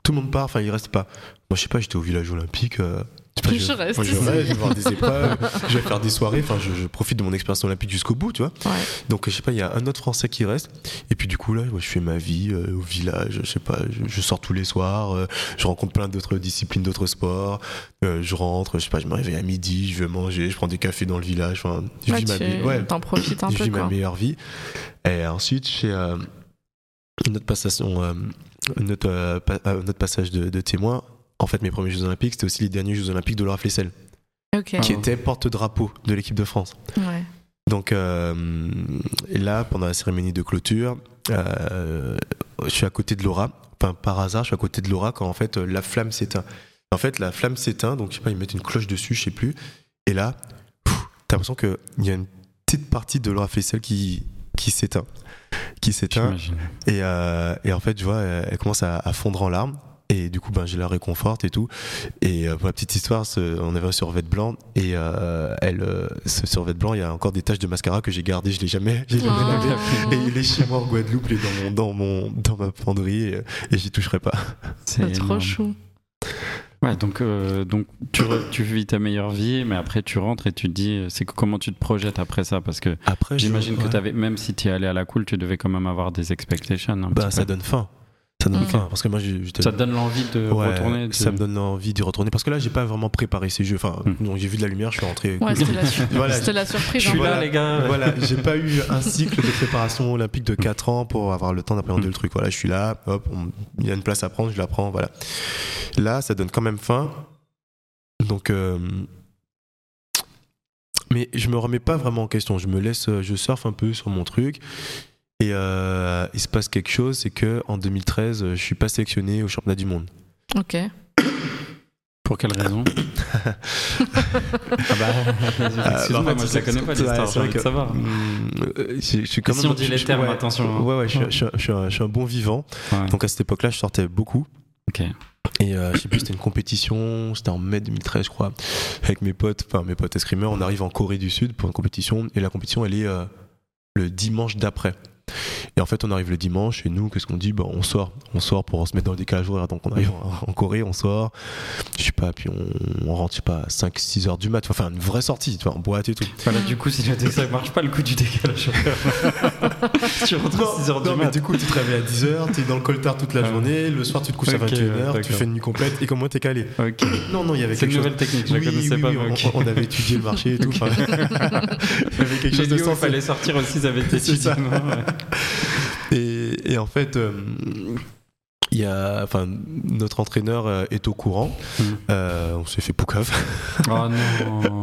S8: Tout le monde part, enfin il reste pas. Moi je sais pas, j'étais au village olympique. euh, je,
S7: reste
S8: moi, je, vais voir des épreuves, je vais faire des soirées, enfin je, je profite de mon expérience olympique jusqu'au bout, tu vois.
S7: Ouais.
S8: Donc je sais pas, il y a un autre Français qui reste. Et puis du coup là, je fais ma vie euh, au village. Je sais pas, je, sors tous les soirs. euh, je rencontre plein d'autres disciplines, d'autres sports. euh, je rentre, je sais pas, je me réveille à midi, je vais manger, je prends des cafés dans le village. Enfin, je
S7: Ouais,
S8: vis ma vie. Ouais,
S7: t'en profites un
S8: je
S7: peu
S8: vis ma meilleure vie. Et ensuite, chez notre passation, notre, pa- notre passage de, de témoin. En fait, mes premiers Jeux Olympiques, c'était aussi les derniers Jeux Olympiques de Laura Flessel, qui était porte-drapeau de l'équipe de France.
S7: Ouais.
S8: Donc euh, et là, pendant la cérémonie de clôture, euh, je suis à côté de Laura. Enfin, par hasard, je suis à côté de Laura quand en fait la flamme s'éteint. En fait, la flamme s'éteint, donc je sais pas, ils mettent une cloche dessus, je sais plus. Et là, t'as l'impression qu'il y a une petite partie de Laura Flessel qui, qui s'éteint. Qui s'éteint. Et, euh, et en fait, je vois, elle, elle commence à, à fondre en larmes. Et du coup, ben, je la réconforte et tout. Et euh, pour la petite histoire, ce- on avait un survêt blanc. Et euh, elle, euh, ce survêt blanc, il y a encore des taches de mascara que j'ai gardées. Je l'ai jamais, j'ai jamais
S7: Oh.
S8: lavé. Et il est chez moi en Guadeloupe, il est dans, mon, dans, mon, dans ma penderie. Et, et j'y toucherai pas.
S7: C'est trop
S9: énorme.
S7: chou.
S9: Ouais, donc, euh, donc tu, re- tu vis ta meilleure vie, mais après tu rentres et tu te dis, c'est comment tu te projettes après ça? Parce que
S8: Après, je-
S9: j'imagine que
S8: ouais.
S9: t'avais, même si tu es allé à la cool, tu devais quand même avoir des expectations. un
S8: Bah,
S9: petit
S8: ça
S9: peu.
S8: donne faim. Ça donne
S7: Ok.
S8: faim. Parce que moi, j'étais.
S9: Ça te donne l'envie de
S8: Ouais,
S9: retourner de-
S8: ça me donne envie d'y retourner parce que là j'ai pas vraiment préparé ces jeux enfin non, j'ai vu de la lumière je suis rentré
S7: Ouais, c'était la,
S8: Voilà,
S7: surprise.
S9: Je suis
S7: hein.
S9: là,
S8: Voilà.
S9: les gars.
S8: voilà, j'ai pas eu un cycle de préparation olympique de 4 ans pour avoir le temps d'appréhender
S9: Mm.
S8: le truc. Voilà, je suis là, hop, on- il y a une place à prendre, je la prends, voilà. Là, ça donne quand même faim. Donc, euh, mais je me remets pas vraiment en question. Je me laisse, euh, je surfe un peu sur mon truc. Et euh, il se passe quelque chose, c'est que en 2013, euh, je suis pas sélectionné au championnat du monde.
S7: Ok.
S9: Pour quelle raison Ah bah, excuse-moi,
S8: en fait,
S9: moi je la connais pas
S8: c'est-
S9: l'histoire,
S8: c'est
S9: j'ai envie de savoir.
S8: Mm, euh, je, je suis quand
S9: si on dit
S8: je-
S9: les
S8: je-
S9: termes,
S8: ouais.
S9: attention, hein.
S8: Ouais, ouais, je, suis- un- je suis un, je suis un bon vivant.
S9: Ouais.
S8: Donc à cette époque-là, je sortais beaucoup.
S9: Ok.
S8: Et euh, je sais plus, c'était une compétition, c'était en mai 2013, je crois, avec mes potes, enfin mes potes escrimeurs. On arrive en Corée du Sud pour une compétition, et la compétition, elle est euh, le dimanche d'après. Et en fait, on arrive le dimanche, et nous, qu'est-ce qu'on dit? Bah, On sort, on sort pour se mettre dans le décalage horaire. Donc on arrive en, en Corée, on sort, je sais pas, puis on, on rentre, je sais pas, à 5-6 heures du mat, enfin une vraie sortie, tu vois, en boîte et tout.
S9: Voilà, du coup, si ça marche pas le coup du décalage horaire. tu rentres à 6h du
S8: non, mais
S9: mat.
S8: du coup, tu te réveilles à 10h, t'es dans le coltard toute la
S9: Ah.
S8: journée, le soir, tu te couches à 21h, tu fais une nuit complète, et comment t'es calé
S9: Ok.
S8: Non, non, il y avait
S9: C'est une
S8: quelque chose.
S9: nouvelle technique, je
S8: Oui,
S9: connaissais
S8: oui,
S9: pas.
S8: oui, on, avait étudié le marché et tout. il y avait quelque chose
S9: J'ai
S8: de
S9: dit, oh,
S8: sensé.
S9: fallait sortir aussi, ça avait été étudié.
S8: Et, et en fait, euh, il y a, enfin, notre entraîneur euh, est au courant.
S9: Mm.
S8: Euh, on s'est fait poucave.
S9: Oh non.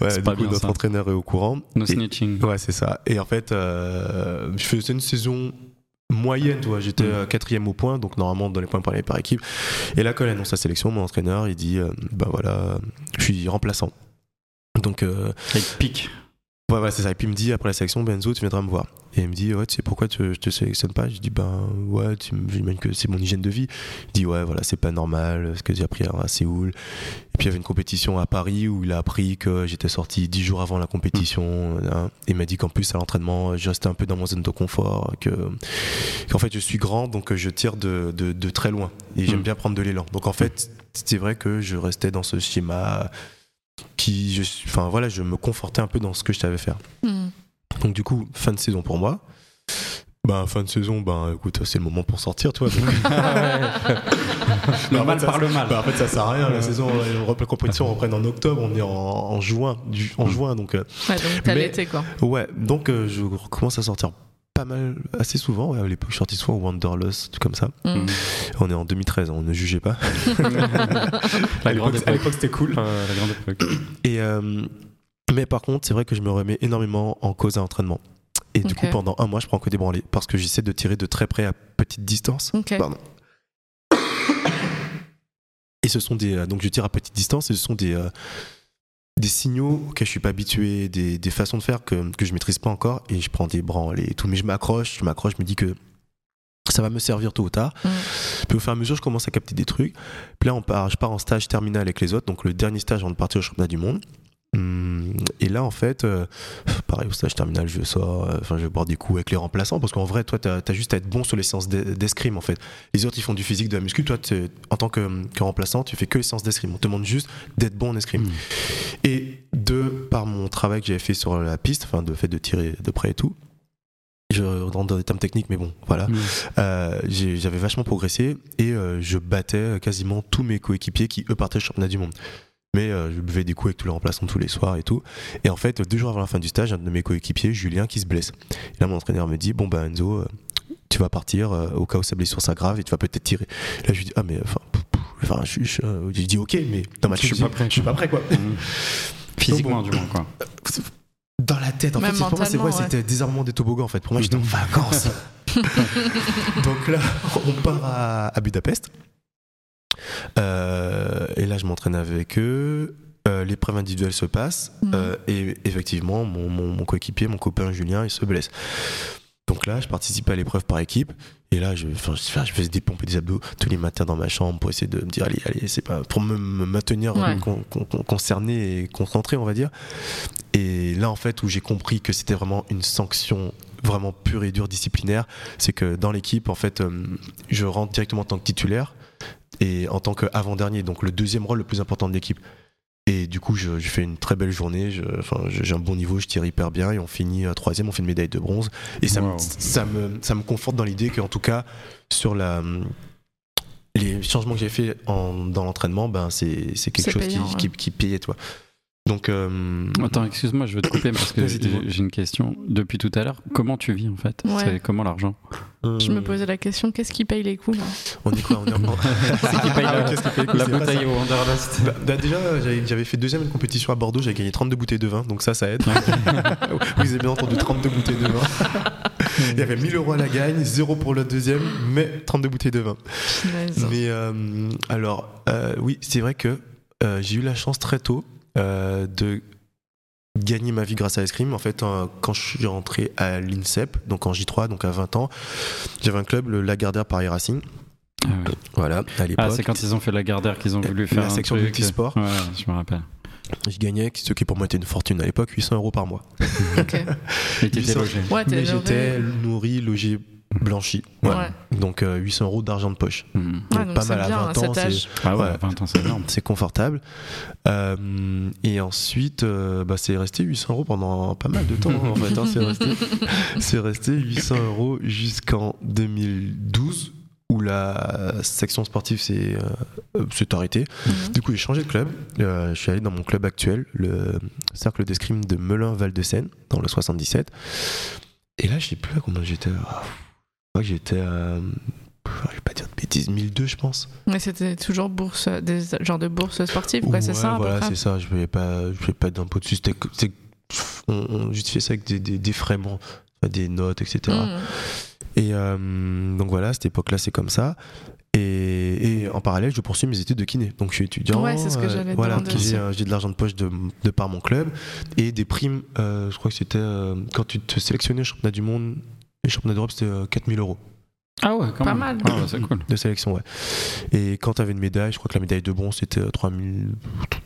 S8: Ouais, du
S9: pas
S8: coup,
S9: bien,
S8: notre
S9: ça.
S8: entraîneur est au courant.
S9: No
S8: Et-
S9: snitching.
S8: Ouais, c'est ça. Et en fait, euh, je faisais une saison moyenne, tu vois. J'étais
S9: Mm.
S8: quatrième au point, donc normalement dans les points par, par équipe. Et là, quand elle annonce sa sélection, mon entraîneur, il dit, euh, bah voilà, je suis remplaçant. Donc, euh,
S9: Avec pic.
S8: Ouais, ouais, c'est ça. Et puis il me dit après la sélection, Benzo, tu viendras me voir. Et il me dit, ouais, tu sais pourquoi tu, je te sélectionne pas? Je dis, ben ouais, j'imagine que c'est mon hygiène de vie. Il dit, ouais, voilà, c'est pas normal, ce que j'ai appris à Séoul. Et puis il y avait une compétition à Paris où il a appris que j'étais sorti dix jours avant la compétition. hein. Et il m'a dit qu'en plus, à l'entraînement, je restais un peu dans mon zone de confort. Que, qu'en fait, je suis grand, donc je tire de, de, de très loin. Et j'aime
S9: Mm.
S8: bien prendre de l'élan. Donc en fait, c'est vrai que je restais dans ce schéma qui, je, enfin voilà, je me confortais un peu dans ce que je savais faire.
S7: Hmm.
S8: Donc du coup, fin de saison pour moi. Ben, fin de saison, ben écoute, c'est le moment pour sortir, toi. Donc,
S9: Le
S8: en
S9: mal par le mal.
S8: bah, en fait, ça sert à rien. La saison, la compétition, on reprend en octobre, on est en, en juin, du- en juin, donc euh,
S7: Ouais, donc t'as l'été quoi.
S8: ouais. Donc euh, je commence à sortir pas mal, assez souvent. Ouais, à l'époque, je sortais souvent au Wanderlust, tout comme ça.
S7: Hmm.
S8: On est en 2013, on ne jugeait pas.
S9: La
S8: à
S9: grande
S8: l'époque, à
S9: époque.
S8: l'époque, c'était cool.
S9: Ouais, la grande époque.
S8: Et, euh, Mais par contre, c'est vrai que je me remets énormément en cause à l'entraînement. Et du coup, pendant un mois, je prends que des branlées parce que j'essaie de tirer de très près à petite distance. Pardon. Et ce sont des. euh, Donc je tire à petite distance et ce sont des. euh, des signaux auxquels je suis pas habitué, des, des façons de faire que, que je maîtrise pas encore et je prends des branles et tout. Mais je m'accroche, je m'accroche, je me dis que ça va me servir tôt ou tard.
S7: Mm.
S8: Puis au fur et à mesure, je commence à capter des trucs. Puis là, on part, je pars en stage terminal avec les autres, donc le dernier stage avant de partir au championnat du monde. Hum, Et là, en fait, euh, pareil au stage terminal, je sors, euh, je vais boire des coups avec les remplaçants parce qu'en vrai, toi, t'as as juste à être bon sur les séances d'e- d'escrime en fait. Les autres, ils font du physique, de la muscu. Toi, en tant que, que remplaçant, tu fais que les séances d'escrime. On te demande juste d'être bon en escrime.
S9: Mm.
S8: Et de par mon travail que j'avais fait sur la piste, enfin, de fait de tirer de près et tout. Je rentre dans des termes techniques, mais bon, voilà.
S9: Mm.
S8: Euh, j'avais vachement progressé et je battais quasiment tous mes coéquipiers qui eux partaient au championnat du monde. Mais euh, je buvais des coups avec tous les remplaçants tous les soirs et tout. Et en fait, deux jours avant la fin du stage, un de mes coéquipiers, Julien, qui se blesse. Et là, mon entraîneur me dit Bon, bah Enzo, euh, tu vas partir euh, au cas où sa blessure s'aggrave et tu vas peut-être tirer. Et là, je lui dis Ah, mais enfin, enfin je, je, euh, je dis Ok, mais dans ma
S9: Je
S8: tête,
S9: suis pas prêt.
S8: Je suis pas prêt, quoi.
S9: Mm. Physiquement, du moins, quoi.
S8: Dans la tête, en
S7: Même
S8: fait, pour moi, c'est
S7: mentalement,
S8: ouais, c'était désarmement des toboggans, en fait. Pour moi, j'étais en vacances. Donc là, on part à, à Budapest. Euh, et là, je m'entraîne avec eux. Euh, L'épreuve individuelle se passe.
S7: Mhm.
S8: Euh, et effectivement, mon, mon- mon coéquipier, mon copain Julien, il se blesse. Donc là, je participe à l'épreuve par équipe. Et là, je, je, enfin, je faisais des pompes et des abdos tous les matins dans ma chambre pour essayer de me dire, allez, allez, c'est pas pour me, me maintenir
S7: Ouais.
S8: con- con- con- concerné et concentré, on va dire. Et là, en fait, où j'ai compris que c'était vraiment une sanction vraiment pure et dure disciplinaire, c'est que dans l'équipe, en fait, je rentre directement en tant que titulaire et en tant qu'avant-dernier, donc le deuxième rôle le plus important de l'équipe. Et du coup, je, je fais une très belle journée, enfin, j'ai un bon niveau, je tire hyper bien et on finit euh, troisième, on fait une médaille de bronze. Et ça, me, ça, me, ça me conforte dans l'idée qu'en tout cas, sur la, les changements que j'ai fait en, dans l'entraînement, ben, c'est c'est quelque chose
S7: payant,
S8: qui,
S7: ouais.
S8: qui, qui payait. Toi. Donc, euh,
S9: Attends, excuse-moi, je vais te couper parce que j'ai une question. Depuis tout à l'heure, comment tu vis en fait?
S7: Ouais.
S9: C'est comment l'argent?
S7: Je me posais la question qu'est-ce qui paye les coups là?
S8: On est quoi? On est en...
S9: C'est qui paye la,
S8: Qu'est-ce qui paye
S9: la bouteille au Wanderlust
S8: Bah, bah, déjà, j'avais fait deuxième compétition à Bordeaux, j'avais gagné 32 bouteilles de vin, donc ça, ça aide. Vous avez bien entendu 32 bouteilles de vin. Il y avait 1000 euros à la gagne, 0 pour le deuxième, mais 32 bouteilles de vin. Mais euh, alors, euh, oui, c'est vrai que euh, j'ai eu la chance très tôt euh, de gagner ma vie grâce à l'escrime. En fait, euh, quand je suis rentré à l'INSEP, donc en J3, donc à 20 ans, j'avais un club, le Lagardère Paris Racing.
S9: Ah, ouais.
S8: Voilà, à l'époque.
S9: Ah, c'est quand ils ont fait la Gardère qu'ils ont voulu
S8: La
S9: faire un
S8: section
S9: truc.
S8: multisport.
S9: Ouais, je me rappelle.
S8: Je gagnais, ce qui pour moi était une fortune à l'époque, 800 euros par mois.
S7: Ok.
S9: Et t'étais
S8: 800.
S9: logé.
S7: Ouais, t'es
S8: Mais j'étais nourri, logé, blanchi.
S7: Ouais.
S8: Donc euh, 800 euros d'argent de poche.
S7: Ouais,
S8: Donc, pas mal à
S7: bien,
S8: 20
S7: à
S8: ans,
S7: cet
S8: c'est-
S7: âge.
S9: Ah ouais,
S8: Ouais.
S9: 20 ans, c'est
S8: confortable. Euh, et ensuite, euh, bah, c'est resté 800 euros pendant pas mal de temps. hein, en fait, hein, c'est resté, c'est resté 800 euros jusqu'en 2012 où la section sportive s'est euh, s'est arrêtée.
S7: Mhm.
S8: Du coup, j'ai changé de club. Euh, je suis allé dans mon club actuel, le cercle d'escrime de Melun-Val-de-Seine, dans le 77. Et là, je sais plus à combien j'étais. Crois que j'étais à. Je vais pas dire de bêtises, 1002, je pense.
S7: Mais c'était toujours bourse, des genres de bourse sportive, quoi, c'est
S8: Ouais,
S7: ça
S8: Voilà, c'est ça. Je ne payais pas, je payais pas d'impôt dessus. C'était on, on justifiait ça avec des, des défraiements, des notes, etc. Et euh, donc voilà, à cette époque-là, c'est comme ça. Et, et en parallèle, je poursuis mes études de kiné. Donc je suis étudiant.
S7: Ouais, c'est ce que j'allais te
S8: voilà, j'ai, euh, de l'argent de poche de, de par mon club et des primes. euh, je crois que c'était euh, quand tu te sélectionnais au championnat du monde et championnat d'Europe, c'était euh, 4000 euros
S9: Ah ouais, quand
S7: Pas
S9: même.
S7: mal.
S9: Ah ouais, c'est cool.
S8: de sélection, ouais. Et quand tu avais une médaille, je crois que la médaille de bronze c'était euh, 3000.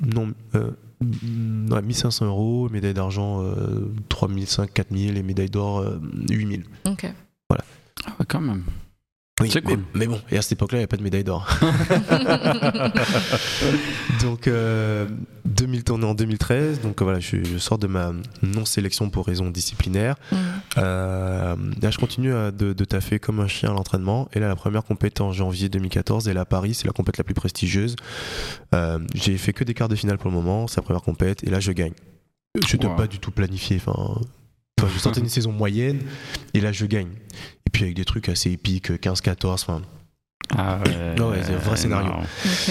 S8: Non, euh, mm, ouais, 1500 euros, médaille d'argent euh, 3500, 4000 et médaille d'or euh, 8000.
S7: Ok.
S9: Ah ouais, quand même.
S8: Oui,
S9: C'est
S8: mais,
S9: cool.
S8: mais bon, et à cette époque-là, il n'y a pas de médaille d'or. donc, euh, 2000, on est en 2013, donc euh, voilà, je, je sors de ma non-sélection pour raison disciplinaire.
S7: Mhm.
S8: Euh, là, je continue à- de, de taffer comme un chien à l'entraînement. Et là, la première compète en janvier 2014, et là, à Paris, c'est la compète la plus prestigieuse. Euh, J'ai fait que des quarts de finale pour le moment, c'est la première compète, et là, je gagne. Je n'étais
S9: Wow.
S8: pas du tout planifié. Enfin, enfin, je sortais une saison moyenne, et là, je gagne. Et puis avec des trucs assez épiques, 15-14, enfin.
S9: Ah ouais.
S8: Ouais, ouais, c'est un vrai scénario.
S9: non.
S7: Ok.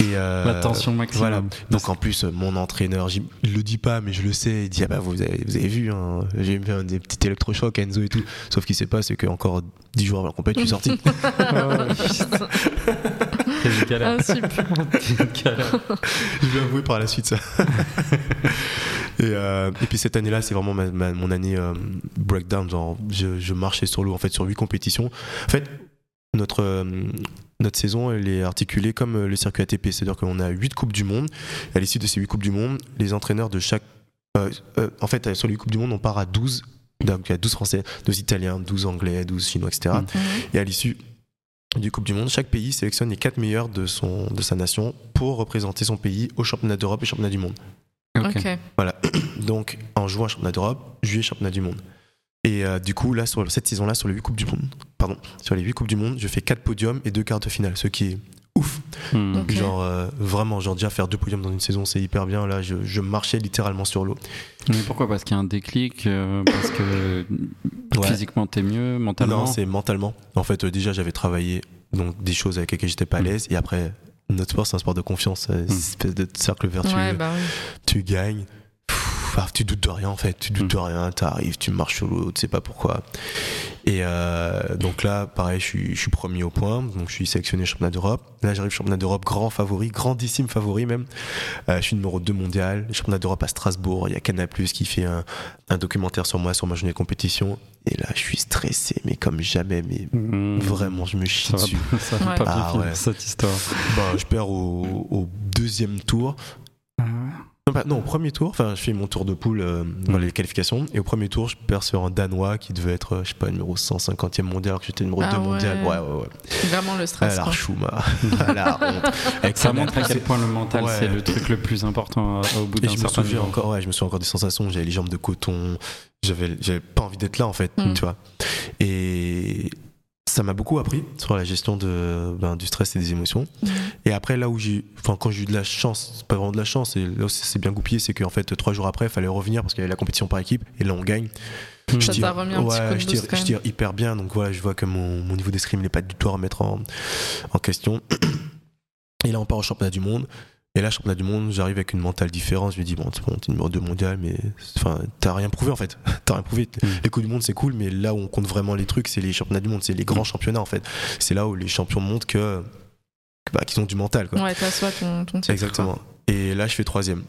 S8: Et euh,
S9: La tension maximum.
S8: Voilà. Donc en plus, mon entraîneur, il le dit pas, mais je le sais. Il dit ah bah vous avez, vous avez vu, hein, j'ai mis un des petits électrochocs à Enzo et tout. Sauf qu'il sait pas, c'est qu'encore 10 jours avant la compétition, je suis sorti.
S9: Quel galère.
S7: Ah,
S8: je vais avouer par la suite ça. et, euh, et puis cette année-là, c'est vraiment ma- ma- mon année euh, breakdown. Genre, je, je marchais sur l'eau en fait sur 8 compétitions. En fait, notre euh, notre saison, elle est articulée comme le circuit ATP, c'est-à-dire qu'on a 8 coupes du monde. À l'issue de ces 8 coupes du monde, les entraîneurs de chaque euh, euh, en fait, sur les coupes du monde, on part à 12 donc il y a 12 Français, 12 Italiens, 12 Anglais, 12 Chinois, etc.
S9: Mm.
S8: Et à l'issue du Coupe du Monde, chaque pays sélectionne les 4 meilleurs de, son, de sa nation pour représenter son pays au championnat d'Europe et championnat du monde.
S9: Ok.
S7: Ok.
S8: Donc en juin, championnat d'Europe, juillet, championnat du monde. Et euh, du coup, là, sur cette saison-là, sur les 8 Coupes du Monde, pardon, sur les 8 Coupes du Monde, je fais 4 podiums et 2 quarts de finale, ce qui est ouf.
S9: Hmm.
S7: Ok.
S8: Genre, euh, vraiment, genre déjà faire deux podiums dans une saison, c'est hyper bien. Là, je, je marchais littéralement sur l'eau.
S9: Mais pourquoi? Parce qu'il y a un déclic, euh, parce que
S8: Ouais.
S9: physiquement t'es mieux, mentalement?
S8: Non, c'est mentalement. En fait, euh, déjà, j'avais travaillé donc des choses avec lesquelles j'étais pas à
S9: Mm.
S8: l'aise. Et après, notre sport, c'est un sport de confiance, euh, une espèce de cercle vertueux.
S7: Ouais, bah oui.
S8: Tu gagnes. Ah, tu doutes de rien en fait, tu doutes de rien, t'arrives, tu marches sur l'eau, tu sais pas pourquoi. Et euh, donc là, pareil, je suis, je suis premier au point, donc je suis sélectionné championnat d'Europe. Là, j'arrive championnat d'Europe, grand favori, grandissime favori même. Euh, je suis numéro 2 mondial, championnat d'Europe à Strasbourg. Il y a Canal qui fait un, un documentaire sur moi, sur ma journée de compétition. Et là, je suis stressé, mais comme jamais, mais
S9: Hmm.
S8: vraiment, je me chie
S9: Ça va,
S8: dessus.
S9: ça va
S7: Ouais.
S9: pas
S8: Ah ouais.
S9: cette histoire.
S8: Bah, je perds au, au deuxième tour. Non, pas- non, au premier tour, enfin, je fais mon tour de poule euh, dans les qualifications. Et au premier tour, je perds sur un Danois qui devait être, euh, je sais pas, numéro 150e mondial, alors que j'étais numéro
S7: Ah
S8: 2
S7: ouais.
S8: mondial. Ouais, ouais, ouais.
S7: Vraiment le stress.
S8: Ah, rechouma. Ah, honte. Avec
S9: Ça montre à quel point le mental
S8: Ouais.
S9: c'est le truc le plus important euh, au bout
S8: Et
S9: d'un
S8: je me
S9: certain
S8: souviens
S9: niveau.
S8: encore, ouais, je me souviens encore des sensations. J'avais les jambes de coton. J'avais, j'avais pas envie d'être là en fait,
S7: Mm.
S8: tu vois. Et ça m'a beaucoup appris sur la gestion de, ben, du stress et des émotions.
S7: Mhm.
S8: Et après, là où j'ai, enfin, quand j'ai eu de la chance, c'est pas vraiment de la chance, et là où c'est bien goupillé, c'est qu'en fait, trois jours après, il fallait revenir parce qu'il y avait la compétition par équipe, et là, on gagne.
S7: Ça
S8: Je ouais, tire, je hyper bien, donc voilà, je vois que mon, mon niveau d'escrime n'est pas du tout à remettre en, en question. Et là, on part au championnat du monde. Et là, championnat du monde, j'arrive avec une mentale différente. Je me dis, bon, c'est bon, t'es numéro 2 mondial, mais enfin, t'as rien prouvé en fait. T'as rien prouvé.
S9: Mm.
S8: Les coups du monde, c'est cool, mais là où on compte vraiment les trucs, c'est les championnats du monde, c'est les grands championnats en fait. C'est là où les champions montrent que, que, bah, qu'ils ont du mental. Quoi.
S7: Ouais, t'assois ton, ton titre.
S8: Exactement. Et là, je fais troisième.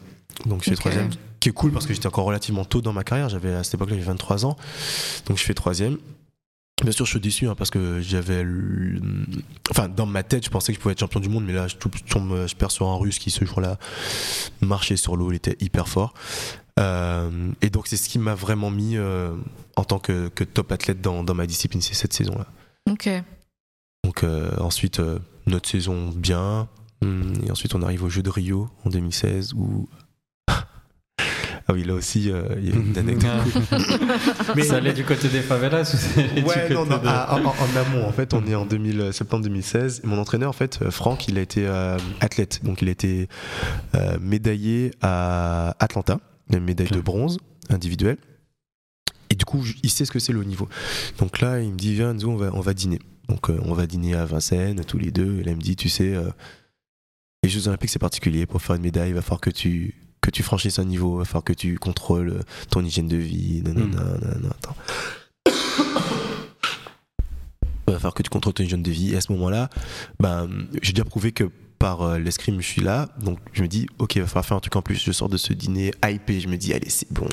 S8: Donc, je fais troisième, qui est cool parce que j'étais encore relativement tôt dans ma carrière. J'avais à cette époque-là, j'avais 23 ans. Donc, je fais troisième. Bien sûr, je suis déçu hein, parce que j'avais. Enfin, dans ma tête, je pensais que je pouvais être champion du monde, mais là, je, tombe- je perds sur un russe qui, ce jour-là, marchait sur l'eau. Il était hyper fort. Euh, et donc, c'est ce qui m'a vraiment mis euh, en tant que, que top athlète dans, dans ma discipline, c'est cette saison-là.
S7: Ok.
S8: Donc euh, ensuite, notre saison bien. Hum, Et ensuite, on arrive au Jeu de Rio en 2016 où... ah oui, là aussi, euh, il y a une anecdote.
S9: Mais ça allait du côté des favelas ou
S8: Ouais,
S9: côté
S8: non, non,
S9: de-
S8: ah, en, en amont, en fait, on est en 2000, euh, septembre 2016. Et mon entraîneur, en fait, euh, Franck, il a été euh, athlète. Donc, il a été euh, médaillé à Atlanta, une médaille de bronze individuelle. Et du coup, il sait ce que c'est le haut niveau. Donc là, il me dit, viens, Enzo, on va, on va dîner. Donc, euh, on va dîner à Vincennes, tous les deux. Et là, il me dit, tu sais, euh, les Jeux Olympiques, c'est particulier. Pour faire une médaille, il va falloir que tu, que tu franchisses un niveau, il va falloir que tu contrôles euh, ton hygiène de vie. Nanana, nanana, attends. Il va falloir que tu contrôles ton hygiène de vie. Et à ce moment-là, ben, j'ai déjà prouvé que par euh, l'escrime, je suis là. Donc, je me dis, ok, il va falloir faire un truc en plus. Je sors de ce dîner hypé. Je me dis, allez, c'est bon.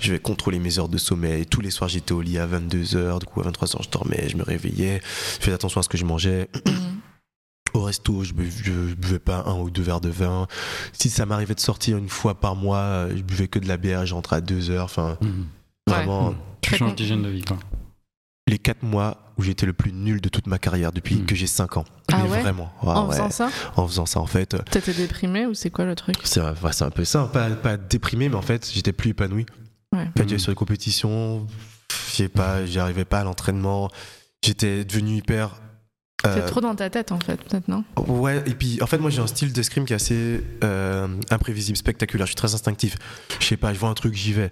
S8: Je vais contrôler mes heures de sommeil. Tous les soirs, j'étais au lit à 22h. Du coup, à 23h, je dormais, je me réveillais. Je faisais attention à ce que je mangeais.
S7: Mhm.
S8: Au resto, je buvais, je buvais pas un ou deux verres de vin. Si ça m'arrivait de sortir une fois par mois, euh, je buvais que de la bière. Je rentrais à 2 heures. Enfin,
S9: Mhm.
S8: vraiment,
S9: Mhm. Tu
S7: Très
S9: changes d'hygiène de vie, quoi.
S8: les 4 mois où j'étais le plus nul de toute ma carrière depuis
S9: Mm.
S8: que j'ai 5 ans.
S7: Ah
S8: Mais
S7: ouais
S8: vraiment. Ouais,
S7: en
S8: ouais.
S7: faisant ça,
S8: En faisant ça, en fait. euh,
S7: t'étais déprimé ou c'est quoi le truc
S8: C'est un peu ça, pas, pas déprimé, mais en fait, j'étais plus épanoui.
S7: Ouais.
S8: En fait, j'allais
S9: Mhm.
S8: sur les compétitions, je sais pas, j'y arrivais pas à l'entraînement. J'étais devenu hyper. Euh,
S7: C'est trop dans ta tête en fait, peut-être non?
S8: Ouais, et puis en fait, moi j'ai un style d'escrime qui est assez euh, imprévisible, spectaculaire. Je suis très instinctif. Je sais pas, je vois un truc, j'y vais.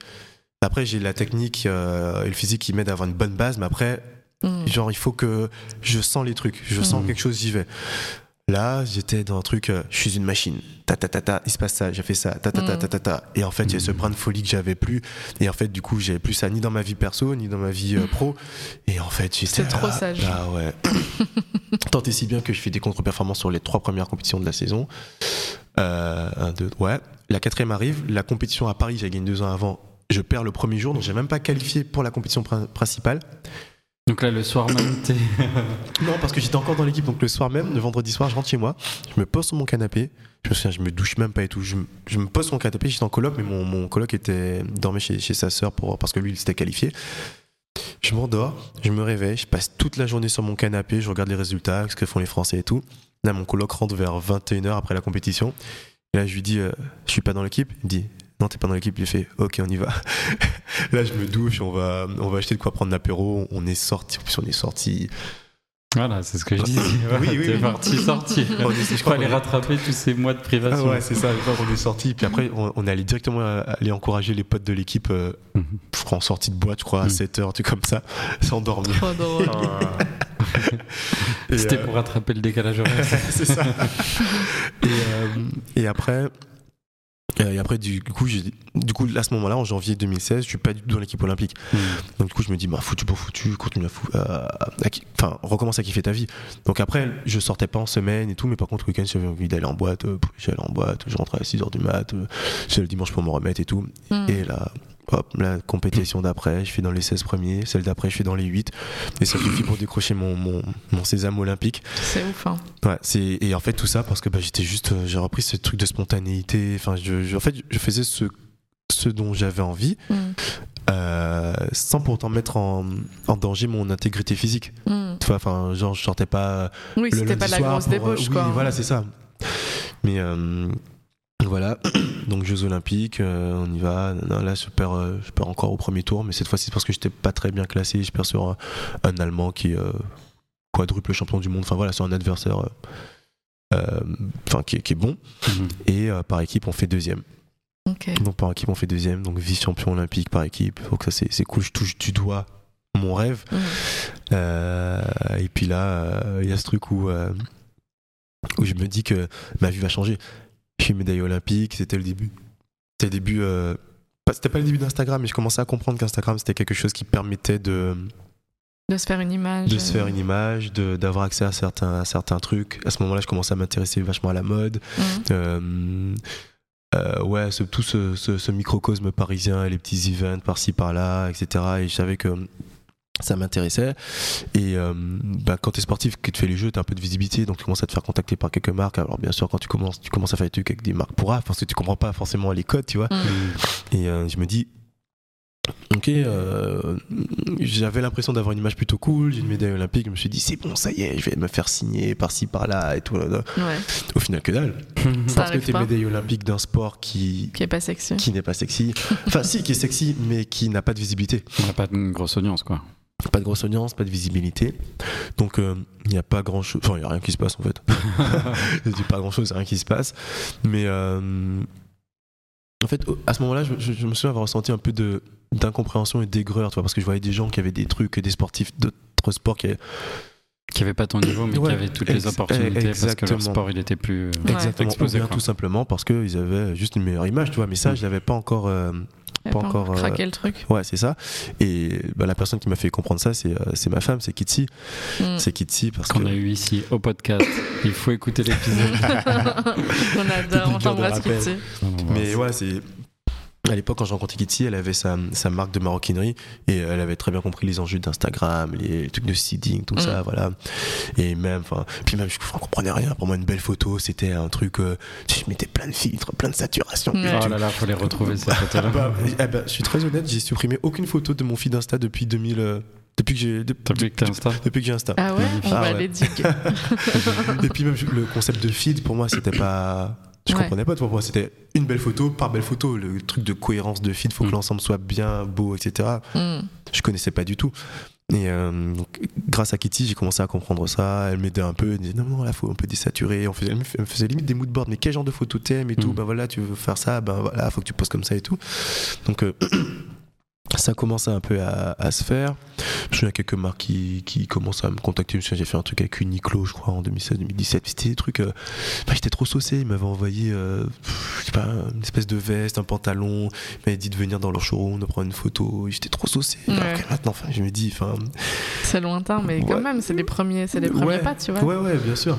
S8: Après, j'ai la technique euh, et le physique qui m'aident à avoir une bonne base, mais après,
S7: Mm.
S8: Genre, il faut que je sens les trucs, je sens
S9: Mhm.
S8: quelque chose, j'y vais. Là, j'étais dans un truc, euh, je suis une machine. Ta ta ta ta, il se passe ça, j'ai fait ça, ta ta ta
S7: Mhm.
S8: ta ta ta. Et en fait, il y a ce brin de folie que j'avais plus. Et en fait, du coup, j'avais plus ça ni dans ma vie perso, ni dans ma vie euh, pro. Et en fait, j'étais.
S7: C'est trop sage.
S8: Ah ouais. Tant et si bien que je fais des contre-performances sur les trois premières compétitions de la saison. Euh, un, deux, ouais. La quatrième arrive. La compétition à Paris, j'ai gagné deux ans avant. Je perds le premier jour, donc j'ai même pas qualifié pour la compétition prin- principale.
S9: Donc là, le soir même, t'es.
S8: Non, parce que j'étais encore dans l'équipe, donc le soir même, le vendredi soir, je rentre chez moi, je me pose sur mon canapé, je me souviens, je me douche même pas et tout, je, me- je me pose sur mon canapé, j'étais en coloc, mais mon, mon coloc était, dormait chez, chez sa sœur pour, parce que lui, il s'était qualifié. Je m'endors, je me réveille, je passe toute la journée sur mon canapé, je regarde les résultats, ce que font les Français et tout. Là, mon coloc rentre vers 21h après la compétition. Là, je lui dis, euh, je suis pas dans l'équipe? Il me dit, non, t'es pas dans l'équipe. Il fait, ok, on y va. là, je me douche, on va, on va acheter de quoi prendre l'apéro. On est sorti, en plus, on est sorti.
S9: Voilà, c'est ce que je disais.
S8: Oui, oui,
S9: T'es
S8: oui.
S9: parti, sorti.
S8: On est- je crois
S9: aller rattraper tous ces mois de
S8: Ah
S9: privation.
S8: ouais, c'est ça. Qu'on est sorti, puis après, on, on est allé directement aller encourager les potes de l'équipe. euh,
S9: Mhm.
S8: je crois en sortie de boîte, je crois, à
S9: Mhm.
S8: 7h, tu comme ça, sans dormir.
S9: C'était
S8: euh,
S9: pour rattraper le décalage horaire.
S8: c'est ça. et, euh, et après, et après du coup, j'ai- du coup, à ce moment-là, en janvier 2016, je suis pas du tout dans l'équipe olympique.
S9: Mhm.
S8: Donc du coup, je me dis, bah foutu pour foutu, continue à fou, à- à ki- enfin, recommence à kiffer ta vie. Donc après, je sortais pas en semaine et tout, mais par contre, le week-end, j'avais envie d'aller en boîte, euh, j'allais en boîte, je rentrais à 6h du mat, euh, j'allais le dimanche pour me remettre et tout.
S7: Mm.
S8: Et là, hop, la compétition d'après, je suis dans les 16 premiers, celle d'après, je suis dans les 8, et ça suffit pour décrocher mon, mon, mon sésame olympique.
S7: C'est ouf. Hein.
S8: Ouais, c'est et en fait tout ça parce que bah, j'étais juste euh, j'ai repris ce truc de spontanéité. Enfin, je, je- en fait, je faisais ce ce dont j'avais envie
S7: Mm.
S8: euh, sans pourtant mettre en, en danger mon intégrité physique.
S7: Mm.
S8: Tu vois, enfin, genre je sortais pas
S7: Oui, c'était pas de la grosse
S8: euh,
S7: débauche,
S8: oui,
S7: quoi.
S8: voilà, c'est ça. Mais euh, voilà, donc Jeux Olympiques, euh, on y va. Non, là, je perds, euh, je perds encore au premier tour, mais cette fois-ci c'est parce que j'étais pas très bien classé. Je perds sur un, un Allemand qui est euh, quadruple champion du monde. Enfin voilà, c'est un adversaire, euh, euh, enfin qui, est- qui est bon.
S9: Mhm.
S8: Et euh, par équipe, on fait deuxième. Donc par équipe, on fait deuxième. Donc vice-champion olympique par équipe. Donc ça, c'est c'est cool. Je touche du doigt mon rêve.
S7: Mm.
S8: Euh, et puis là, euh, il y a ce truc où, euh, où je me dis que ma vie va changer. Je suis médaillé olympique, c'était le début. C'était le début. euh, c'était pas le début d'Instagram, mais je commençais à comprendre qu'Instagram c'était quelque chose qui permettait de,
S7: De se faire une image.
S8: de se faire une image, d'avoir accès à certains, à certains trucs. À ce moment-là, je commençais à m'intéresser vachement à la mode.
S7: Mm.
S8: Euh, euh, ouais, ce- tout ce, ce- ce microcosme parisien et les petits events par-ci par-là, etc. Et je savais que ça m'intéressait. Et euh, bah, quand tu es sportif, que tu fais les jeux, tu as un peu de visibilité, donc tu commences à te faire contacter par quelques marques. Alors bien sûr, quand tu commences, tu commences à faire des trucs avec des marques pour parce que tu comprends pas forcément les codes, tu vois.
S7: Mm.
S8: Et euh, je me dis, ok, euh, j'avais l'impression d'avoir une image plutôt cool, j'ai une médaille olympique, je me suis dit, c'est bon, ça y est, je vais me faire signer par-ci, par-là et tout. là, là.
S7: Ouais.
S8: Au final, que dalle.
S7: Ça
S8: Parce que t'es médaille olympique d'un sport qui,
S7: Qui est pas sexy.
S8: qui n'est pas sexy. Enfin, si, qui est sexy, mais qui n'a pas de visibilité.
S9: On n'a pas de grosse audience, quoi.
S8: Pas de grosse audience, pas de visibilité. Donc, euh, il n'y a pas grand chose. Enfin, il n'y a rien qui se passe, en fait. je dis pas grand chose, rien qui se passe. Mais, euh, en fait, à ce moment-là, je, je- je me souviens avoir ressenti un peu de d'incompréhension et d'aigreur, tu vois, parce que je voyais des gens qui avaient des trucs, des sportifs d'autres sports qui avaient
S9: Qui avait pas ton niveau, mais
S8: Ouais,
S9: qui avait toutes les opportunités parce que
S8: exactement.
S9: leur sport il était plus. euh.
S8: Exactement. Ou
S9: exposés,
S8: bien tout simplement parce qu'ils avaient juste une meilleure image, tu vois. Mais ça,
S9: Mm.
S8: je l'avais pas encore. euh,
S7: T'as
S8: pas encore, euh,
S7: craqué le truc.
S8: Ouais, c'est ça. Et bah, la personne qui m'a fait comprendre ça, c'est euh, c'est ma femme, c'est Kitsi.
S7: Mm.
S8: C'est Kitsi parce
S9: Qu'on
S8: que.
S9: a eu ici au podcast. Il faut écouter l'épisode.
S7: on adore, on t'embrasse. Kitty.
S8: Mais ouais, c'est. À l'époque, quand j'ai rencontré Kitsi, elle avait sa, sa marque de maroquinerie et elle avait très bien compris les enjeux d'Instagram, les, les trucs de seeding, tout
S7: Mm.
S8: ça, voilà. Et même, enfin, puis même, je ne comprenais rien. Pour moi, une belle photo, c'était un truc. euh, je mettais plein de filtres, plein de saturation. Et
S9: Oh là là, faut les retrouver ces
S8: Ah
S9: photos-là.
S8: bah, eh ben, je suis très honnête, j'ai supprimé aucune photo de mon feed Insta depuis 2000. euh, depuis que j'ai. de-
S9: Depuis que Insta.
S8: depuis que j'ai Insta.
S7: Ah ouais? On
S8: Ah
S7: va
S8: ouais.
S7: les.
S8: Et puis même le concept de feed pour moi c'était pas je
S7: Ouais.
S8: comprenais pas pour moi c'était une belle photo par belle photo le truc de cohérence de feed faut que
S9: Mm.
S8: l'ensemble soit bien beau etc
S7: Mm.
S8: je connaissais pas du tout et euh, donc, grâce à Kitty j'ai commencé à comprendre ça elle m'aidait un peu elle me disait non non là faut un peu désaturer on faisait, elle me fait- elle me faisait limite des moodboards mais quel genre de photo t'aimes et tout
S9: Mm.
S8: ben voilà tu veux faire ça ben voilà faut que tu poses comme ça et tout donc euh, ça commençait un peu à, à se faire. Je me souviens quelques marques qui, qui commencent à me contacter. J'ai fait un truc avec Uniqlo, je crois, en 2016-2017. C'était des trucs. euh, enfin, j'étais trop saucé. Ils m'avaient envoyé, euh, pff, je sais pas, une espèce de veste, un pantalon. Ils m'avaient dit de venir dans leur showroom, de prendre une photo. J'étais trop saucé.
S7: Ouais.
S8: Alors que maintenant, enfin, je me dis,
S7: C'est lointain, mais quand même, c'est les premiers, c'est les premiers
S8: ouais,
S7: pas, tu vois.
S8: Ouais, ouais, bien sûr.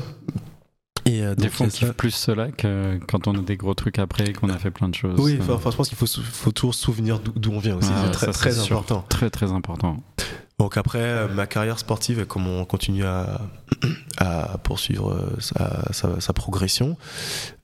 S8: Et euh,
S9: Des fois, on kiffe plus cela que quand on a des gros trucs après et qu'on a fait plein de choses.
S8: Oui,
S9: Euh,
S8: enfin, enfin, je pense qu'il faut, faut toujours se souvenir d'où on vient aussi.
S9: Ah,
S8: c'est très,
S9: ça,
S8: très
S9: c'est sûr.
S8: important.
S9: Très, très important.
S8: Donc après, euh, ma carrière sportive, elle comment- continue à, à poursuivre sa, sa- sa progression.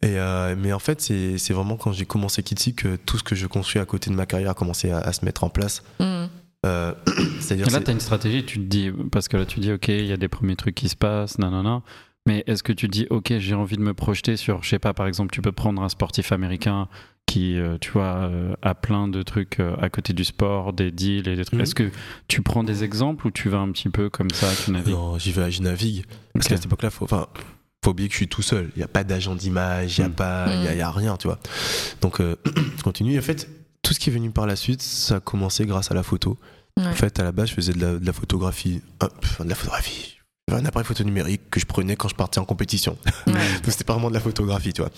S8: Et, euh, mais en fait, c'est vraiment quand j'ai commencé Kitsi que tout ce que je construis à côté de ma carrière a commencé à, à se mettre en place.
S7: Mm.
S8: Euh,
S9: Et là, tu as une stratégie, tu te dis, parce que là, tu dis, OK, il y a des premiers trucs qui se passent, nanana. Mais est-ce que tu dis, OK, j'ai envie de me projeter sur, je sais pas, par exemple, tu peux prendre un sportif américain qui, euh, tu vois, euh, a plein de trucs euh, à côté du sport, des deals et des trucs.
S8: Mhm.
S9: Est-ce que tu prends des exemples ou tu vas un petit peu comme ça, tu navigues?
S8: Non, j'y vais, je navigue. Parce qu'à cette époque-là, faut, enfin, faut oublier que je suis tout seul. Il n'y a pas d'agent d'image, il n'y a
S9: Mm.
S8: pas, il y a, il y a rien, tu vois. Donc, euh, je continue. En fait, tout ce qui est venu par la suite, ça a commencé grâce à la photo.
S7: Ouais.
S8: En fait, à la base, je faisais de la, de la photographie. Pff, de la photographie. J'avais un appareil photo numérique que je prenais quand je partais en compétition.
S7: Ouais.
S8: Donc c'était pas vraiment de la photographie, tu vois.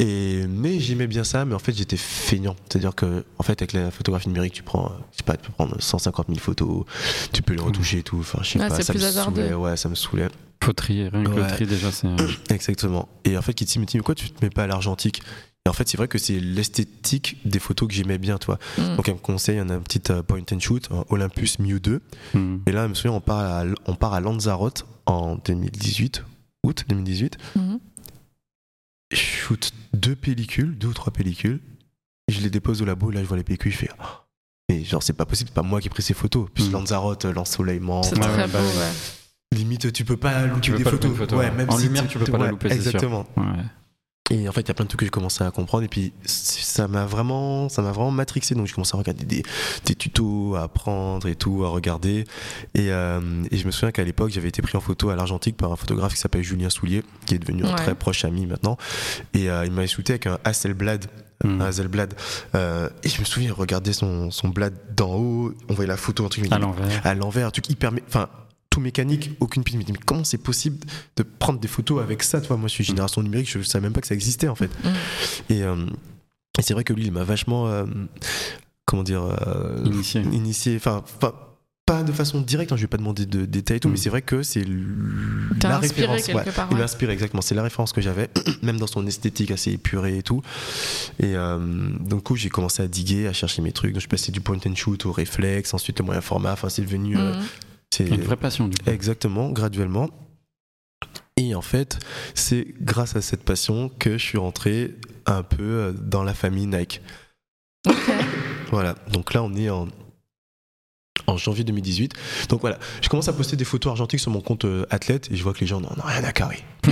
S8: Et mais j'aimais bien ça, mais en fait j'étais feignant. C'est-à-dire que en fait avec la photographie numérique, tu prends, je sais pas, tu peux prendre 150 000 photos, tu peux les retoucher et tout. Enfin, je sais
S7: Ouais,
S8: pas,
S7: c'est
S8: ça me
S7: hasardeux.
S8: saoulait. Ouais, ça me saoulait.
S9: Faut trier, rien que le tri, déjà, c'est.
S8: Exactement. Et en fait, Kitty me dit, mais pourquoi tu te mets pas à l'argentique? En fait, c'est vrai que c'est l'esthétique des photos que j'aimais bien, toi.
S7: Mm.
S8: Donc elle me conseille, on a un petit euh, point and shoot, un Olympus Miu 2.
S9: Hmm.
S8: Et là, je me souviens, on part à, on part à Lanzarote en 2018, août 2018.
S7: Mhm.
S8: Je shoot deux pellicules, deux ou trois pellicules. Je les dépose au labo, là je vois les pellicules, je fais. oh. Mais genre, c'est pas possible, c'est pas moi qui ai pris ces photos. Puis
S9: Mm.
S8: Lanzarote, l'ensoleillement.
S7: C'est très
S9: ouais,
S7: beau, ouais.
S8: Limite, tu peux pas louper
S9: Tu peux
S8: des
S9: pas
S8: photos.
S9: photo,
S8: ouais,
S9: ouais.
S8: même
S9: En
S8: si
S9: lumière, tu peux pas la louper, c'est sûr.
S8: Et en fait, il y a plein de trucs que j'ai commencé à comprendre. Et puis, ça m'a vraiment, ça m'a vraiment matrixé. Donc, j'ai commencé à regarder des, des tutos, à apprendre et tout, à regarder. Et, euh, et je me souviens qu'à l'époque, j'avais été pris en photo à l'Argentique par un photographe qui s'appelle Julien Soulier, qui est devenu un très proche ami maintenant. Et euh, il m'avait shooté avec un Hasselblad. Un Hasselblad. Euh, et je me souviens, regarder son, son blad d'en haut, on voyait la photo, un truc,
S9: À l'envers.
S8: à l'envers, un truc hyper. Enfin, tout mécanique, aucune pile. Mais comment c'est possible de prendre des photos avec ça Toi, moi, je suis génération numérique, je savais même pas que ça existait en fait.
S7: Mm.
S8: Et, euh, et c'est vrai que lui, il m'a vachement. euh, comment dire euh,
S9: Initié.
S8: Initié. Enfin, enfin, pas de façon directe, hein, je vais pas demander de détails et tout,
S9: Mm.
S8: mais c'est vrai que c'est la référence.
S7: quelque
S8: ouais.
S7: part,
S8: Il
S7: ouais.
S8: m'a inspiré exactement, c'est la référence que j'avais, même dans son esthétique assez épurée et tout. Et euh, donc, du coup, j'ai commencé à diguer, à chercher mes trucs. Donc, je suis passé du point and shoot au réflexe, ensuite le moyen format. Enfin, c'est devenu. euh. C'est
S9: Une vraie passion, du coup.
S8: Exactement, graduellement. Et en fait, c'est grâce à cette passion que je suis rentré un peu euh, dans la famille Nike.
S7: Ok.
S8: Voilà, donc là on est en, en janvier 2018. Donc voilà, je commence à poster des photos argentiques sur mon compte euh, athlète et je vois que les gens n'en ont rien à carrer.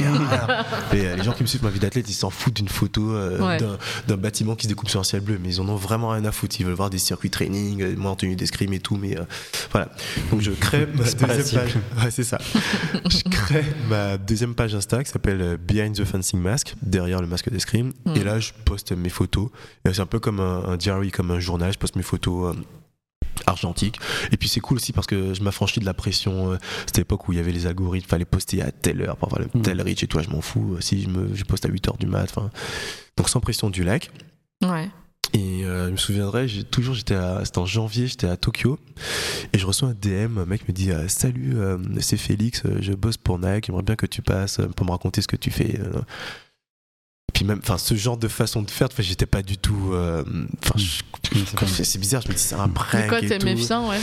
S8: Et, euh, les gens qui me suivent ma vie d'athlète, ils s'en foutent d'une photo euh,
S7: Ouais.
S8: d'un- bâtiment qui se découpe sur un ciel bleu, mais ils en ont vraiment rien à foutre. Ils veulent voir des circuits training, euh, moi en tenue d'escrime et tout, mais euh, voilà. Donc je crée ma deuxième page. Ouais, c'est ça. je crée ma deuxième page Insta qui s'appelle euh, Behind the Fencing Mask, derrière le masque d'escrime.
S7: Mm.
S8: Et là, je poste mes photos. C'est un peu comme un, un diary, comme un journal. Je poste mes photos. Argentiques et puis c'est cool aussi parce que je m'affranchis de la pression euh, c'était l'époque où il y avait les algorithmes fallait poster à telle heure pour avoir le
S9: Mm.
S8: tel reach et toi je m'en fous euh, si je me je poste à 8 heures du mat enfin donc sans pression du lac
S7: Ouais.
S8: et euh, je me souviendrai, j'ai toujours j'étais à- c'était en janvier, j'étais à Tokyo et je reçois un DM, un mec me dit euh, salut, euh, c'est Félix, je bosse pour Nike, j'aimerais bien que tu passes pour me raconter ce que tu fais. Euh. Puis même, enfin ce genre de façon de faire, enfin, j'étais pas du tout, euh, enfin je-
S9: Oui, c'est
S8: quand
S9: pas-
S8: je fais, c'est bizarre, je me dis c'est un
S7: Mais
S8: prank
S7: quoi,
S8: et
S7: t'es
S8: tout.
S7: méfiant, ouais.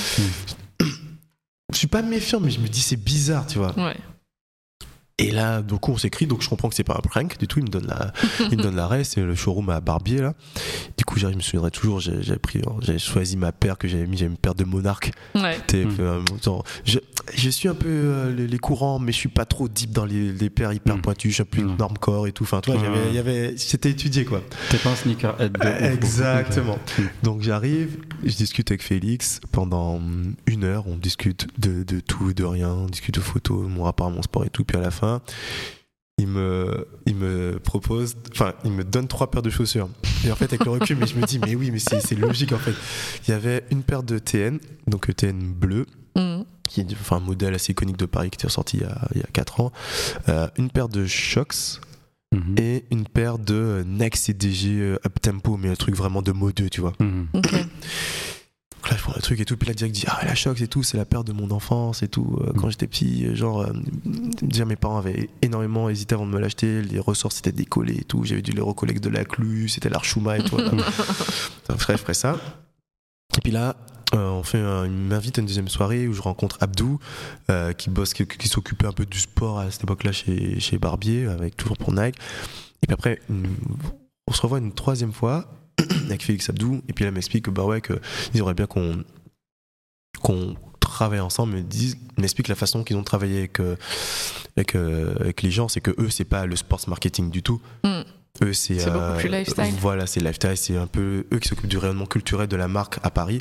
S8: Je suis pas méfiant, mais je me dis c'est bizarre, tu vois.
S7: Ouais.
S8: Et là, du coup, on s'écrit, donc je comprends que c'est pas un prank du tout. Il me donne la, il me donne la reste, c'est le showroom à Barbier là. Du coup, je me souviendrai toujours, j'ai j'ai pris, j'ai choisi ma paire que j'avais mis, j'avais une paire de Monarque.
S7: Ouais.
S9: Mm.
S8: euh, genre, je, je suis un peu euh, les, les courants, mais je suis pas trop deep dans les, les paires hyper
S9: Mm.
S8: pointues. Je suis plus
S9: Mm.
S8: normcore et tout. Enfin, tu vois,
S9: Ouais,
S8: j'avais, y avait, c'était étudié quoi.
S9: T'es pas un sneakerhead de.
S8: Exactement.
S9: Ok.
S8: Donc j'arrive, je discute avec Félix pendant hum, une heure. On discute de, de tout et de rien, on discute de photos, mon rapport à mon sport et tout. Puis à la fin, il me, il me propose, enfin, il me donne trois paires de chaussures. Et en fait, avec le recul, mais je me dis, mais oui, mais c'est logique en fait. Il y avait une paire de TN, donc euh, TN bleu,
S7: Mm.
S8: qui est enfin, un modèle assez iconique de Paris qui était sorti il y a, il y a 4 ans, euh, une paire de Shox
S9: Mhm.
S8: et une paire de Nike CDG euh, Up Tempo, mais un truc vraiment de modeux, tu vois.
S9: Mhm.
S7: Ok.
S8: Donc là, je prends le truc et tout, puis là, direct, dit Ah, la Shox et tout, c'est la paire de mon enfance et tout. Euh, Quand j'étais petit, euh, genre, euh, dire mes parents avaient énormément hésité avant de me l'acheter. Les ressorts s'étaient décollés et tout. J'avais dû les recoller de la Clu, c'était l'Archuma et tout. voilà. Donc, je ferais ça. Et puis là, euh, on fait un- il m'invite à une deuxième soirée où je rencontre Abdou, euh, qui bosse, qui, qui s'occupait un peu du sport à cette époque-là chez, chez Barbier, avec toujours pour Nike. Et puis après, on se revoit une troisième fois avec Félix Abdou, et puis il m'explique que bah ouais, que ils auraient bien qu'on travaille ensemble, mais disent, m'expliquent la façon qu'ils ont travaillé avec, euh, euh, avec les gens, c'est que eux, c'est pas le sports marketing du tout.
S7: Mm.
S8: Eux, c'est
S7: C'est beaucoup plus lifestyle.
S8: Voilà, c'est lifestyle, c'est un peu eux qui s'occupent du rayonnement culturel de la marque à Paris.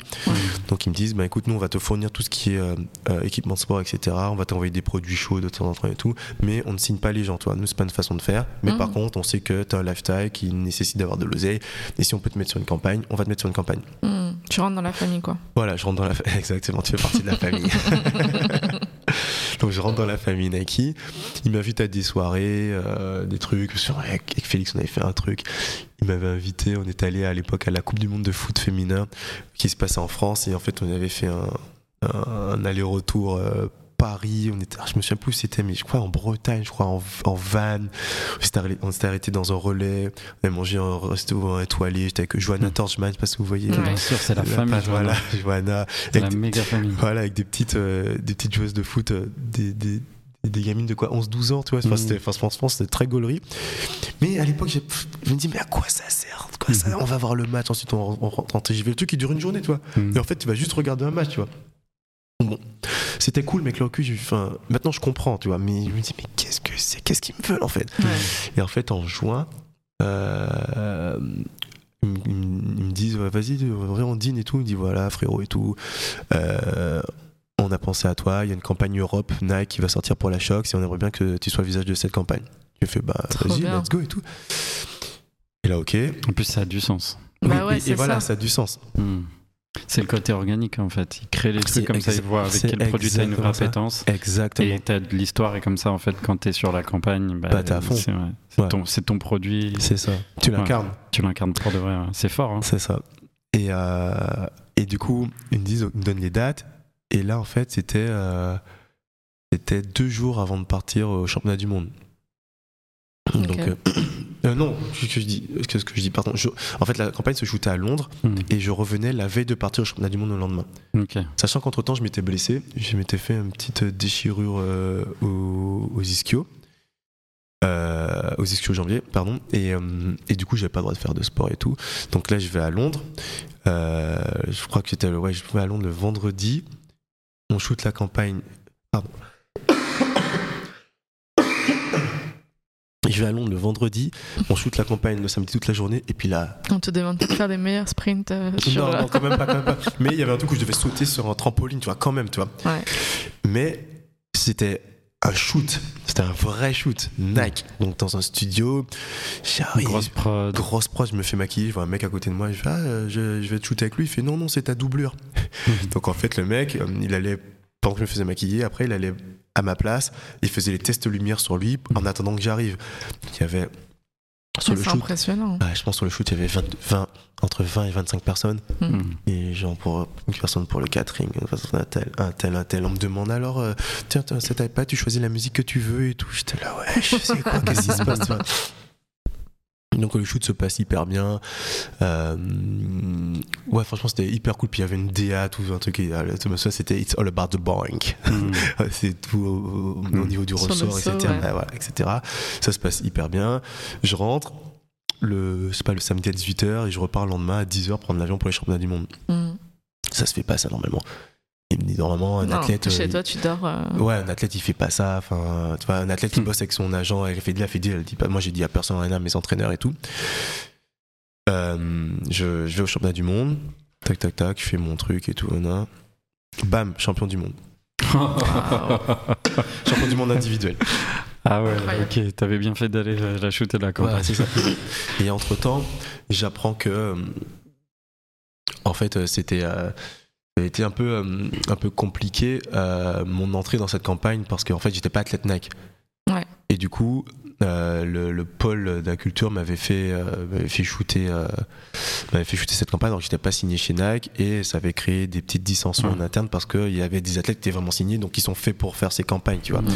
S8: Donc ils me disent, bah écoute, nous on va te fournir tout ce qui est euh, euh, équipement de sport, etc. On va t'envoyer des produits chauds de temps en temps et tout, mais on ne signe pas les gens, toi. Nous c'est pas une façon de faire. Mais
S7: Mhm.
S8: par contre, on sait que tu as un lifestyle qui nécessite d'avoir de l'oseille, et si on peut te mettre sur une campagne, on va te mettre sur une campagne.
S7: Mm. Tu rentres dans la famille, quoi.
S8: Voilà, je rentre dans la famille. Exactement, tu fais partie de la famille. Je rentre dans la famille Nike. Il m'invite à des soirées, euh, des trucs. Avec Félix, on avait fait un truc. Il m'avait invité. On est allé à l'époque à la Coupe du Monde de foot féminin qui se passait en France. Et en fait, on avait fait un aller-retour. euh, Paris, on était, ah, je me souviens plus où c'était, mais je crois en Bretagne, je crois en, en van. On s'était arrêté- dans un relais, on avait mangé un resto étoilé. J'étais avec Johanna Torchman, je sais pas si vous voyez.
S7: Ouais.
S9: Bien sûr, c'est la famille.
S8: page,
S9: Johanna.
S8: voilà, Johanna.
S9: C'est la méga famille.
S8: voilà, avec des petites, euh, des petites joueuses de foot, euh, des, des, des gamines de quoi 11-12 ans, tu vois. Enfin,
S9: Mhm.
S8: c'était- enfin, franchement, c'était très gaulerie. Mais à l'époque, je me dis, mais à quoi ça sert quoi, ça
S9: Mhm.
S8: On va voir le match, ensuite on, rentre en TGV. Le truc, il dure une journée, tu vois.
S9: Mhm.
S8: Et en fait, tu vas juste regarder un match, tu vois. Bon, c'était cool, mais le recul, enfin, maintenant je comprends, tu vois. Mais je me dis, mais qu'est-ce que c'est Qu'est-ce qu'ils me veulent, en fait?
S7: Ouais.
S8: et en fait, en juin, euh, ils, me- disent ouais, Vas-y, on dîne et tout. Ils me disent Voilà, frérot et tout. euh, on a pensé à toi. Il y a une campagne Europe, Nike qui va sortir pour la Shox et on aimerait bien que tu sois le visage de cette campagne. J'ai fait Bah,
S7: Trop
S8: vas-y,
S7: bien.
S8: let's go et tout. Et là, ok.
S9: En plus, ça a du sens.
S7: Bah ouais,
S8: et,
S7: c'est
S8: et voilà,
S7: ça.
S8: ça a du sens.
S9: Hmm. C'est le côté organique en fait. Il crée les trucs comme ça, il voit avec quel produit t'as une vraie appétence.
S8: Exactement.
S9: Et t'as de l'histoire et comme ça en fait quand t'es sur la campagne, bah,
S8: Bah, t'es à fond.
S9: c'est ouais. Ton, produit,
S8: C'est ça. Tu
S9: Ouais.
S8: l'incarnes.
S9: tu l'incarnes pour de vrai. ouais. C'est fort. Hein.
S8: C'est ça. Et, euh, et du coup, ils me disent, ils me donnent les dates. Et là, en fait, c'était euh, c'était deux jours avant de partir au championnat du monde. Donc, euh, euh, non, qu'est-ce que je dis Qu'est-ce que je dis Pardon. je- en fait, la campagne se shootait à Londres
S9: Hmm.
S8: et je revenais la veille de partir au championnat du monde le lendemain. Sachant qu'entre temps, je m'étais blessé. Je m'étais fait une petite déchirure euh, aux, aux ischios. Euh, aux ischio-jambiers, pardon. Et, et du coup, j'avais pas le droit de faire de sport et tout. Donc là, je vais à Londres. Je crois que c'était le- ouais, je vais à Londres le vendredi. On shoot la campagne. Pardon. Je vais à Londres le vendredi. On shoot la campagne le samedi toute la journée. Et puis là,
S7: On te demande de faire des meilleurs sprints euh, sur.
S8: non, non, quand même pas, quand même pas. Mais il y avait un truc où je devais sauter sur un trampoline, tu vois, quand même, tu vois.
S7: Ouais.
S8: Mais c'était un shoot, c'était un vrai shoot, Nike. Donc dans un studio, j'arrive,
S9: Grosse prod.
S8: grosse prod, je me fais maquiller, je vois un mec à côté de moi, je fais ah, euh, je, je vais te shooter avec lui, il fait non non c'est ta doublure. Donc en fait le mec, euh, il allait pendant que je me faisais maquiller, après il allait à ma place, il faisait les tests lumière sur lui en attendant que j'arrive. Il y avait sur le shoot,
S7: impressionnant.
S8: je pense sur le shoot il y avait 20, 20 entre 20 et 25 personnes.
S9: Hmm.
S8: Et genre pour une personne pour le catering, une personne un tel, un tel, un tel. On me demande alors, euh, tiens, cet iPad, tu choisis la musique que tu veux et tout. J'étais là, ouais, je sais quoi, qu'est-ce qui se passe. Donc le shoot se passe hyper bien. Euh, ouais, franchement, c'était hyper cool. Puis il y avait une DA, tout un truc. et, euh, ça, c'était It's all about the boing.
S9: Hmm.
S8: C'est tout au,
S9: Mm.
S8: niveau du
S7: Sur
S8: ressort,
S7: saut,
S8: etc.
S7: ouais.
S8: Ouais, voilà, etc. Ça se passe hyper bien. Je rentre le, je sais pas, le samedi à 18h et je repars le lendemain à 10h prendre l'avion pour les championnats du monde.
S7: Mm.
S8: Ça se fait pas ça normalement. Il me dit normalement un
S7: Non,
S8: athlète.
S7: chez
S8: euh,
S7: toi, tu dors. euh,
S8: Ouais, un athlète il fait pas ça. Enfin, tu vois, un athlète qui
S9: Hmm.
S8: bosse avec son agent, elle fait de la fait de- elle dit pas. Moi j'ai dit à personne rien à mes entraîneurs et tout. Euh, je, je vais au championnat du monde. Tac tac tac, je fais mon truc et tout. Bam, champion du monde. Champion du monde individuel.
S9: Ah ouais,
S7: Incroyable.
S9: ok, t'avais bien fait d'aller la shooter la campagne.
S8: Ouais, c'est ça. Et entre temps, j'apprends que, en fait, c'était, euh, ça a été un peu, euh, un peu compliqué euh, mon entrée dans cette campagne parce qu'en fait, j'étais pas athlète.
S7: Ouais.
S8: Et du coup, euh, le, le pôle de la culture m'avait fait, fait shooter, m'avait fait shooter cette campagne, donc j'étais pas signé chez Nike et ça avait créé des petites dissensions
S9: Ouais.
S8: en interne parce qu'il y avait des athlètes qui étaient vraiment signés, donc qui sont faits pour faire ces campagnes, tu vois.
S9: Ouais.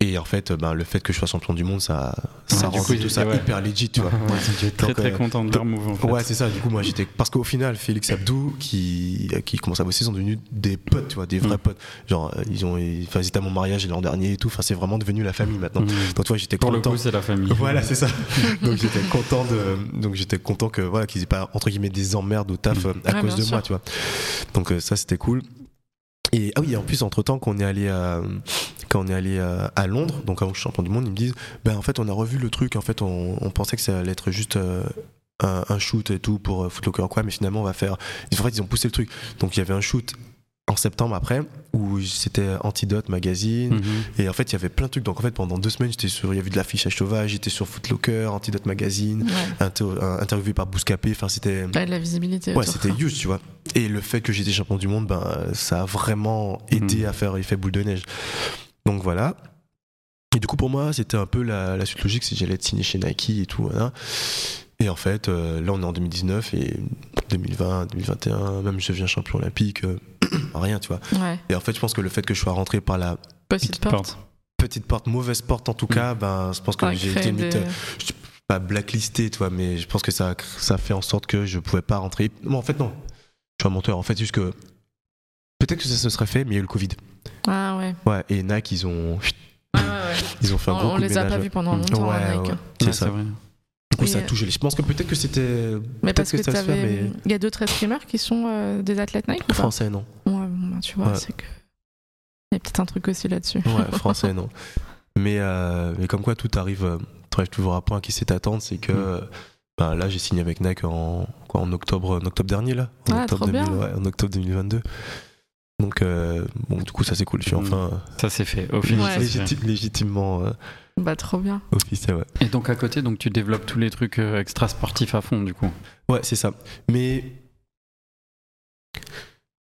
S8: Et en fait, ben, le fait que je sois champion du monde, ça, ça
S9: Ouais,
S8: rend
S9: coup,
S8: tout ça
S9: ouais.
S8: hyper legit, tu vois.
S9: Ouais, j'étais très très
S8: euh,
S9: content de leur move en fait.
S8: Ouais, c'est ça. Du coup, moi, j'étais parce qu'au final, Félix Abdou, qui qui commence à bosser, sont devenus des potes, tu vois, des vrais
S9: Mm.
S8: potes. Genre, euh, ils ont, enfin, ils étaient à mon mariage l'an dernier et tout. Enfin, c'est vraiment devenu la famille maintenant.
S9: Mm.
S8: Donc, tu vois, j'étais
S9: Pour le
S8: content.
S9: coup, c'est la famille.
S8: Voilà, c'est ça. donc j'étais content de, donc j'étais content que voilà qu'ils aient pas entre guillemets des emmerdes au taf euh, à
S7: Ouais,
S8: cause de moi, tu vois. Donc euh, ça c'était cool. Et ah oui, en plus entre temps qu'on est allé à quand on est allé à, Londres, donc avant que je champion du monde, ils me disent ben en fait on a revu le truc, en fait on, pensait que ça allait être juste euh, un, shoot et tout pour euh, Footlocker quoi, mais finalement on va faire. En fait ils ont poussé le truc. Donc il y avait un shoot en septembre après où c'était Antidote magazine
S9: Mhm.
S8: et en fait, il y avait plein de trucs. Donc en fait, pendant deux semaines, j'étais sur, il y avait de l'affichage sauvage, j'étais sur Footlocker, Antidote Magazine,
S7: Ouais.
S8: inter- un- interviewé par Bouscapé. Enfin, c'était,
S7: Ouais, de la visibilité.
S8: ouais, c'était huge, tu vois. Et le fait que j'étais champion du monde, ben, ça a vraiment aidé
S9: Mhm.
S8: à faire effet boule de neige. Donc voilà. Et du coup, pour moi, c'était un peu la, la suite logique, c'est que j'allais être signé chez Nike et tout. Voilà. Et en fait, euh, là, on est en 2019 et 2020, 2021, même je deviens champion olympique, euh, rien, tu vois.
S7: Ouais.
S8: Et en fait, je pense que le fait que je sois rentré par la
S7: Petite porte.
S8: petite porte, mauvaise porte en tout cas, ben, je pense que j'ai été limite,
S7: des-
S8: euh, je suis pas blacklisté, tu vois, mais je pense que ça, ça fait en sorte que je pouvais pas rentrer. Bon, en fait, non. Je suis un menteur. En fait, juste que peut-être que ça se serait fait, mais il y a eu le Covid.
S7: Ah ouais.
S8: Ouais, et Nike, ils ont,
S7: ouais, ouais.
S8: ils ont fait un
S7: On,
S8: gros
S7: on
S8: coup de
S7: les a
S8: ménage,
S7: pas vus pendant longtemps,
S8: Ouais,
S7: hein, Nike.
S8: ouais.
S9: Ouais,
S8: C'est ça.
S9: vrai.
S8: Coup, ça a
S7: euh,
S8: tout gelé. Je pense que peut-être que c'était
S7: Mais parce que,
S8: peut-être que ça se fait,
S7: t'avais-
S8: mais-
S7: il y a d'autres escrimeurs qui sont euh, des athlètes Nike
S8: français, non.
S7: Ouais, bon, bah, tu vois,
S8: Ouais.
S7: c'est que. Il y a peut-être un truc aussi là-dessus.
S8: Ouais, français, non. Mais, euh, mais comme quoi, tout arrive, euh, arrive toujours à point qui sait attendre, c'est que.
S9: Mm.
S8: ben là, j'ai signé avec Nike en, quoi, en, octobre, en octobre dernier, là. En,
S7: Ah,
S8: octobre
S7: trop bien.
S8: ouais, en octobre 2022. Donc, euh, bon, du coup, ça c'est cool. Je suis
S9: Mm.
S8: enfin
S9: Ça c'est fait. Au final,
S7: Ouais.
S8: légitime- légitimement euh,
S7: Bah, trop bien.
S8: ouais.
S9: Et donc à côté, donc tu développes tous les trucs euh, extra sportifs à fond du coup.
S8: Ouais, c'est ça. Mais.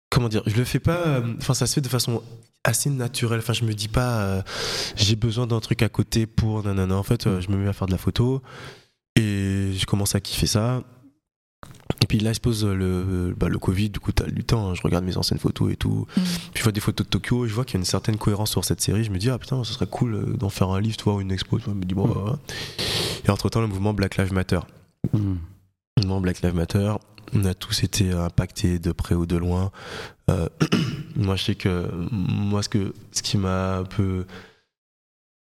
S8: Comment dire Je le fais pas. euh, Enfin, ça se fait de façon assez naturelle. Enfin, je me dis pas. euh, j'ai besoin d'un truc à côté pour. Nanana. En fait, euh, je me mets à faire de la photo. Et je commence à kiffer ça. Et puis là, il se pose le, bah, le Covid, du coup, t'as du temps. hein, je regarde mes anciennes photos et tout.
S7: Mm.
S8: Puis je vois des photos de Tokyo, et je vois qu'il y a une certaine cohérence sur cette série. Je me dis, ah putain, ce serait cool euh, d'en faire un livre, tu vois, ou une expo. tu vois. Je me dis, bon,
S9: Mm.
S8: bah, voilà. Et entre temps, le mouvement Black Lives Matter.
S9: Mhm.
S8: Le mouvement Black Lives Matter, on a tous été impactés de près ou de loin. Euh, moi, je sais que moi, ce, que, ce qui m'a un peu,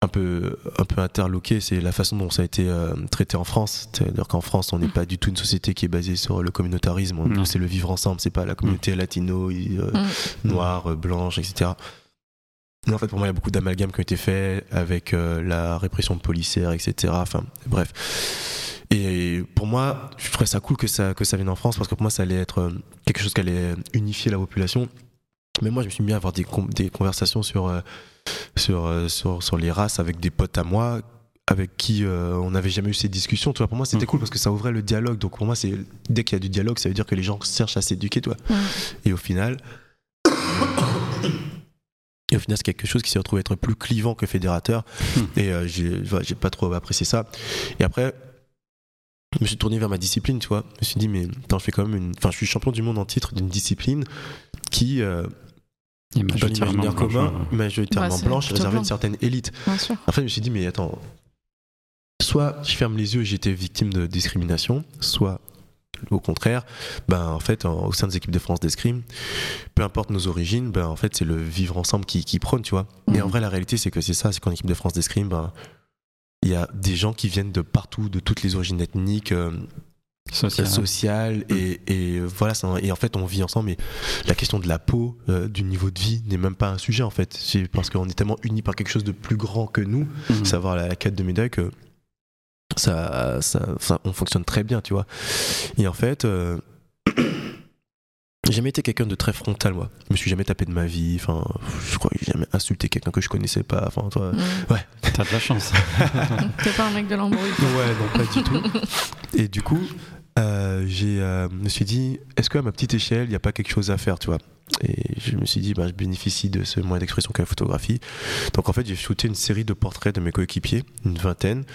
S8: un peu, un peu interloqué, c'est la façon dont ça a été euh, traité en France. C'est-à-dire qu'en France, on n'est pas du tout une société qui est basée sur le communautarisme. C'est le vivre ensemble. C'est pas la communauté latino, euh,
S7: Mm.
S8: noire, euh, blanche, etc. Mais en fait, pour moi, il y a beaucoup d'amalgames qui ont été faits avec euh, la répression policière, etc. Enfin, bref. Et pour moi, je trouverais ça cool que ça, que ça vienne en France parce que pour moi, ça allait être quelque chose qui allait unifier la population. Mais moi, je me suis mis à avoir des, des conversations sur, euh, sur, euh, sur, sur les races avec des potes à moi avec qui euh, on n'avait jamais eu ces discussions. Tu vois, pour moi, c'était
S9: Mm.
S8: cool parce que ça ouvrait le dialogue. Donc pour moi, c'est dès qu'il y a du dialogue, ça veut dire que les gens cherchent à s'éduquer, toi.
S7: Mm.
S8: Et au final, et au final, c'est quelque chose qui s'est retrouvé être plus clivant que fédérateur. Et euh, j'ai voilà, pas trop apprécié ça. Et après, je me suis tourné vers ma discipline, tu vois. Je me suis dit, mais attends, je fais quand même une. Enfin, je suis champion du monde en titre d'une discipline qui, euh,
S9: Et majoritairement
S8: commun,
S9: ouais.
S8: majoritairement blanche, est
S7: plutôt
S8: réservé à une certaine élite.
S7: Bien sûr.
S8: En fait, je me suis dit, mais attends, soit je ferme les yeux et j'étais victime de discrimination, soit au contraire, ben en fait, en- au sein des équipes de France d'escrime, peu importe nos origines, ben en fait, c'est le vivre ensemble qui, qui prône, tu vois. Et en vrai, la réalité, c'est que c'est ça, c'est qu'en équipe de France d'escrime, ben il y a des gens qui viennent de partout, de toutes les origines ethniques, euh,
S9: Social.
S8: sociales, et, et voilà, ça- et en fait, on vit ensemble. Et la question de la peau, euh, du niveau de vie, n'est même pas un sujet en fait. C'est parce qu'on est tellement unis par quelque chose de plus grand que nous
S9: Mhm.
S8: savoir la, la quête de médaille que ça, ça, ça- on fonctionne très bien, tu vois. Et en fait, euh, J'ai jamais été quelqu'un de très frontal, moi. Je me suis jamais tapé de ma vie. Enfin, je crois que j'ai jamais insulté quelqu'un que je connaissais pas. Enfin, toi,
S7: Mm.
S8: ouais.
S9: T'as de la chance.
S7: T'es pas un mec de l'embrouille.
S8: Ouais, non, pas du tout. Et du coup, euh, euh, me suis dit, est-ce qu'à ma petite échelle, il n'y a pas quelque chose à faire, tu vois? Et je me suis dit, bah, je bénéficie de ce moyen d'expression qu'est la photographie. Donc en fait, j'ai shooté une série de portraits de mes coéquipiers, une vingtaine,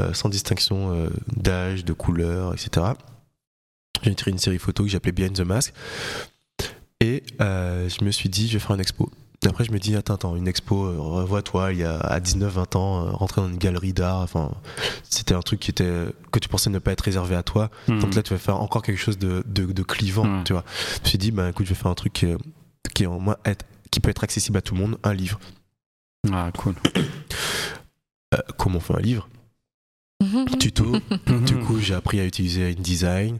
S8: euh, sans distinction d'âge, de couleur, etc. J'ai tiré une série photo que j'appelais Behind the Mask. Et je me suis dit, je vais faire une expo. Et après, je me dis, attends, attends, une expo, euh, revois-toi, il y a à 19-20 ans, euh, rentrer dans une galerie d'art, enfin, c'était un truc qui était, que tu pensais ne pas être réservé à toi.
S9: Hmm.
S8: Donc là, tu vas faire encore quelque chose de, de, de clivant,
S9: Ouais.
S8: tu vois. Je me suis dit, bah écoute, je vais faire un truc qui, est- qui, en moins être, qui peut être accessible à tout le monde, un livre.
S9: Ah, cool.
S8: Euh, comment on fait un livre? Tuto. du
S9: Mhm.
S8: coup, j'ai appris à utiliser InDesign.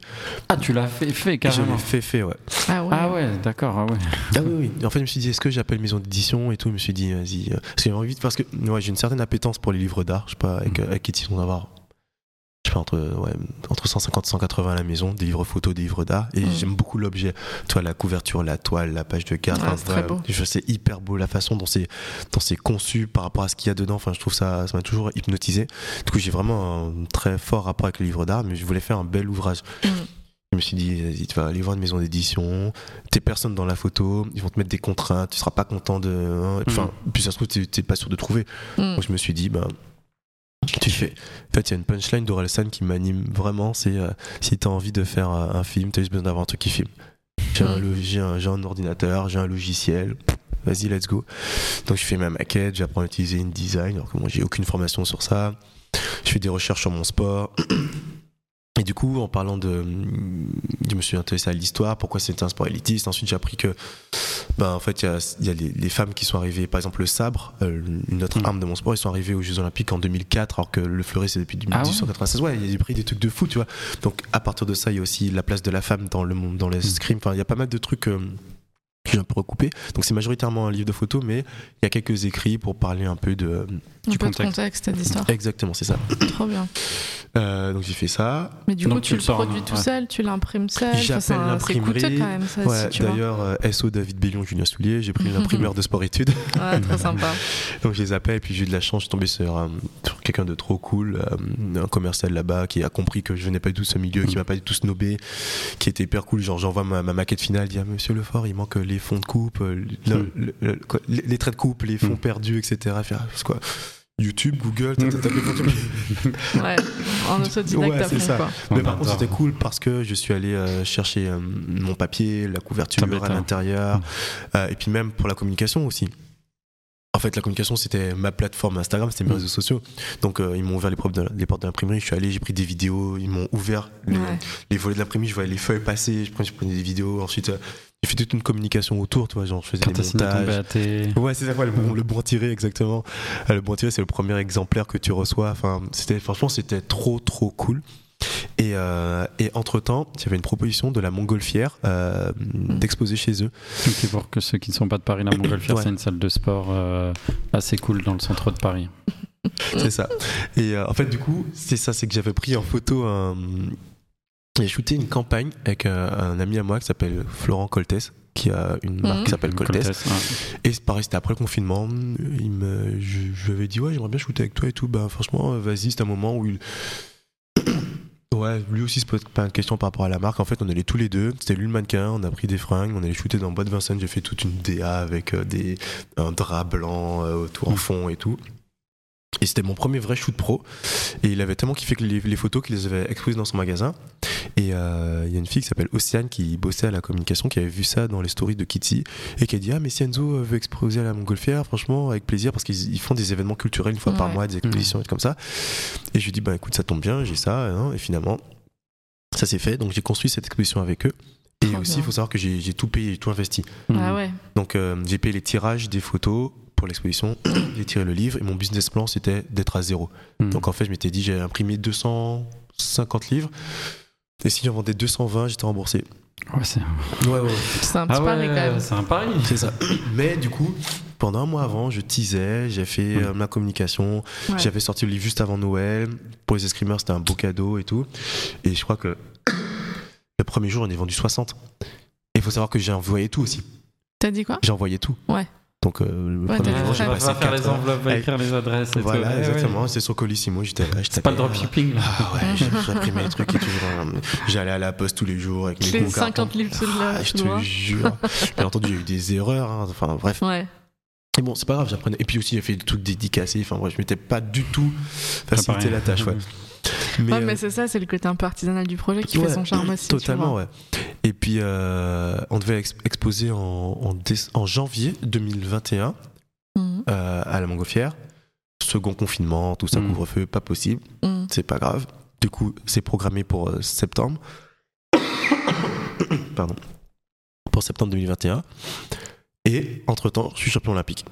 S9: Ah, tu l'as fait, fait carrément.
S8: l'ai fait, fait, ouais.
S7: Ah ouais.
S9: Ah ouais, d'accord, ah ouais.
S8: Ah oui, oui. En fait, je me suis dit, est-ce que j'appelle maison d'édition et tout? Je me suis dit, vas-y. euh, Parce que j'ai envie de- parce que ouais, j'ai une certaine appétence pour les livres d'art. Je sais pas, avec,
S9: Mm.
S8: avec Kitty, on va avoir. Entre, ouais, entre 150 et 180 à la maison, des livres photos, des livres d'art. Et
S7: Mm.
S8: j'aime beaucoup l'objet. Toi, la couverture, la toile, la page de carte.
S7: Ouais,
S8: enfin,
S7: c'est très
S8: ouais,
S7: beau.
S8: Je sais hyper beau la façon dont c'est, dont c'est conçu par rapport à ce qu'il y a dedans. Enfin, je trouve ça, ça m'a toujours hypnotisé. Du coup, j'ai vraiment un très fort rapport avec le livre d'art, mais je voulais faire un bel ouvrage.
S7: Mm.
S8: Je me suis dit, vas-y, tu vas aller voir une maison d'édition, t'es personne dans la photo, ils vont te mettre des contraintes, tu seras pas content de. hein, Enfin, puis ça se trouve, t'es t'es pas sûr de trouver.
S7: Mm.
S8: Donc je me suis dit, ben. Tu fais. En fait, il y a une punchline d'Orelsan qui m'anime vraiment c'est euh, si t'as envie de faire un film, t'as juste besoin d'avoir un truc qui filme. J'ai un, lo- j'ai un, j'ai un ordinateur, j'ai un logiciel, vas-y, let's go. Donc je fais ma maquette, j'apprends à utiliser InDesign, alors que moi j'ai aucune formation sur ça. Je fais des recherches sur mon sport. Et du coup, en parlant de. Je me suis intéressé à l'histoire, pourquoi c'était un sport élitiste. Ensuite, j'ai appris que. Ben, en fait, il y a, y a les, les femmes qui sont arrivées, par exemple, le sabre, euh, une autre
S9: Mm.
S8: arme de mon sport, ils sont arrivés aux Jeux Olympiques en 2004, alors que le fleuret, c'est depuis
S9: Ah ouais
S8: 1896. ouais, il y a pris des trucs de fou, tu vois. Donc, à partir de ça, il y a aussi la place de la femme dans le monde, dans
S9: Mm.
S8: l'escrime. Enfin, il y a pas mal de trucs. euh, que j'ai un peu recoupé. Donc c'est majoritairement un livre de photos, mais il y a quelques écrits pour parler un peu de...
S7: Un
S9: Du
S7: peu de
S9: contexte.
S7: contexte d'histoire.
S8: Exactement, c'est ça.
S7: Trop bien.
S8: Euh, donc j'ai fait ça.
S7: Mais du
S9: Donc
S7: coup,
S9: tu
S7: tu
S9: le
S7: produis
S9: hein,
S7: tout
S9: ouais.
S7: seul, tu l'imprimes seul.
S8: J'appelle l'imprimerie.
S7: coûteux quand même, ça,
S8: Ouais,
S7: si.
S8: D'ailleurs, euh, SO David Bellion, Julien Soulier, j'ai pris l'imprimeur de sport études.
S7: Ouais, trop sympa.
S8: Donc je les appelle et puis j'ai eu de la chance, je suis tombé sur, euh, sur quelqu'un de trop cool, euh, un commercial là-bas qui a compris que je venais pas du tout de ce milieu, qui m'a pas du tout snobé, qui était hyper cool. Genre j'envoie ma, ma maquette finale, il dit ah, Monsieur Lefort, il manque les fonds de coupe, euh, le-
S9: Mm.
S8: le- le- quoi, les, les traits de coupe, les fonds
S9: Mm.
S8: perdus, etc. Ah, quoi YouTube, Google, t'as- tapé.
S7: Ouais, en autodidacte
S8: Ouais, ça.
S7: quoi.
S8: Mais par contre, c'était cool parce que je suis allé euh, chercher euh, mon papier, la couverture à l'intérieur, euh, et puis même pour la communication aussi. En fait, la communication, c'était ma plateforme Instagram, c'était mes
S9: Mm.
S8: réseaux sociaux. Donc, euh, ils m'ont ouvert les, portes de, les portes de l'imprimerie. Je suis allé, j'ai pris des vidéos. Ils m'ont ouvert les,
S7: Ouais.
S8: les volets de l'imprimerie. Je voyais les feuilles passer. Je prenais, je prenais des vidéos. Ensuite, euh, j'ai fait toute une communication autour. Tu vois, genre, je faisais
S9: Quand
S8: des montages.
S9: BAT.
S8: Ouais, c'est ça, ouais, le, bon, le bon tiré, exactement. Euh, Le bon tiré, c'est le premier exemplaire que tu reçois. Enfin, c'était, franchement, c'était trop, trop cool. Et, euh, et entre-temps, il y avait une proposition de la Montgolfière euh, d'exposer chez eux.
S9: Ok, pour que ceux qui ne sont pas de Paris, la Montgolfière,
S8: Ouais.
S9: c'est une salle de sport euh, assez cool dans le centre de Paris.
S8: C'est ça. Et en fait, du coup, c'est ça, c'est que j'avais pris en photo un. J'ai shooté une campagne avec euh, un ami à moi qui s'appelle Florent Coltès, qui a une marque
S7: Mhm.
S8: qui s'appelle Coltès.
S9: Ouais.
S8: Et c'est pareil, c'était après le confinement. Il me, je, je lui avais dit, ouais, j'aimerais bien shooter avec toi et tout. Bah, franchement, vas-y, c'était un moment où il. Ouais, lui aussi se pose pas de questions par rapport à la marque. En fait, on allait tous les deux. C'était lui le mannequin, on a pris des fringues, on allait shooter dans Bois de Vincennes. J'ai fait toute une DA avec euh, des, un drap blanc euh, tout en
S9: Mm.
S8: fond et tout. Et c'était mon premier vrai shoot pro. Et il avait tellement kiffé que les, les photos qu'il les avait exposées dans son magasin. Et euh, il y a une fille qui s'appelle Océane qui bossait à la communication, qui avait vu ça dans les stories de Kitty et qui a dit Ah, mais si Enzo veut exposer à la Montgolfière, franchement, avec plaisir, parce qu'ils ils font des événements culturels une fois par mois, des expositions et comme ça. Et je lui dis Bah écoute, ça tombe bien, j'ai ça. hein. Et finalement, ça s'est fait. Donc j'ai construit cette exposition avec eux. Et
S7: Trop
S8: aussi, il faut savoir que j'ai j'ai tout payé, j'ai tout investi.
S7: Ah ouais.
S8: Donc euh, j'ai payé les tirages des photos pour l'exposition, j'ai tiré le livre et mon business plan c'était d'être à zéro.
S9: Mhm.
S8: Donc en fait je m'étais dit j'ai imprimé 250 livres et si j'en vendais 220 j'étais remboursé.
S9: Ouais, c'est
S8: Ouais ouais.
S7: C'est un petit
S9: ah
S7: pari quand même.
S9: c'est un pari.
S8: C'est ça. Mais du coup pendant un mois avant je teasais, j'ai fait euh, ma communication,
S7: Ouais.
S8: j'avais sorti le livre juste avant Noël. Pour les escrimeurs c'était un beau cadeau et tout. Et je crois que le premier jour j'en ai vendu 60. il faut savoir que j'ai envoyé tout aussi.
S7: T'as dit quoi?
S8: J'ai envoyé tout.
S7: Ouais.
S8: Donc, euh, le
S7: Ouais,
S8: premier jour, j'ai passé
S9: faire les enveloppes, va écrire les adresses et
S8: Voilà,
S9: tout. Ouais, ouais.
S8: exactement. C'est sur Colissimo. J'étais là.
S9: C'est pas le dropshipping là.
S8: Ah ouais, j'ai j'ai imprimé les trucs et tout. genre, J'allais à la poste tous les jours avec mes
S7: Les
S8: gros cartons.
S7: 50 livres sous le
S8: Ah, je te jure. Bien entendu, il y a eu des erreurs. hein. Enfin, bref.
S7: Ouais.
S8: Et bon, c'est pas grave, j'apprenais. Et puis aussi, j'ai fait des trucs dédicacés. Enfin, bref, je m'étais pas du tout facilité la tâche, ouais.
S7: ouais,
S8: euh,
S7: mais c'est ça, c'est le côté un peu artisanal du projet qui
S8: ouais,
S7: fait son charme aussi.
S8: Totalement, ouais. Et puis, euh, on devait ex- exposer en, en, déce- en janvier 2021
S7: Mhm.
S8: euh, à la Montgolfière. Second confinement, tout ça,
S9: Mhm.
S8: couvre-feu, pas possible.
S7: Mhm.
S8: C'est pas grave. Du coup, c'est programmé pour euh, septembre. Pardon. Pour septembre 2021. Et entre-temps, je suis champion olympique.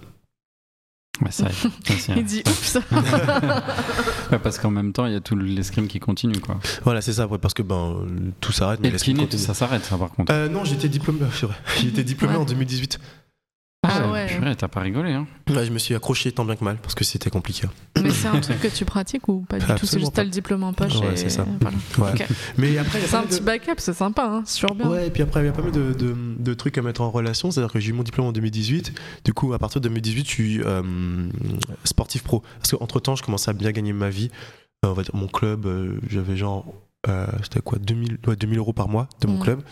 S9: Ouais, ça aide. Ça, c'est-
S7: Il dit oups.
S9: Ouais, parce qu'en même temps, il y a tout l'escrime qui continue quoi.
S8: Voilà, c'est ça, ouais, parce que ben, tout s'arrête. mais
S9: Et le
S8: l'escrime
S9: kiné, ça s'arrête ça par contre.
S8: Euh, non, j'étais diplômé, c'est vrai. J'ai été diplômé
S7: Ouais.
S8: en 2018.
S7: Ah ouais.
S9: Purée, t'as pas rigolé hein.
S8: Ouais, je me suis accroché tant bien que mal parce que c'était compliqué.
S7: Mais c'est un truc que tu pratiques ou pas du tout? C'est juste t'as le diplôme en poche.
S8: Ouais,
S7: et
S8: c'est ça.
S7: voilà.
S8: Ouais.
S7: Ok.
S8: Mais après,
S7: C'est un petit backup, c'est sympa, hein, bien.
S8: Ouais, et puis après, il y a pas mal de, de, de trucs à mettre en relation. C'est-à-dire que j'ai eu mon diplôme en 2018. Du coup, à partir de 2018, je suis euh, sportif pro. Parce qu'entre temps, je commençais à bien gagner ma vie. Euh, on va dire, mon club, euh, j'avais genre. Euh, C'était quoi 2000, ouais, 2000 euros par mois de mon
S7: Mhm.
S8: club.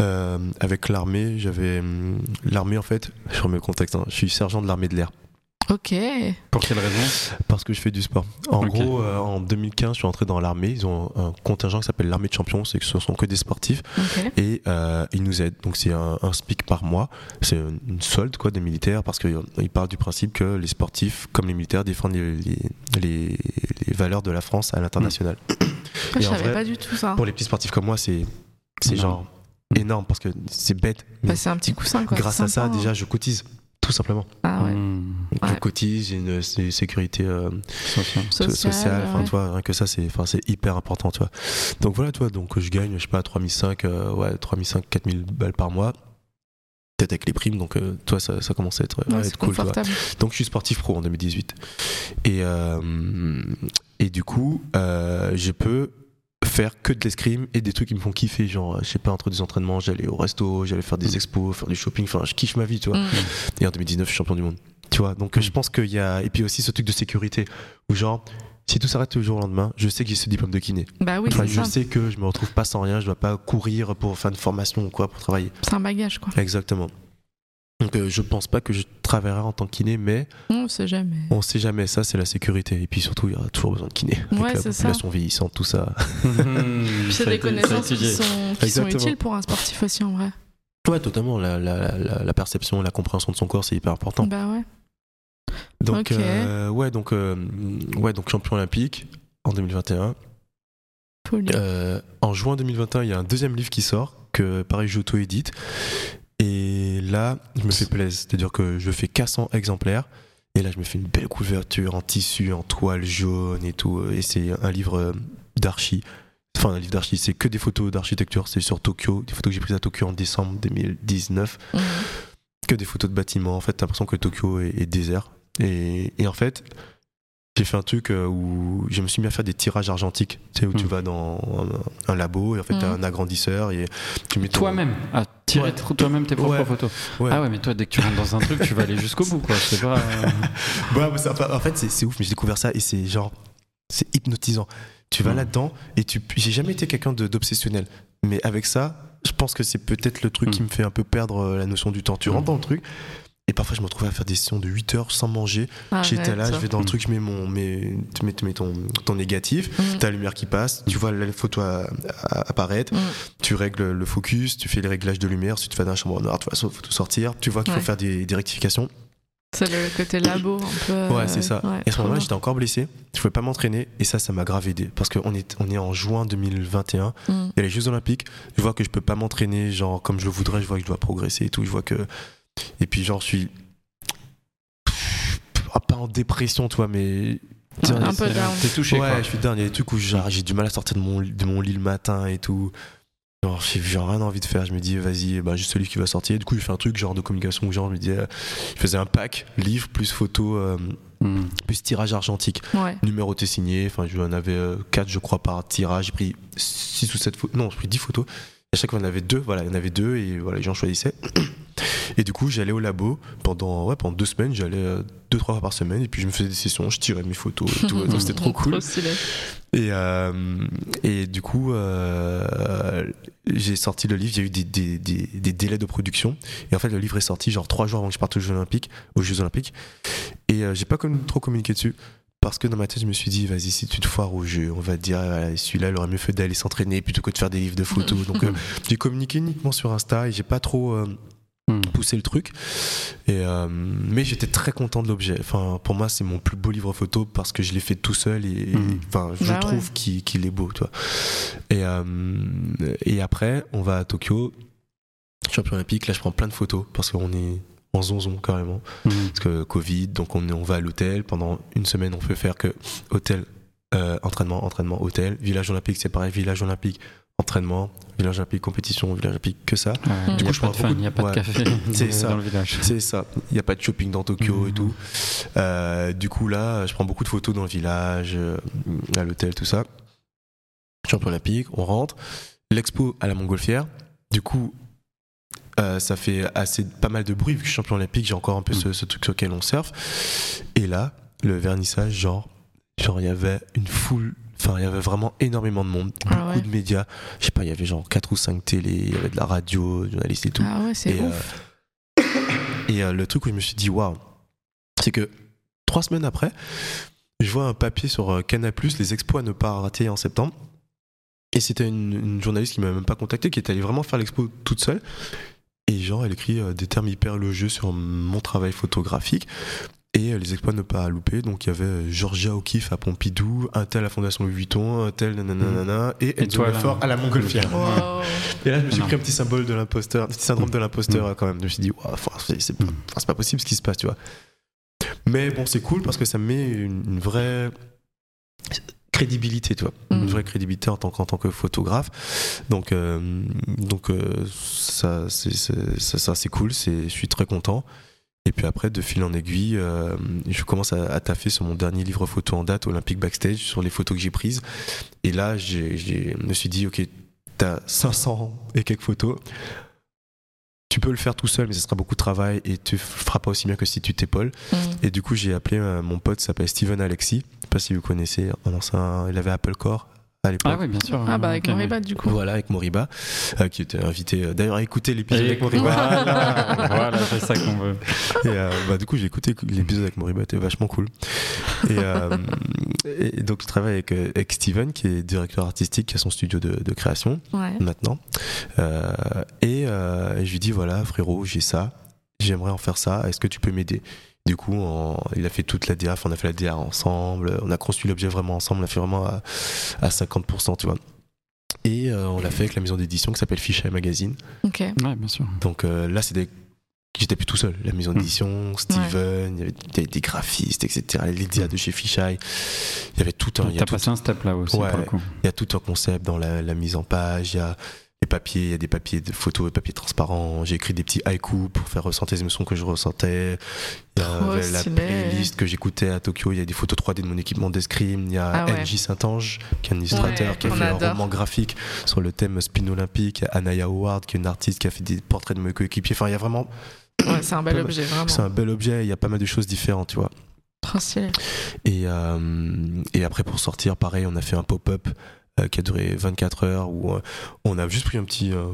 S8: Euh, avec l'armée, j'avais. hum, L'armée, en fait, je remets le contexte, hein, je suis sergent de l'armée de l'air.
S7: Ok.
S9: Pour quelle raison?
S8: Parce que je fais du sport. En gros, euh, en 2015, je suis entré dans l'armée. Ils ont un contingent qui s'appelle l'armée de champions. C'est que ce sont que des sportifs. Et euh, ils nous aident. Donc c'est un, un SPIC par mois. C'est une, solde quoi, des militaires parce qu'ils partent du principe que les sportifs, comme les militaires, défendent les, les, les- les valeurs de la France à l'international. Et
S7: je savais
S8: vrai,
S7: pas du tout ça.
S8: Pour les petits sportifs comme moi, c'est genre énorme parce que c'est bête.
S7: Bah, c'est un petit coussin quoi.
S8: grâce à ça,
S7: hein.
S8: déjà, je cotise. Tout simplement.
S7: Ah ouais.
S9: Mmh.
S8: Je
S7: Ouais.
S8: cotise, j'ai une sé- sécurité euh,
S9: Social.
S8: so-
S7: Social,
S8: sociale. Enfin,
S7: ouais.
S8: tu vois, rien que ça, c'est enfin, c'est hyper important, tu vois. Donc voilà, tu vois, donc je gagne, je sais pas, 3005, euh, ouais, 3005, 4000 balles par mois. Peut-être avec les primes, donc euh, toi, ça, ça commence à être, à être cool, tu vois. Donc je suis sportif pro en 2018. Et, euh, et du coup, euh, je peux faire que de l'escrime et des trucs qui me font kiffer, genre, je sais pas, entre des entraînements, j'allais au resto, j'allais faire des expos, faire du shopping, enfin, je kiffe ma vie, tu vois.
S7: Mm.
S8: Et en 2019, je suis champion du monde. Tu vois, donc
S9: Mm.
S8: je pense qu'il y a. Et puis aussi ce truc de sécurité, où genre, si tout s'arrête le jour au lendemain, je sais que j'ai ce diplôme de kiné.
S7: Bah oui,
S8: Enfin, je
S7: ça.
S8: sais que je me retrouve pas sans rien, je dois pas courir pour faire une formation ou quoi, pour travailler.
S7: C'est un bagage quoi.
S8: Exactement. Donc euh, je pense pas que je travaillerai en tant que kiné, mais
S7: On sait jamais.
S8: on sait jamais, ça c'est la sécurité. Et puis surtout, il y aura toujours besoin de kiné. Avec
S7: Ouais,
S8: la
S7: c'est ça.
S8: population vieillissante, tout ça.
S7: Puis c'est des connaissances qui sont, qui sont
S8: Exactement.
S7: utiles pour un sportif aussi en vrai.
S8: Ouais, totalement. La, la, la, la perception, la compréhension de son corps, c'est hyper important.
S7: Bah ouais.
S8: Donc,
S7: Ok.
S8: euh, ouais, donc, euh, ouais, donc champion olympique en 2021.
S7: Folie.
S8: Euh, en juin 2021, il y a un deuxième livre qui sort, que pareil, j'auto-édite. Et là, je me fais plaisir. C'est-à-dire que je fais 400 exemplaires. Et là, je me fais une belle couverture en tissu, en toile jaune et tout. Et c'est un livre d'archi. Enfin, un livre d'archi, c'est que des photos d'architecture. C'est sur Tokyo, des photos que j'ai prises à Tokyo en décembre 2019.
S7: Mhm.
S8: Que des photos de bâtiments. En fait, t'as l'impression que Tokyo est, est désert. Et, et en fait, j'ai fait un truc euh, où je me suis mis à faire des tirages argentiques. Tu sais, où tu
S9: Mhm.
S8: vas dans un, un labo et en fait, t'as
S7: Mhm.
S8: un agrandisseur et tu mets ton-
S9: Toi-même, à tirer
S8: Ouais.
S9: toi-même tes propres
S8: Ouais.
S9: photos.
S8: Ouais.
S9: Ah ouais, mais toi, dès que tu rentres dans un truc, tu vas aller jusqu'au bout, quoi. C'est pas. euh,
S8: Ouais, mais ça- enfin, en fait, c'est ouf, mais j'ai découvert ça et c'est genre, c'est hypnotisant. Tu vas
S9: Mhm.
S8: là-dedans et tu, j'ai jamais été quelqu'un d'obsessionnel, mais avec ça, je pense que c'est peut-être le truc qui me fait un peu perdre euh, la notion du temps. Tu rentres dans le truc. Et parfois, je me retrouvais à faire des sessions de 8 heures sans manger. J'étais là, je vais dans le
S9: Mhm.
S8: truc, je mets, mon, mets, tu mets, tu mets ton, ton négatif,
S7: Mhm.
S8: t'as la lumière qui passe, tu vois la photo à- à- apparaître,
S7: Mhm.
S8: tu règles le focus, tu fais les réglages de lumière, si tu vas dans la chambre noire, tu vas tout sortir, tu vois qu'il
S7: Ouais.
S8: faut faire des, des rectifications.
S7: C'est le côté labo un peu.
S8: Ouais, c'est ça.
S7: ouais,
S8: et à ce moment-là, j'étais encore blessé, je pouvais pas m'entraîner, et ça, ça m'a grave aidé. Parce qu'on est, on est en juin 2021,
S7: Mhm.
S8: il y a les Jeux Olympiques, je vois que je peux pas m'entraîner, genre, comme je le voudrais, je vois que je dois progresser et tout, je vois que. Et puis, genre, je suis. Ah, Pas en dépression, toi, mais.
S7: Ouais, un peu
S9: c'est-
S7: down.
S9: T'es touché,
S8: ouais,
S9: quoi.
S8: je suis down. Il y a des trucs où genre, j'ai du mal à sortir de mon, de mon lit le matin et tout. Genre, j'ai j'ai rien envie de faire. Je me dis, vas-y, bah, juste celui qui va sortir. Du coup, j'ai fait un truc genre de communication où genre, je me disais, euh, je faisais un pack, livre plus photo, euh,
S9: Mhm.
S8: plus tirage argentique,
S7: Ouais.
S8: numéroté signé. Enfin, j'en avais 4, je crois, par tirage. J'ai pris 6 ou 7 photos. Non, j'ai pris 10 photos. À chaque fois, il y en avait deux, voilà, il y en avait deux et voilà, les gens choisissaient. Et du coup, j'allais au labo pendant, ouais, pendant deux semaines, j'allais euh, deux, trois fois par semaine et puis je me faisais des sessions, je tirais mes photos et tout. C'était trop cool.
S7: stylé.
S8: Et, euh, et du coup, euh, j'ai sorti le livre. Il y a eu des, des, des, des délais de production. Et en fait, le livre est sorti genre trois jours avant que je parte aux Jeux Olympiques. Aux Jeux Olympiques. Et euh, j'ai pas comme, trop communiqué dessus. Parce que dans ma tête, je me suis dit, vas-y, si tu te foires au jeu, on va te dire, ah, celui-là, il aurait mieux fait d'aller s'entraîner plutôt que de faire des livres de photos. Donc, euh, j'ai communiqué uniquement sur Insta et j'ai pas trop euh,
S9: Hmm.
S8: poussé le truc. Et, euh, mais j'étais très content de l'objet. Enfin, pour moi, c'est mon plus beau livre photo parce que je l'ai fait tout seul et, et,
S9: Mhm.
S8: enfin, je
S7: Bah ouais.
S8: trouve qu'il est beau, tu vois. Et, euh, et après, on va à Tokyo, champion olympique. Là, je prends plein de photos parce qu'on est en zonzon carrément.
S9: Mhm.
S8: Parce que Covid, donc on, on va à l'hôtel. Pendant une semaine, on peut faire que hôtel, euh, entraînement, entraînement, hôtel. Village olympique, c'est pareil. Village olympique, entraînement. Village olympique, compétition. Village olympique, que ça.
S9: Ouais,
S7: Du
S8: coup, je
S9: pas
S8: prends
S9: de
S8: beaucoup
S9: il n'y a pas
S8: ouais.
S9: de café
S8: C'est ça.
S9: dans le village.
S8: C'est ça. Il n'y a pas de shopping dans Tokyo et
S9: Mhm.
S8: tout. Euh, du coup, là, je prends beaucoup de photos dans le village, euh, à l'hôtel, tout ça. Champion olympique, on rentre. L'expo à la Montgolfière. Du coup, euh, ça fait assez pas mal de bruit vu que je suis champion olympique. J'ai encore un peu ce, ce truc sur lequel on surfe. Et là, le vernissage, genre, genre il y avait une foule. Enfin, il y avait vraiment énormément de monde, beaucoup
S7: Ah ouais.
S8: de médias. Je sais pas, il y avait genre 4 ou 5 télés, il y avait de la radio, journalistes et tout.
S7: Ah ouais, c'est
S8: Et,
S7: ouf.
S8: euh, et euh, le truc où je me suis dit, waouh, c'est que trois semaines après, je vois un papier sur euh, Canal, les expos à ne pas rater en septembre. Et c'était une, une journaliste qui m'a même pas contacté, qui est allée vraiment faire l'expo toute seule. Et genre, elle écrit euh, des termes hyper élogieux sur mon travail photographique. Et euh, les expos à ne pas louper. Donc il y avait euh, Georgia O'Keeffe à Pompidou, un tel à Fondation Louis Vuitton, un tel nanana, et Enzo. Lefort à la Montgolfière.
S7: Wow.
S8: Et là, je me suis pris un petit symbole de l'imposteur, un petit syndrome de l'imposteur
S9: Mm.
S8: quand même. Je me suis dit, c'est pas,
S9: Mm.
S8: c'est pas possible ce qui se passe, tu vois. Mais bon, c'est cool parce que ça me met une, une vraie crédibilité, tu vois.
S7: Mm.
S8: Une vraie crédibilité en tant, tant que photographe. Donc, euh, donc euh, ça, c'est, ça, cool. C'est, je suis très content. Et puis après, de fil en aiguille, euh, je commence à, à taffer sur mon dernier livre photo en date, Olympique Backstage, sur les photos que j'ai prises. Et là, je me suis dit, ok, t'as 500 et quelques photos. Tu peux le faire tout seul, mais ce sera beaucoup de travail et tu feras pas aussi bien que si tu t'épaules.
S7: Mm.
S8: Et du coup, j'ai appelé euh, mon pote, s'appelle Steven Alexis. Je sais pas si vous connaissez. Un il avait Apple Core à l'époque.
S9: Ah oui, bien sûr.
S7: Ah bah avec Moriba du coup.
S8: Voilà, avec Moriba, euh, qui était invité euh, d'ailleurs à écouter l'épisode avec Moriba.
S9: Voilà, voilà c'est ça qu'on veut.
S8: Et euh, bah, du coup, j'ai écouté l'épisode avec Moriba, c'était vachement cool. Et, euh, et donc, je travaille avec, avec Steven, qui est directeur artistique, qui a son studio de, de création
S7: Ouais.
S8: maintenant. Euh, et, euh, et je lui dis voilà, frérot, j'ai ça, j'aimerais en faire ça, est-ce que tu peux m'aider? Du coup, on- il a fait toute la DA, on a fait la DA ensemble, on a construit l'objet vraiment ensemble, on a fait vraiment à, à 50%, tu vois. Et euh, on l'a fait avec la maison d'édition qui s'appelle Fisheye Magazine.
S7: Ok.
S9: Ouais, bien sûr.
S8: Donc euh, là, c'est des. J'étais plus tout seul. La maison
S9: Mm.
S8: d'édition, Steven, il y avait des, des graphistes, etc. Les DA de chez Fisheye. Il y avait tout un.
S9: T'as
S8: tout,
S9: passé un step là aussi
S8: Ouais.
S9: pour le coup.
S8: il y a tout un concept dans la, la mise en page. Il y a des papiers, il y a des papiers de photos, des papiers transparents. J'ai écrit des petits haïkus pour faire ressentir les émotions que je ressentais. Il y
S7: Trop
S8: avait la playlist que j'écoutais à Tokyo. Il y a des photos 3D de mon équipement d'escrime. Il y a
S7: Ah ouais.
S8: NJ Saint-Ange, qui est un illustrateur,
S7: Ouais,
S8: qui a fait un roman graphique sur le thème spin olympique. Il y a Anaya Howard, qui est une artiste qui a fait des portraits de mes coéquipiers. Enfin, il y a vraiment.
S7: Ouais, c'est un bel objet vraiment.
S8: C'est un bel objet. Il y a pas mal de choses différentes, tu vois.
S7: Trop stylé.
S8: Et, euh, et après, pour sortir, pareil, on a fait un pop-up euh, qui a duré 24 heures où euh, on a juste pris un petit, euh,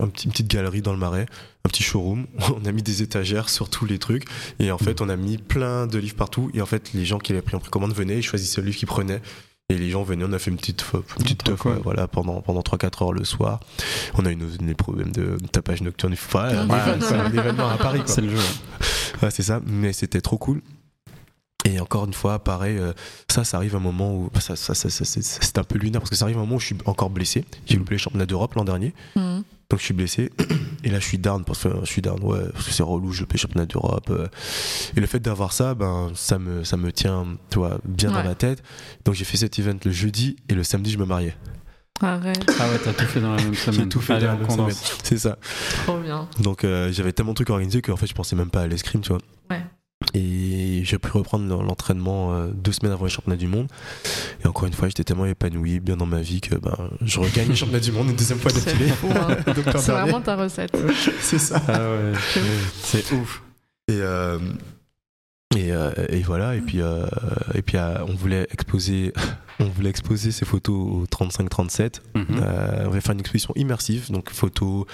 S8: un petit, une petite galerie dans le marais, un petit showroom. On a mis des étagères sur tous les trucs. Et en fait, on a mis plein de livres partout. Et en fait, les gens qui avaient pris en précommande venaient, ils choisissaient le livre qu'ils prenaient. Et les gens venaient, on a fait une petite, une petite teuf, ouais, voilà, pendant, pendant 3-4 heures le soir. On a eu nos, des problèmes de tapage nocturne. Enfin,
S7: Ouais.
S8: c'est un événement à Paris.
S9: C'est le jeu.
S8: Ouais, c'est ça, mais c'était trop cool. Et encore une fois, pareil, euh, ça, ça arrive à un moment où. Ça, ça, ça, ça, c'est- c'est un peu lunaire parce que ça arrive à un moment où je suis encore blessé. J'ai loupé les championnats d'Europe l'an dernier,
S7: Mm.
S8: donc je suis blessé. Et là, je suis down parce que je suis down, ouais, parce que c'est relou, je loupé les championnats d'Europe. euh. Et le fait d'avoir ça, ben, ça me, ça me tient, tu vois, bien dans
S7: Ouais.
S8: la tête. Donc j'ai fait cet event le jeudi et le samedi, je me mariais.
S7: Arrête,
S9: Ah ouais, t'as tout fait dans la même semaine.
S8: J'ai tout fait
S9: Allez,
S8: dans la même semaine. C'est ça.
S7: trop bien.
S8: Donc euh, j'avais tellement de trucs organisés qu'en fait, je pensais même pas à l'escrime, tu vois. Et j'ai pu reprendre l'entraînement euh, deux semaines avant les championnats du monde. Et encore une fois, j'étais tellement épanoui, bien dans ma vie, que ben, je regagne les championnats du monde une deuxième fois d'affilée.
S7: hein. C'est vraiment ta recette.
S8: C'est ça.
S9: Ah ouais, c'est ouf.
S8: Et, euh, et, euh, et voilà, et puis, euh, et puis euh, on, voulait exposer, on voulait exposer ces photos au 35-37.
S9: Mhm.
S8: Euh, on voulait faire une exposition immersive, donc photos,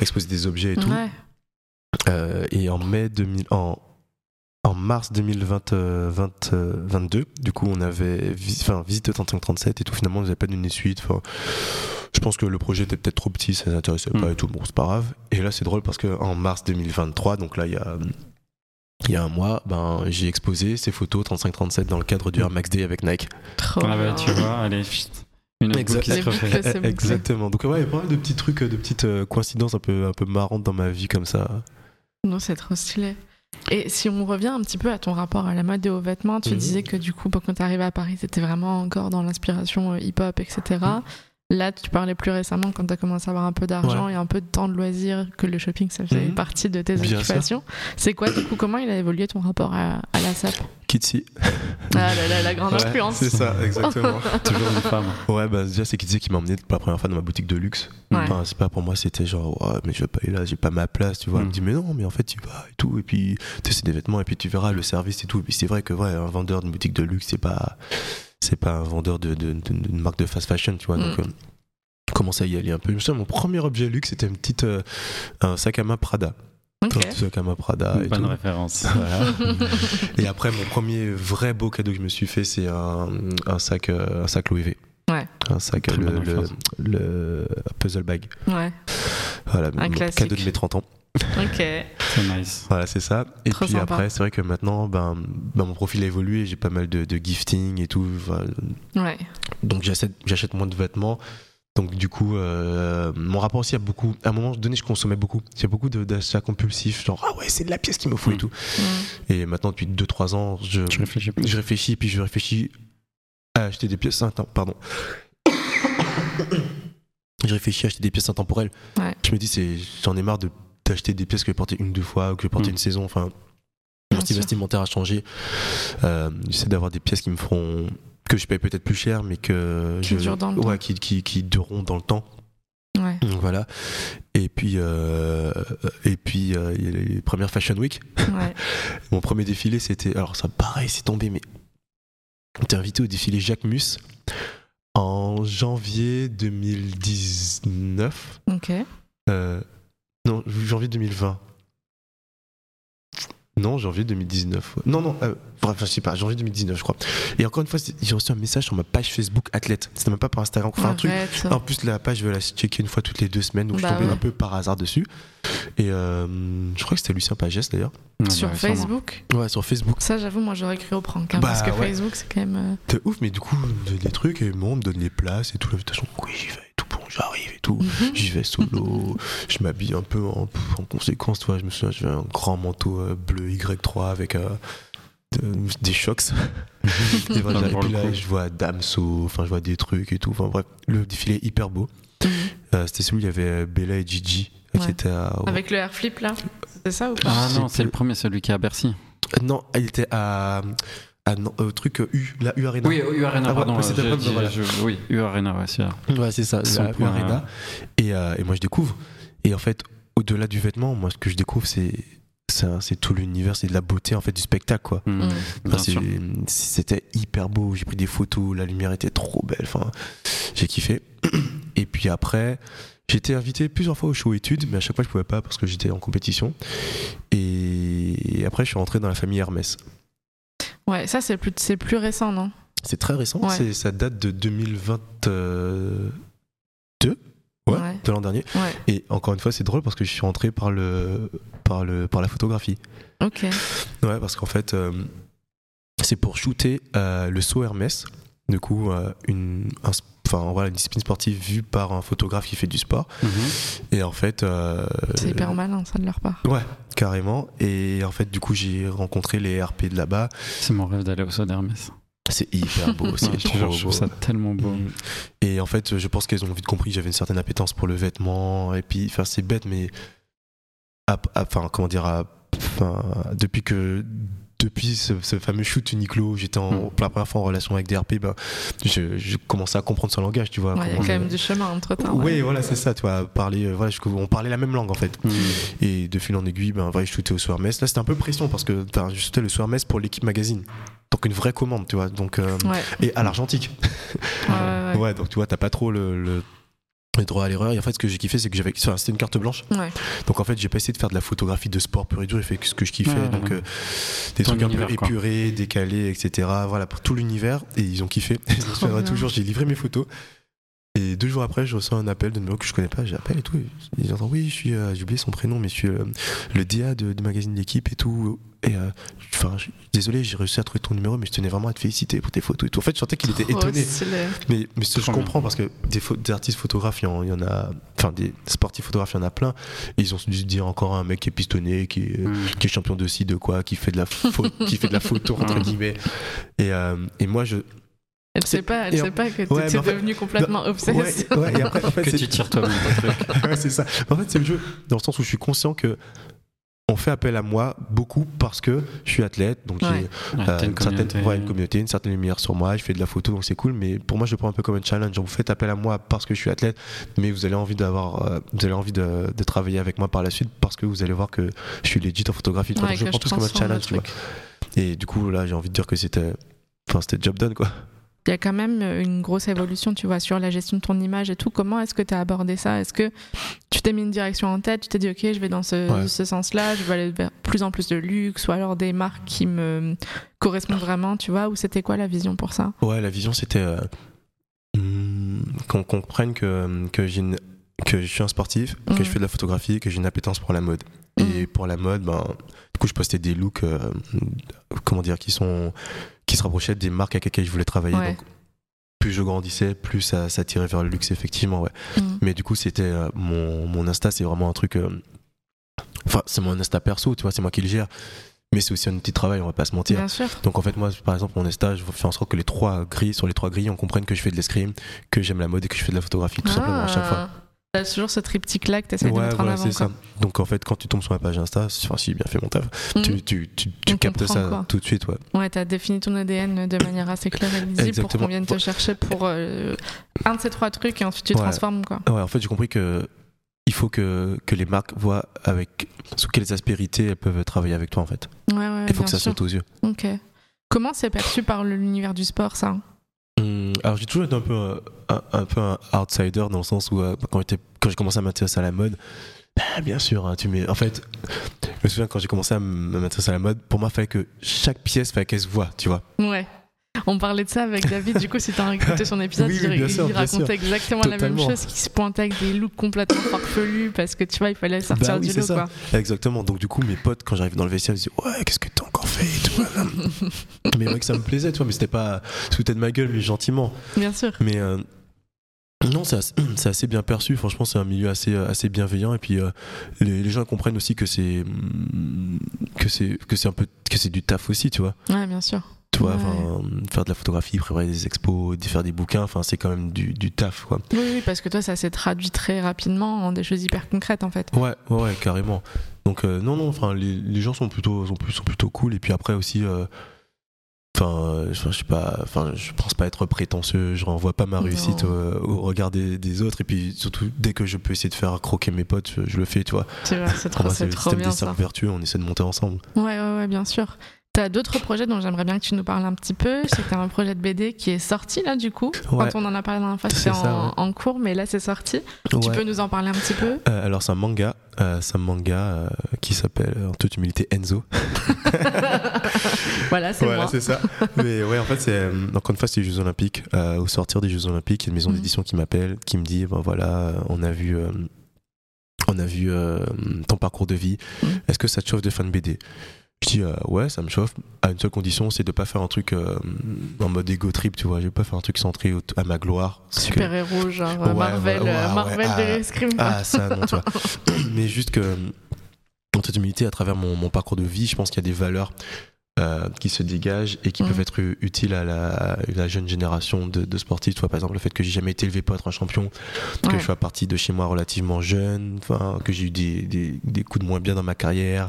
S8: exposer des objets et tout.
S7: Ouais.
S8: Euh, et en mai 2000, en, en mars 2022, du coup, on avait vis- enfin, visité 3537 et tout. Finalement, on n'avait pas donné suite. Je pense que le projet était peut-être trop petit, ça n'intéressait pas
S9: Mm.
S8: et tout. Bon, c'est pas grave. Et là, c'est drôle parce que en mars 2023, donc là, il y a. Il y a un mois, ben, j'ai exposé ces photos 35-37 dans le cadre du Air Max Day avec Nike.
S7: Trop
S9: Ah bah
S7: bien.
S9: tu vois, allez, chut. une autre
S8: Exact-
S9: qui se.
S8: Exactement. Donc ouais, il y a pas mal de petits trucs, de petites euh, coïncidences un peu, un peu marrantes dans ma vie comme ça.
S7: Non, c'est trop stylé. Et si on revient un petit peu à ton rapport à la mode et aux vêtements, tu
S8: Mhm.
S7: disais que du coup, bah, quand tu arrivé à Paris, c'était vraiment encore dans l'inspiration euh, hip-hop, etc. Là, tu parlais plus récemment quand tu as commencé à avoir un peu d'argent et un peu de temps de loisir, que le shopping, ça faisait
S8: Mhm.
S7: partie de tes
S8: Bien
S7: occupations. C'est quoi, du coup, comment il a évolué ton rapport à, à la SAP
S8: Kitsy.
S7: Ah là là, la grande
S8: Ouais,
S7: influence.
S8: C'est ça, exactement.
S9: Toujours une femme.
S8: ouais, bah déjà, c'est Kitsy qui m'a emmené pour la première fois dans ma boutique de luxe.
S7: Ouais.
S8: Enfin, c'est pas pour moi, c'était genre, ouais, mais je vais pas aller là, j'ai pas ma place, tu vois. Elle
S9: Mm.
S8: me dit, mais non, mais en fait, tu vas et tout. Et puis, tu sais, c'est des vêtements, et puis tu verras le service et tout. Et puis, c'est vrai que, ouais, un vendeur d'une boutique de luxe, c'est pas, c'est pas un vendeur de- de- de- d'une marque de fast fashion, tu vois. Donc,
S7: Mm.
S8: euh, commence à y aller un peu? Je me souviens, mon premier objet luxe, c'était une petite, euh, un sac à main Prada.
S7: Ok.
S8: Un petit sac à main Prada et
S9: Bonne
S8: tout.
S9: référence.
S8: Voilà. et après, mon premier vrai beau cadeau que je me suis fait, c'est un, un sac, euh, un sac Louis V.
S7: Ouais.
S8: Un sac,
S9: Très
S8: le, le, puzzle bag.
S7: Ouais,
S8: Voilà,
S7: Un
S8: mon
S7: classique.
S8: cadeau de mes 30 ans.
S7: ok.
S9: C'est nice.
S8: Voilà, c'est ça. Et
S7: Trop
S8: puis
S7: sympa.
S8: après, c'est vrai que maintenant, ben, ben, mon profil a évolué. J'ai pas mal de, de gifting et tout. Voilà.
S7: Ouais.
S8: Donc j'achète, moins de vêtements. Donc du coup, euh, mon rapport aussi a beaucoup. À un moment donné, je consommais beaucoup. J'ai beaucoup de- d'achats compulsifs, genre ah ouais, c'est de la pièce qu'il me faut et
S9: Mm.
S8: tout.
S7: Mm.
S8: Et maintenant, depuis 2-3 ans, je,
S9: Je réfléchis plus.
S8: je réfléchis, puis je réfléchis à acheter des pièces. Attends, pardon. je réfléchis à acheter des pièces intemporelles.
S7: Ouais.
S8: Je me dis, j'en ai marre de, d'acheter des pièces que je vais porter une, deux fois, ou que je vais porter
S9: Mm.
S8: une saison. Enfin, mon style vestimentaire a changé. Euh, j'essaie d'avoir des pièces qui me feront. que je paye peut-être plus cher, mais que.
S7: Qui
S8: je,
S7: durent dans le
S8: ouais,
S7: temps.
S8: Qui, qui, qui dureront dans le temps.
S7: Ouais.
S8: Donc voilà. Et puis, euh, et puis euh, il y a les premières Fashion Week.
S7: Ouais.
S8: Mon premier défilé, c'était. Alors, ça, pareil, c'est tombé, mais. J'étais invité au défilé Jacques Mus en janvier 2019.
S7: Ok.
S8: Euh, non, janvier 2020. Non, janvier 2019. ouais. Non, non, euh, bref, je sais pas, janvier 2019, je crois. Et encore une fois, j'ai reçu un message sur ma page Facebook athlète. C'était même pas par Instagram, enfin un truc.
S7: Arrête.
S8: En plus, la page, je vais la checker une fois toutes les deux semaines, donc je
S7: Bah
S8: suis tombé
S7: ouais.
S8: un peu par hasard dessus. Et euh, je crois que c'était Lucien Pagès d'ailleurs.
S9: Ouais,
S7: Sur
S9: ouais, sûrement.
S7: Facebook?
S8: Ouais, sur Facebook.
S7: Ça, j'avoue, moi, j'aurais cru au prank. hein,
S8: Bah,
S7: parce que
S8: ouais.
S7: Facebook, c'est quand même. euh,
S8: C'était ouf, mais du coup, on me donne des trucs et bon, on me donne les places et tout. L'invitation, oui, j'y vais tout. Bon, j'arrive et tout.
S7: mhm.
S8: J'y vais solo, je m'habille un peu en, en conséquence, tu vois, je me souviens, j'avais un grand manteau euh, bleu Y3 avec euh, de- des chocs. et voilà, puis là, je vois Damso, enfin, je vois des trucs et tout. Enfin, bref, le défilé est hyper beau.
S7: Mhm.
S8: Euh, C'était celui où il y avait euh, Bella et Gigi
S7: Ouais.
S8: qui étaient à. au-
S7: Avec le air flip, là C'est ça ou pas?
S9: Ah non,
S8: C'est
S9: c'est le premier, celui qui est à Bercy.
S8: Euh, Non, il était à. À non, au truc euh, U, la U Arena.
S9: Oui, U Arena,
S8: Ah
S9: pardon.
S8: ouais, pas-
S9: dit-
S8: voilà.
S9: je- oui, U Arena, ouais, c'est
S8: Ouais, c'est ça, la U Arena. Et, euh, et moi, je découvre. Et en fait, au-delà du vêtement, moi, ce que je découvre, c'est. C'est tout l'univers, c'est de la beauté en fait du spectacle quoi.
S9: Mm,
S7: Mm.
S8: Enfin,
S9: sûr.
S8: C'était hyper beau, j'ai pris des photos, la lumière était trop belle, enfin, j'ai kiffé. Et puis après, j'ai été invité plusieurs fois au show études, mais à chaque fois je pouvais pas parce que j'étais en compétition. Et après, je suis rentré dans la famille Hermès.
S7: Ouais, ça, c'est plus, c'est plus récent, non?
S8: C'est très récent,
S7: Ouais.
S8: c'est- ça date de 2022, ouais,
S7: Ouais.
S8: de l'an dernier. Et encore une fois, c'est drôle parce que je suis rentré par le, par le, par la photographie.
S7: Ok.
S8: Ouais, parce qu'en fait, euh, c'est pour shooter euh, le saut Hermès. Du coup, euh, une, un enfin, voilà, une discipline sportive vue par un photographe qui fait du sport.
S9: Mhm.
S8: Et en fait. euh,
S7: C'est hyper malin, ça, de leur part.
S8: Ouais, carrément. Et en fait, du coup, j'ai rencontré les RP de là-bas.
S9: C'est mon rêve d'aller au saut d'Hermès.
S8: C'est hyper beau, c'est
S9: Ouais,
S8: trop beau.
S9: je trouve ça tellement beau.
S8: Mm. Et en fait, je pense qu'elles ont vite compris que j'avais une certaine appétence pour le vêtement. Et puis, enfin, c'est bête, mais. Enfin, comment dire, à depuis que depuis ce, ce fameux shoot Uniqlo, j'étais en,
S9: Mm.
S8: pour la première fois en relation avec DRP, ben, je, je commençais à comprendre son langage, tu vois.
S7: Ouais, Il y a quand
S8: je-
S7: même du chemin entre temps.
S8: Oui, voilà, c'est ça, tu vois, parler, euh, voilà, je- on parlait la même langue en fait.
S9: Mm.
S8: Et de fil en aiguille, ben, ouais, je shootais au soir mess. Là, c'était un peu pression parce que je shootais le soir mess pour l'équipe magazine. Donc une vraie commande, tu vois. Donc, euh,
S7: Ouais,
S8: Et à l'argentique.
S7: ouais, ouais.
S8: Ouais, donc tu vois, t'as pas trop le, le, le droit à l'erreur. Et en fait, ce que j'ai kiffé, c'est que j'avais. enfin, C'était une carte blanche.
S7: Ouais.
S8: Donc en fait, j'ai pas essayé de faire de la photographie de sport pur et dur. J'ai fait ce que je kiffais.
S9: Ouais,
S8: donc
S9: ouais.
S8: euh, des
S9: Ton
S8: trucs un peu
S9: quoi.
S8: épurés, décalés, etc. Voilà, pour tout l'univers. Et ils ont kiffé. je me souviendrai
S7: bien.
S8: toujours, j'ai livré mes photos. Et deux jours après, je reçois un appel de numéro que je connais pas. J'appelle et tout. Et ils entendent Oui, je suis. euh, j'ai oublié son prénom, mais je suis euh, le DA de- du magazine L'équipe et tout. Et euh, enfin, désolé, j'ai réussi à trouver ton numéro, mais je tenais vraiment à te féliciter pour tes photos et tout. En fait, je sentais qu'il était
S7: Trop
S8: étonné. Mais, mais ce que je comprends parce que des, pho- des artistes photographes, il y en- il y en a, enfin des sportifs photographes, il y en a plein. Et ils ont dû se dire encore un mec qui est pistonné, qui est,
S9: Mm.
S8: qui est champion de ci, de quoi, qui fait de la, qui fait de la photo entre
S9: Mm.
S8: guillemets. Et, euh, et moi, je.
S7: Elle sait pas, elle
S8: en-
S7: sait pas que
S8: Ouais,
S7: tu
S8: mais en fait-
S7: devenu complètement obsesse.
S8: Ouais, ouais, et après, en fait,
S9: Que tu tires toi-même ton
S8: ouais, c'est ça. En fait, c'est le jeu dans le sens où je suis conscient que on fait appel à moi beaucoup parce que je suis athlète, donc
S7: Ouais.
S8: j'ai
S9: Ouais,
S8: euh,
S9: t'as une
S8: une, certaine,
S9: communauté.
S8: ouais, une communauté, une certaine lumière sur moi, je fais de la photo, donc c'est cool. Mais pour moi, je le prends un peu comme un challenge. Genre, vous faites appel à moi parce que je suis athlète, mais vous avez envie d'avoir, euh, vous avez envie de, de travailler avec moi par la suite parce que vous allez voir que je suis legit en photographie.
S7: Ouais,
S8: donc je prends plus comme un challenge, tu vois. Et du coup, là, j'ai envie de dire que c'était, enfin, c'était job done, quoi.
S7: Il y a quand même une grosse évolution, tu vois, sur la gestion de ton image et tout. Comment est-ce que tu as abordé ça? Est-ce que tu t'es mis une direction en tête? Tu t'es dit, OK, je vais dans ce,
S8: Ouais.
S7: ce sens-là, je vais aller vers plus en plus de luxe ou alors des marques qui me correspondent vraiment, tu vois? Ou c'était quoi la vision pour ça?
S8: Ouais, la vision, c'était euh, hum, qu'on comprenne que, une- que je suis un sportif, que je fais de la photographie, que j'ai une appétence pour la mode. Et pour la mode, ben, du coup, je postais des looks, euh, comment dire, qui sont qui se rapprochaient des marques avec lesquelles je voulais travailler.
S7: Ouais.
S8: Donc, plus je grandissais, plus ça, ça tirait vers le luxe, effectivement, ouais.
S7: Mhm.
S8: Mais du coup, c'était euh, mon, mon Insta, c'est vraiment un truc. euh, Enfin, c'est mon Insta perso, tu vois, c'est moi qui le gère. Mais c'est aussi un de travail, on va pas se mentir.
S7: Bien sûr.
S8: Donc en fait moi par exemple mon Insta je fais en sorte que les trois grilles sur les trois grilles on comprenne que je fais de l'escrime, que j'aime la mode et que je fais de la photographie tout simplement à chaque fois.
S7: T'as toujours ce triptyque-là que t'essayes de
S8: Ouais
S7: mettre en
S8: voilà
S7: avant. quoi.
S8: ça. Donc en fait quand tu tombes sur ma page Insta, enfin si bien fait mon taf,
S7: Mhm.
S8: tu, tu, tu, tu
S7: On
S8: captes ça
S7: quoi.
S8: tout de suite ouais.
S7: Ouais, t'as défini ton ADN de manière assez claire et lisible pour qu'on vienne te chercher pour euh, un de ces trois trucs et ensuite tu
S8: Ouais.
S7: transformes quoi.
S8: Ouais en fait j'ai compris que il faut que, que les marques voient avec sous quelles aspérités elles peuvent travailler avec toi en fait.
S7: Ouais, ouais,
S8: Il faut que ça
S7: sûr.
S8: saute aux yeux.
S7: Ok. Comment c'est perçu par l'univers du sport ça?
S8: Hum, alors j'ai toujours été un peu un, peu un outsider dans le sens où euh, quand j'ai commencé à m'intéresser à la mode, bah, bien sûr, hein, tu mets. En fait, je me souviens quand j'ai commencé à m'intéresser à la mode, pour moi, il fallait que chaque pièce, fallait qu'elle se voit, tu vois.
S7: Ouais. On parlait de ça avec David, du coup, si t'as écouté son épisode,
S8: Oui,
S7: il,
S8: oui, bien
S7: il
S8: sûr, bien
S7: racontait exactement la même chose, qui se pointait avec des looks complètement farfelus parce que tu vois, il fallait sortir
S8: Bah oui,
S7: du lot, quoi.
S8: Exactement. Donc, du coup, mes potes, quand j'arrive dans le vestiaire, ils disaient Ouais, qu'est-ce que t'as encore fait et tout, madame Mais vrai que ça me plaisait, tu vois, mais c'était pas sous de ma gueule, mais gentiment.
S7: Bien sûr.
S8: Mais euh, non, c'est assez, bien perçu. Franchement, c'est un milieu assez, euh, assez bienveillant. Et puis, euh, les, les gens comprennent aussi que c'est que c'est que c'est un peu que c'est du taf aussi, tu vois.
S7: Ouais, bien sûr.
S8: Tu vois,
S7: Ouais.
S8: faire de la photographie, préparer des expos, faire des bouquins, enfin, c'est quand même du, du taf, quoi.
S7: Oui, oui, parce que toi, ça s'est traduit très rapidement en des choses hyper concrètes, en fait.
S8: Ouais, ouais, ouais, carrément. Donc euh, non, non, enfin les, les gens sont plutôt, sont, sont plutôt cool. Et puis après aussi, euh, enfin, euh, je, sais pas, enfin, je pense pas être prétentieux. Je renvoie pas ma réussite euh, au regard des, des autres. Et puis surtout, dès que je peux essayer de faire croquer mes potes, je, je le fais, tu vois.
S7: C'est
S8: Pour
S7: trop,
S8: moi,
S7: c'est
S8: c'est le
S7: trop
S8: système
S7: bien
S8: des cercles vertueux. On essaie de monter ensemble.
S7: Ouais, ouais, ouais, bien sûr. T'as d'autres projets dont j'aimerais bien que tu nous parles un petit peu? C'était un projet de BD qui est sorti là, du coup.
S8: Ouais.
S7: Quand on en a parlé la dernière fois, c'était en,
S8: ouais.
S7: en cours, mais là, c'est sorti. Tu peux nous en parler un petit peu?
S8: Euh, alors c'est un manga, euh, c'est un manga euh, qui s'appelle en toute humilité Enzo.
S7: Voilà, c'est
S8: Voilà, c'est ça. Mais ouais, en fait, c'est encore une fois, c'est les Jeux Olympiques. Au sortir des Jeux Olympiques, il y a une maison
S7: Mhm.
S8: d'édition qui m'appelle, qui me dit, ben voilà, on a vu, on a vu euh, ton parcours de vie.
S7: Mhm.
S8: Est-ce que ça te chauffe de une BD Je dis euh, ouais, ça me chauffe. À une seule condition, c'est de pas faire un truc euh, en mode ego trip, tu vois. Je vais pas faire un truc centré à ma gloire. Que-
S7: Super héros, genre
S8: Ouais,
S7: Marvel,
S8: ouais,
S7: euh,
S8: ouais,
S7: Marvel de
S8: ah,
S7: l'escrime.
S8: Ah, ça, non, tu vois. Mais juste que, en toute humilité, à travers mon, mon parcours de vie, je pense qu'il y a des valeurs euh, qui se dégagent et qui
S7: Mhm.
S8: peuvent être utiles à la, à la jeune génération de, de sportifs. Tu vois, par exemple, le fait que j'ai jamais été élevé pour être un champion, que
S7: Ouais.
S8: je sois parti de chez moi relativement jeune, que j'ai eu des, des, des coups de moins bien dans ma carrière,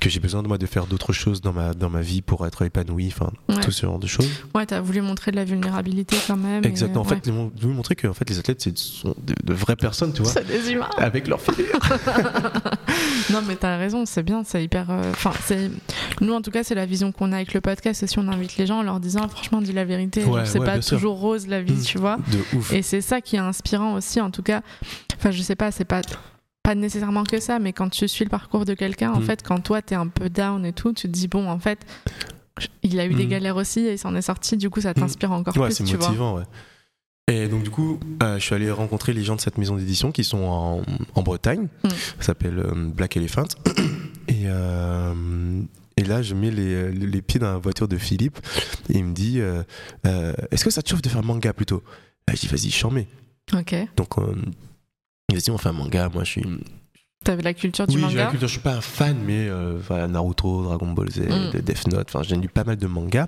S8: que j'ai besoin de moi de faire d'autres choses dans ma, dans ma vie pour être épanoui, enfin,
S7: Ouais.
S8: tout ce genre de choses.
S7: Ouais, t'as voulu montrer de la vulnérabilité quand même. et,
S8: Exactement. En
S7: ouais.
S8: fait, m'ont voulu montrer que en fait, les athlètes, c'est- sont de, de vraies personnes, tu vois,
S7: C'est des humains.
S8: avec leur filière.
S7: non, mais t'as raison, c'est bien, c'est hyper. euh, c'est nous en tout cas, c'est la vision qu'on a avec le podcast. Et si on invite les gens en leur disant, franchement, dis la vérité,
S8: Ouais,
S7: c'est
S8: ouais,
S7: pas
S8: sûr.
S7: toujours rose la vie,
S8: Mm.
S7: tu vois.
S8: De ouf.
S7: Et c'est ça qui est inspirant aussi, en tout cas. Enfin, je sais pas, c'est pas pas nécessairement que ça, mais quand tu suis le parcours de quelqu'un, en
S8: Mm.
S7: fait, quand toi t'es un peu down et tout, tu te dis bon, en fait, il a eu des
S8: Mm.
S7: galères aussi et il s'en est sorti. Du coup, ça t'inspire encore
S8: Ouais,
S7: plus,
S8: c'est
S7: tu vois.
S8: motivant, ouais. Et donc du coup, euh, je suis allé rencontrer les gens de cette maison d'édition qui sont en, en Bretagne.
S7: Mm.
S8: Ça s'appelle euh, Black Elephant. Et, euh, et là, je mets les, les pieds dans la voiture de Philippe et il me dit euh, euh, Est-ce que ça te chauffe de faire manga plutôt? Là, Je dis Vas-y, j'en mets.
S7: Ok.
S8: Donc, euh, dit On fait un manga. Moi, je suis.
S7: T'avais la culture du
S8: oui, j'ai la
S7: manga?
S8: culture. Je suis pas un fan, mais euh, voilà, Naruto, Dragon Ball Z,
S7: Mm.
S8: Death Note. Enfin, j'ai lu pas mal de mangas.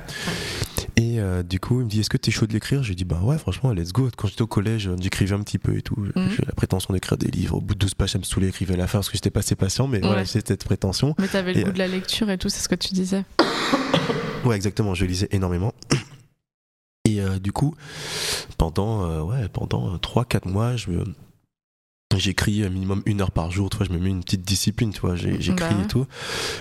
S8: Et euh, du coup, il me dit Est-ce que t'es chaud de l'écrire? J'ai dit Bah ouais, franchement, let's go. Quand j'étais au collège, j'écrivais un petit peu et tout.
S7: Mm.
S8: J'ai la prétention d'écrire des livres. Au bout de 12 pages, ça me saoulait, écrivais à la fin parce que j'étais pas assez patient, mais voilà,
S7: Ouais.
S8: j'ai cette prétention.
S7: Mais t'avais le
S8: Et,
S7: goût
S8: euh,
S7: de la lecture et tout, c'est ce que tu disais?
S8: Ouais, exactement, je lisais énormément. Et euh, du coup, pendant, euh, ouais, pendant 3-4 mois, je me- J'écris un minimum une heure par jour, tu vois, je me mets une petite discipline, tu vois, j'écris
S7: Bah ouais.
S8: et tout.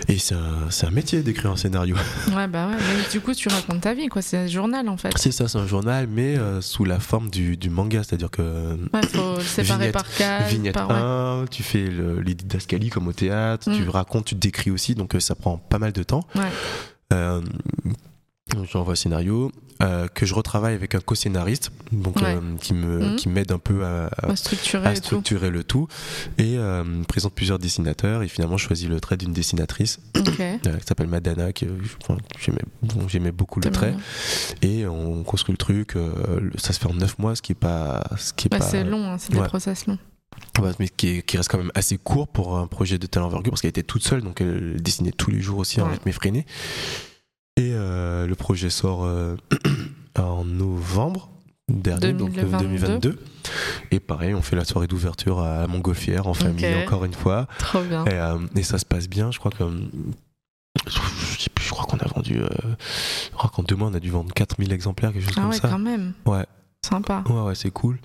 S8: Et c'est un, c'est un métier d'écrire un scénario.
S7: Ouais, bah ouais. Mais du coup, tu racontes ta vie, quoi. C'est un journal, en fait.
S8: C'est ça, c'est un journal, mais euh, sous la forme du, du manga, c'est-à-dire que
S7: Ouais, faut le séparer
S8: Vignette-
S7: par case.
S8: vignette
S7: par... ouais.
S8: 1, tu fais le- les didascalies comme au théâtre, tu
S7: Mm.
S8: racontes, tu décris aussi, donc euh, ça prend pas mal de temps.
S7: Ouais.
S8: Euh, J'envoie scénario, euh, que je retravaille avec un co-scénariste, donc
S7: Ouais.
S8: euh, qui me
S7: Mhm.
S8: qui m'aide un peu à,
S7: tout.
S8: structurer le tout, et euh, présente plusieurs dessinateurs, et finalement je choisis le trait d'une dessinatrice
S7: Ok.
S8: euh, qui s'appelle Madana, enfin, j'aimais bon, j'aimais beaucoup le trait, et on construit le truc. ça se fait en 9 mois, ce qui est pas, ce qui est
S7: Ouais,
S8: pas,
S7: c'est long, hein, c'est des
S8: ouais.
S7: process longs.
S8: Mais qui, qui reste quand même assez court pour un projet de telle envergure parce qu'elle était toute seule donc elle dessinait tous les jours aussi en
S7: Ouais.
S8: rythme effréné et euh, le projet sort euh, en novembre dernier donc euh,
S7: 2022.
S8: 2022 et pareil on fait la soirée d'ouverture à Montgolfière en famille encore une fois
S7: Trop bien.
S8: et, euh, et ça se passe bien je crois que je sais plus, je crois qu'on a vendu euh, je crois qu'en deux mois on a dû vendre 4000 exemplaires quelque chose
S7: Ah
S8: comme
S7: ouais,
S8: ça
S7: quand même.
S8: ouais
S7: Sympa.
S8: Ouais, ouais, c'est cool.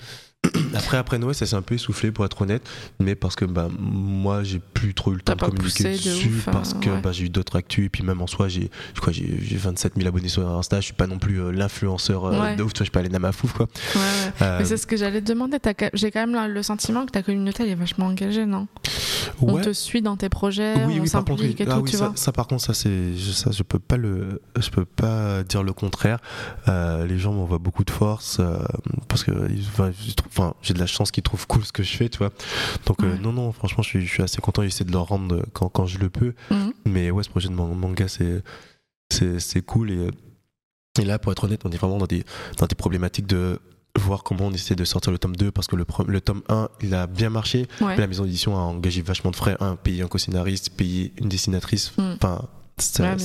S8: Après, après Noël, ça s'est un peu essoufflé pour être honnête, mais parce que bah, moi, j'ai plus trop eu le temps de communiquer
S7: de
S8: dessus
S7: ouf,
S8: parce que
S7: ouais.
S8: bah, j'ai eu d'autres actus et puis même en soi, j'ai je crois j'ai j'ai 27 000 abonnés sur Insta. Je suis pas non plus euh, l'influenceur euh,
S7: Ouais.
S8: de ouf. Tu vois, je suis pas allé ma fouf quoi.
S7: Ouais.
S8: Euh,
S7: Mais c'est ce que j'allais te demander. J'ai quand même le- sentiment que ta communauté elle est vachement engagée, non? On te suit dans tes projets,
S8: oui,
S7: on
S8: oui,
S7: s'implique et
S8: Ah
S7: tout,
S8: oui,
S7: tu
S8: ça,
S7: vois?
S8: ça, par contre, ça, ça, je peux pas le, je peux pas dire le contraire. Les gens m'envoient beaucoup de force parce que, ils- enfin, je trouve- enfin, j'ai de la chance qu'ils trouvent cool ce que je fais, tu vois. Donc, euh, non, non, franchement, je suis, je suis assez content. J'essaie de leur rendre quand, quand je le peux.
S7: Mhm.
S8: Mais ouais, ce projet de man- manga, c'est, c'est, c'est cool et, euh, et là, pour être honnête, on est vraiment dans des, dans des problématiques de voir comment on essaie de sortir le tome 2 parce que le, le tome 1 il a bien marché
S7: Ouais.
S8: mais la maison d'édition a engagé vachement de frais. Un, payer un co-scénariste, payer une dessinatrice.
S7: Mm.
S8: Enfin, ça-
S7: Ouais.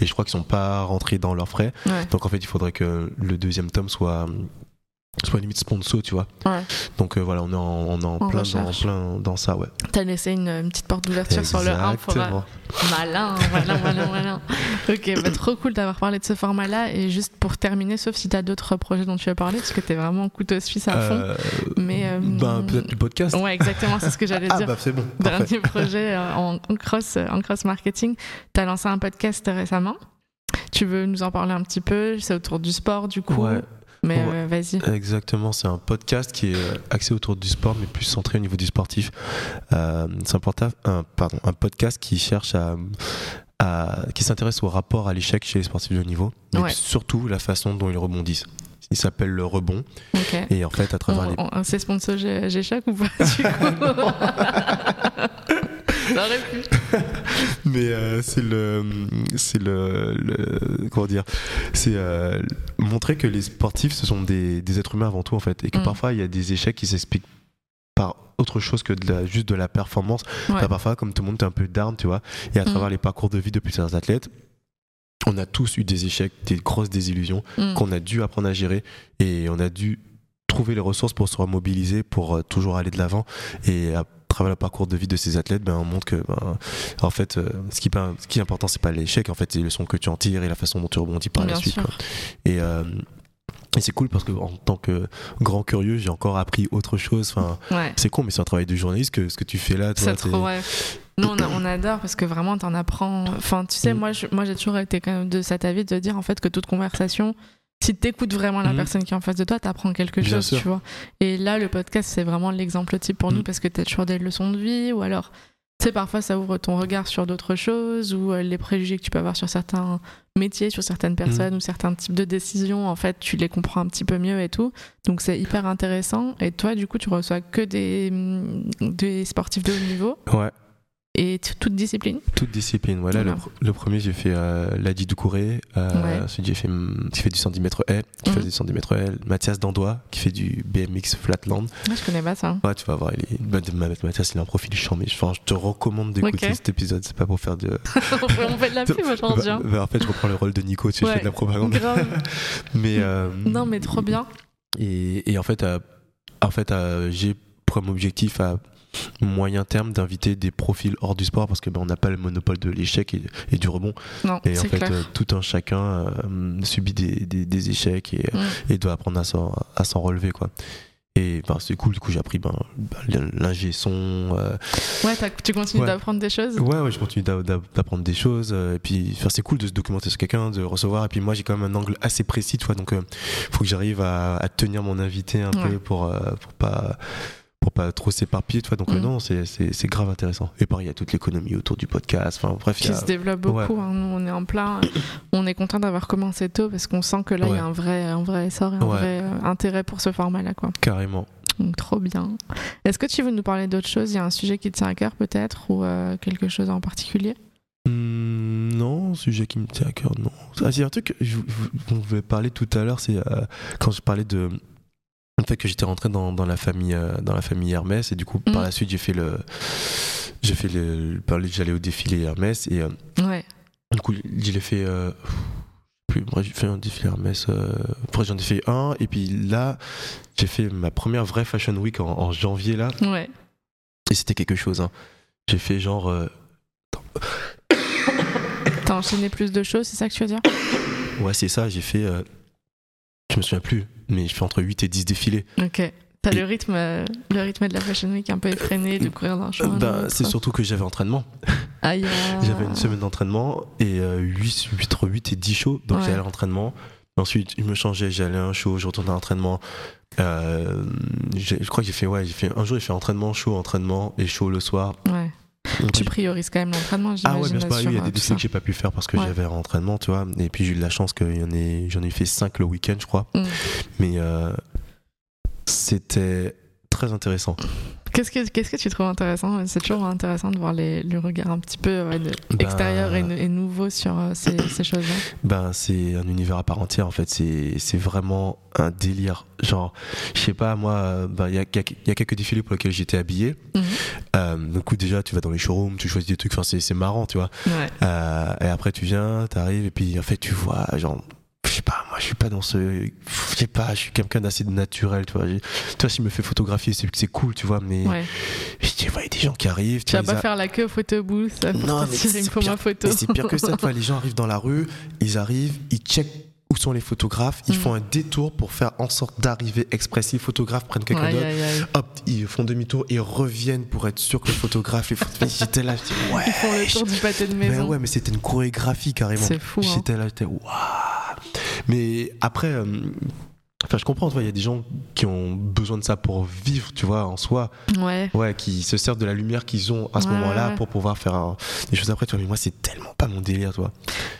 S8: Et je crois qu'ils sont pas rentrés dans leurs frais.
S7: Ouais.
S8: Donc en fait, il faudrait que le deuxième tome soit soit limite sponsor, tu vois.
S7: Ouais.
S8: Donc euh, voilà, on est en, on est en,
S7: En
S8: plein, dans,
S7: recherche.
S8: plein dans ça, ouais.
S7: T'as laissé une, une petite porte d'ouverture sur le 1 pour, euh,
S8: Exactement.
S7: Malin, malin, malin, malin. Ok, bah, trop cool d'avoir parlé de ce format-là. Et juste pour terminer, sauf si t'as d'autres projets dont tu veux parler, parce que t'es vraiment couteau suisse à fond.
S8: Euh,
S7: Mais, euh,
S8: ben, peut-être le podcast.
S7: Ouais, exactement, c'est ce que j'allais
S8: ah
S7: dire.
S8: bah c'est bon. parfait.
S7: Dernier projet euh, en, en cross, en cross marketing. T'as lancé un podcast récemment. Tu veux nous en parler un petit peu? C'est autour du sport, du coup.
S8: Ouais.
S7: Mais
S8: Ouais.
S7: euh, vas-y.
S8: Exactement, c'est un podcast qui est euh, axé autour du sport, mais plus centré au niveau du sportif. Euh, c'est un, un, pardon, un podcast qui cherche à, à- qui s'intéresse au rapport à l'échec chez les sportifs de haut niveau, mais
S7: Ouais.
S8: surtout la façon dont ils rebondissent. Il s'appelle le rebond, et en fait, à travers
S7: On-
S8: les
S7: C'est sponsor G-Shock ou pas du coup? Ça aurait pu.
S8: mais euh, c'est le c'est le, le- comment dire c'est euh, montrer que les sportifs ce sont des, des êtres humains avant tout en fait et que
S7: Mm.
S8: parfois il y a des échecs qui s'expliquent par autre chose que de la, juste de la performance
S7: Ouais.
S8: Parfois comme tout le monde t'es un peu down tu vois et à
S7: Mm.
S8: travers les parcours de vie de plusieurs athlètes on a tous eu des échecs, des grosses désillusions
S7: Mm.
S8: qu'on a dû apprendre à gérer et on a dû trouver les ressources pour se remobiliser, pour euh, toujours aller de l'avant. Et à travers le parcours de vie de ces athlètes, ben, on montre que, ben, en fait, euh, ce, qui, ce qui est important, c'est pas l'échec, en fait, c'est les leçons que tu en tires et la façon dont tu rebondis par la suite.
S7: sûr.
S8: quoi. Et, euh, et c'est cool parce que en tant que grand curieux, j'ai encore appris autre chose. Enfin,
S7: Ouais.
S8: c'est con, mais c'est un travail de journaliste que ce que tu fais là. toi,
S7: C'est trop, ouais. Nous, on, a- on adore parce que vraiment, t'en apprends. Enfin, tu sais,
S8: Mm.
S7: moi, je- moi, j'ai toujours été quand même de cet avis de dire en fait que toute conversation, si t'écoutes vraiment la
S8: Mhm.
S7: personne qui est en face de toi, t'apprends quelque
S8: Bien
S7: chose,
S8: sûr.
S7: tu vois. Et là, le podcast, c'est vraiment l'exemple type pour nous
S8: Mm.
S7: parce que t'as toujours des leçons de vie ou alors, tu sais, parfois, ça ouvre ton regard sur d'autres choses ou euh, les préjugés que tu peux avoir sur certains métiers, sur certaines personnes
S8: Mm.
S7: ou certains types de décisions. En fait, tu les comprends un petit peu mieux et tout. Donc, c'est hyper intéressant. Et toi, du coup, tu reçois que des, des sportifs de haut niveau?
S8: Ouais,
S7: et toute discipline.
S8: toute discipline. Voilà,
S7: Voilà.
S8: Le, pr- le premier, j'ai fait euh, Ladi Doucouré, euh,
S7: Ouais.
S8: ensuite j'ai fait, qui fait du 110 mètres haies, qui
S7: Mhm.
S8: fait du 110 mètres haies, Mathias Dandois, qui fait du BMX Flatland.
S7: Moi, je connais pas ça.
S8: Ouais, tu vas voir, il est, bah, Mathias, il a un profil chiant, mais enfin, je te recommande d'écouter cet épisode, c'est pas pour faire de.
S7: on fait de la pub aujourd'hui. hein.
S8: Bah, bah, en fait, je reprends le rôle de Nico, tu sais, je
S7: Ouais.
S8: fais de la propagande.
S7: Grave.
S8: mais, euh,
S7: Non, mais trop bien.
S8: Et, et en fait, euh, en fait euh, j'ai comme objectif à moyen terme d'inviter des profils hors du sport parce que ben, on n'a pas le monopole de l'échec et, et du rebond
S7: Non,
S8: et en fait euh, tout un chacun euh, subit des, des- des échecs et,
S7: Mm.
S8: et doit apprendre à s'en relever quoi et ben, c'est cool du coup j'ai appris ben, ben, l'ingé son euh,
S7: Ouais, tu continues
S8: Ouais.
S7: d'apprendre des choses?
S8: ouais ouais je continue d'a- d'a- d'apprendre des choses euh, et puis c'est cool de se documenter sur quelqu'un de recevoir et puis moi j'ai quand même un angle assez précis tu vois donc euh, faut que j'arrive à, à tenir mon invité un
S7: Ouais.
S8: peu pour euh, pour pas pour pas trop s'éparpiller tu vois donc euh,
S7: Mhm.
S8: non c'est c'est c'est grave intéressant et pareil il y a toute l'économie autour du podcast enfin bref
S7: Qui
S8: a-
S7: se développe beaucoup. hein. Nous, on est en plein. On est content d'avoir commencé tôt parce qu'on sent que là, il y a un vrai, un vrai essor et un
S8: Ouais.
S7: vrai euh, intérêt pour ce format-là. Quoi.
S8: carrément
S7: Donc, trop bien. Est-ce que tu veux nous parler d'autre chose? Il y a un sujet qui te tient à cœur, peut-être, ou euh, quelque chose en particulier?
S8: Hmm, non, sujet qui me tient à cœur, non. Ah, a un truc que je, je- vais parler tout à l'heure, c'est euh, quand je parlais de le fait que j'étais rentré dans, dans la famille euh, dans la famille Hermès et du coup par la suite j'ai fait le j'ai fait le j'allais au défilé Hermès et euh,
S7: Ouais.
S8: du coup je l'ai fait euh, plus moi j'ai fait un défilé Hermès euh, après j'en ai fait un et puis là j'ai fait ma première vraie fashion week en, en janvier là
S7: Ouais.
S8: et c'était quelque chose hein. j'ai fait genre euh,
S7: T'as enchaîné plus de choses, c'est ça que tu veux dire?
S8: Ouais, c'est ça, j'ai fait. je me souviens plus, mais je fais entre 8 et 10 défilés.
S7: Ok. T'as le rythme, euh, le rythme de la fashion week un peu effréné, de courir d'un chemin. l'autre.
S8: c'est surtout que j'avais entraînement.
S7: Aïe. ah.
S8: J'avais une semaine d'entraînement et euh, 8, 8, entre 8 et 10 shows. Donc
S7: Ouais.
S8: j'allais à l'entraînement. Ensuite, je me changeais, j'allais à un show, je retournais à l'entraînement. Euh, je crois que j'ai fait, ouais, j'ai fait un jour, j'ai fait entraînement, show, entraînement et show le soir.
S7: Ouais. Tu priorises quand même l'entraînement,
S8: Ah ouais, bien sûr, oui, il y a des défilés que j'ai pas pu faire parce que
S7: Ouais.
S8: j'avais un entraînement, tu vois. Et puis j'ai eu de la chance que j'en ai, j'en ai fait 5 le week-end, je crois.
S7: Mm.
S8: Mais euh, c'était très intéressant.
S7: Qu'est-ce que, qu'est-ce que tu trouves intéressant? C'est toujours intéressant de voir les, le regard un petit peu ouais, de-
S8: Bah,
S7: extérieur et, et nouveau sur euh, ces, ces choses-là.
S8: Ben, c'est un univers à part entière en fait. C'est, vraiment un délire. Genre, je sais pas, moi, euh, ben, il y, a, y a- y a quelques défilés pour lesquels j'étais habillé.
S7: Mhm.
S8: Euh, du coup, déjà, tu vas dans les showrooms, tu choisis des trucs, enfin, c'est, c'est marrant, tu vois.
S7: Ouais.
S8: Euh, et après, tu viens, t'arrives, et puis en fait, tu vois, genre, je sais pas, moi, je suis pas dans ce. Je sais pas, je suis quelqu'un d'assez naturel, tu vois. Tu vois, s'il me fait photographier, c'est, c'est cool, tu vois, mais
S7: ouais.
S8: je dis, ouais, y a des gens qui arrivent.
S7: Tu vas pas
S8: a-
S7: faire la queue photo booth pour
S8: Non, mais c'est pire-
S7: ma photo.
S8: mais c'est pire que ça, tu vois, les gens arrivent dans la rue, ils arrivent, ils checkent où sont les photographes, ils
S7: Mm.
S8: font un détour pour faire en sorte d'arriver express. Si le photographe prennent quelqu'un d'autre, hop, ils font demi-tour et reviennent pour être sûr que le photographe, les photographes, j'étais là, j'étais ouais.
S7: Ils font le tour du pâté de
S8: Mais
S7: maison.
S8: ouais, mais c'était une chorégraphie carrément.
S7: C'est fou. hein.
S8: J'étais là, j'étais waouh. Mais après, euh, enfin, je comprends, il y a des gens qui ont besoin de ça pour vivre, tu vois, en soi.
S7: Ouais.
S8: Ouais, qui se servent de la lumière qu'ils ont à ce
S7: Ouais,
S8: moment-là
S7: ouais.
S8: pour pouvoir faire un- des choses après, tu vois. Mais moi, c'est tellement pas mon délire, toi.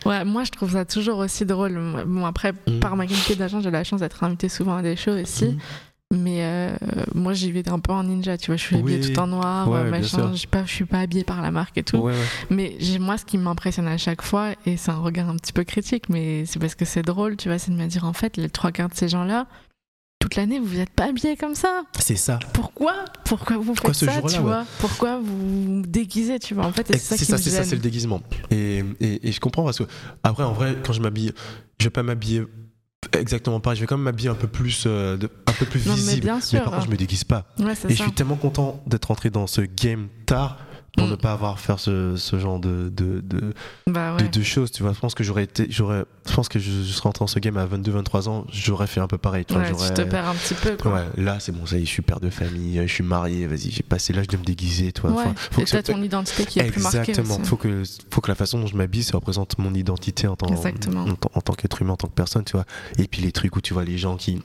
S7: Ouais, moi je trouve ça toujours aussi drôle. Bon, après,
S8: Mm.
S7: par ma qualité d'agent, j'ai la chance d'être invitée souvent à des shows aussi.
S8: Mm.
S7: Mais euh, moi j'y vais un peu en ninja, tu vois. Je suis habillée tout en noir,
S8: Ouais,
S7: euh, machin. Je suis pas, je suis pas habillée par la marque et tout.
S8: Ouais, ouais.
S7: Mais moi, ce qui m'impressionne à chaque fois, et c'est un regard un petit peu critique, mais c'est parce que c'est drôle, tu vois, c'est de me dire en fait, les trois quarts de ces gens-là, toute l'année vous n'êtes pas habillé comme ça.
S8: C'est ça.
S7: Pourquoi? Pourquoi vous
S8: Pourquoi
S7: faites ça, tu
S8: ouais?
S7: vois? Pourquoi vous déguisez, tu vois? En fait, c'est ça
S8: ça, c'est ça, c'est le déguisement. Et, et, et je comprends parce que après, en vrai, quand je m'habille, je vais pas m'habiller exactement pareil. Je vais quand même m'habiller un peu plus, euh, de- un peu plus
S7: Non, mais
S8: visible.
S7: bien sûr,
S8: par contre, je me déguise pas.
S7: Ouais,
S8: Et je suis tellement content d'être rentré dans ce game tard pour
S7: Mm.
S8: ne pas avoir à faire ce, ce genre de, de, de,
S7: Bah
S8: de-
S7: ouais.
S8: de choses. Tu vois, je pense que j'aurais été, j'aurais, je pense que je, je serais rentré dans ce game à 22-23 ans, j'aurais fait un peu pareil. Tu vois,
S7: Ouais, tu te perds un petit peu, quoi.
S8: Ouais, là c'est bon, ça y est, je suis père de famille, je suis marié, vas-y, j'ai passé l'âge de me déguiser, toi.
S7: Ouais.
S8: Faut
S7: et
S8: que
S7: ton identité qui est plus marquée
S8: Exactement. Faut que, faut que la façon dont je m'habille, ça représente mon identité en tant,
S7: Exactement.
S8: en, tant- en tant qu'être humain, en tant que personne, tu vois. Et puis les trucs où tu vois les gens qui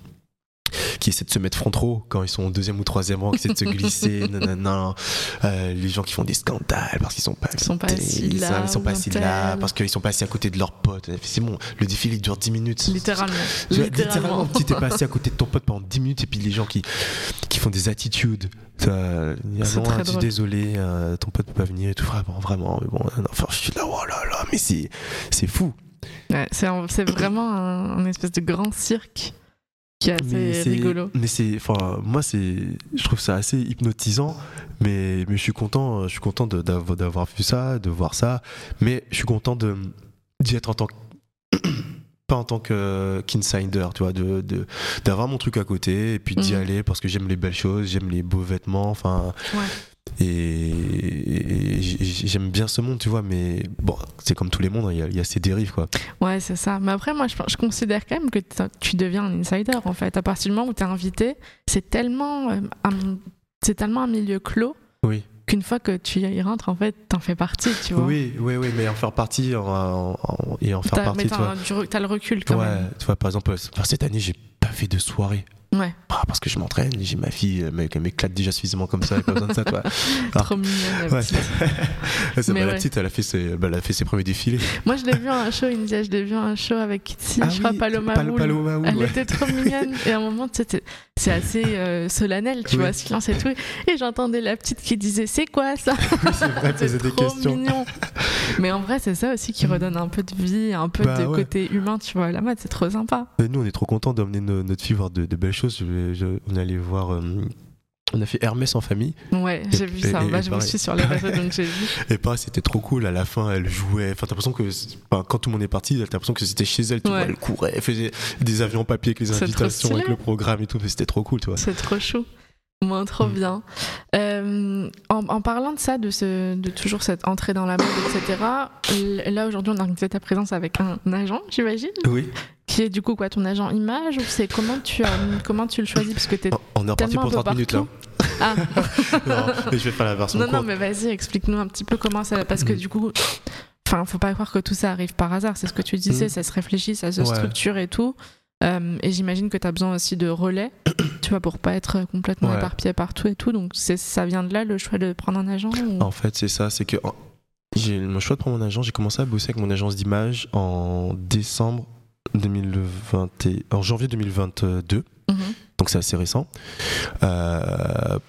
S8: qui essaient de se mettre front trop quand ils sont au deuxième ou troisième rang, qui essaient de se glisser, nanana. Euh, les gens qui font des scandales parce qu'ils sont pas,
S7: Ils sont pas assis là,
S8: ils sont pas assis là, parce qu'ils sont pas assis à côté de leurs potes. C'est bon, le défilé il dure 10 minutes.
S7: Littéralement.
S8: Tu vois,
S7: Littéralement.
S8: si t'es pas assis à côté de ton pote pendant 10 minutes et puis les gens qui, qui font des attitudes. il y a non, je désolé, euh, ton pote peut pas venir et tout, vraiment, vraiment. Mais bon, non, enfin, je suis là, oh là là, mais c'est, fou.
S7: Ouais, c'est vraiment un, un espèce de grand cirque qui est assez
S8: mais c'est,
S7: rigolo.
S8: mais c'est, enfin, moi, c'est, je trouve ça assez hypnotisant, mais, mais je suis content, je suis content d'avoir, d'avoir vu ça, de voir ça, mais je suis content de, d'y être en tant que, pas en tant que qu'insider, tu vois, de, de- d'avoir mon truc à côté et puis d'y
S7: Mhm.
S8: aller parce que j'aime les belles choses, j'aime les beaux vêtements, enfin.
S7: Ouais.
S8: Et, j'aime bien ce monde, tu vois, mais bon, c'est comme tous les mondes, hein, il y, a- il y a ces dérives, quoi.
S7: Ouais, c'est ça. Mais après, moi, je, je considère quand même que tu deviens un insider, en fait. À partir du moment où tu es invité, c'est tellement, euh, un, c'est tellement un milieu clos
S8: Oui.
S7: qu'une fois que tu y rentres, en fait, t'en fais partie, tu vois.
S8: Oui, oui, oui, mais en faire partie en- en- en- et en faire
S7: mais
S8: partie, tu
S7: re- t'as le recul quand
S8: Ouais,
S7: même.
S8: tu vois, par exemple, enfin, cette année, j'ai pas fait de soirée.
S7: Ouais,
S8: Ah, parce que je m'entraîne, j'ai ma fille, elle m'é- elle m'éclate déjà suffisamment comme ça, elle pas besoin de ça, toi. Ah.
S7: trop mignonne. la
S8: Ouais.
S7: petite.
S8: C'est
S7: Mais
S8: bah, la
S7: ouais.
S8: petite, elle a fait ses, bah, elle a fait ses premiers défilés.
S7: Moi, je l'ai vu à un show, India, je l'ai vu à un show avec Kitty,
S8: Ah
S7: je crois,
S8: oui,
S7: Paloma
S8: Pal-. Paloma
S7: Elle
S8: ouais.
S7: était trop mignonne. Et à un moment, c'est assez euh, solennel, tu
S8: Oui.
S7: vois, silence et tout. Et j'entendais la petite qui disait C'est quoi ça?
S8: Oui, c'est vrai, posait des
S7: trop
S8: questions.
S7: mignon. Mais en vrai, c'est ça aussi qui redonne un peu de vie, un peu
S8: Bah
S7: de
S8: ouais.
S7: côté humain, tu vois, à la mode, c'est trop sympa.
S8: Mais nous, on est trop contents d'emmener no- notre fille voir de, de belles choses. Je je- on est allé voir. euh, on a fait Hermès en famille.
S7: Ouais, j'ai vu
S8: et-
S7: ça.
S8: et-
S7: Bah,
S8: et
S7: je
S8: pareil.
S7: suis sur les réseaux, donc j'ai vu.
S8: Et pareil, c'était trop cool. À la fin, elle jouait. Enfin, t'as l'impression que enfin, quand tout le monde est parti, t'as l'impression que c'était chez elle. Tu
S7: Ouais.
S8: vois, elle courait, elle faisait des avions en papier avec les invitations, avec le programme et tout. mais C'était trop cool, tu vois.
S7: C'est trop chou. Moi, trop
S8: Mm.
S7: bien. Euh, en, en parlant de ça, de, ce, de toujours cette entrée dans la mode, etc., là aujourd'hui, on a organisé ta présence avec un agent, j'imagine,
S8: Oui.
S7: qui est du coup quoi, ton agent image ou c'est comment tu, as, comment tu le choisis? Parce que t'es
S8: On est reparti pour
S7: un peu
S8: 30 minutes là.
S7: Ah,
S8: Non, mais je vais faire la version
S7: non, non, mais vas-y, explique-nous un petit peu comment ça. Parce que
S8: Mm.
S7: du coup, enfin, faut pas croire que tout ça arrive par hasard. C'est ce que tu disais,
S8: Mm.
S7: ça se réfléchit, ça se
S8: Ouais.
S7: structure et tout. Euh, et j'imagine que tu as besoin aussi de relais, tu vois, pour pas être complètement
S8: Ouais.
S7: éparpillé partout et tout. Donc ça vient de là le choix de prendre un agent ou-
S8: En fait, c'est ça, c'est que en- j'ai le choix de prendre mon agent. J'ai commencé à bosser avec mon agence d'image en décembre 2020, et- en janvier 2022.
S7: Mhm.
S8: Donc c'est assez récent. Euh,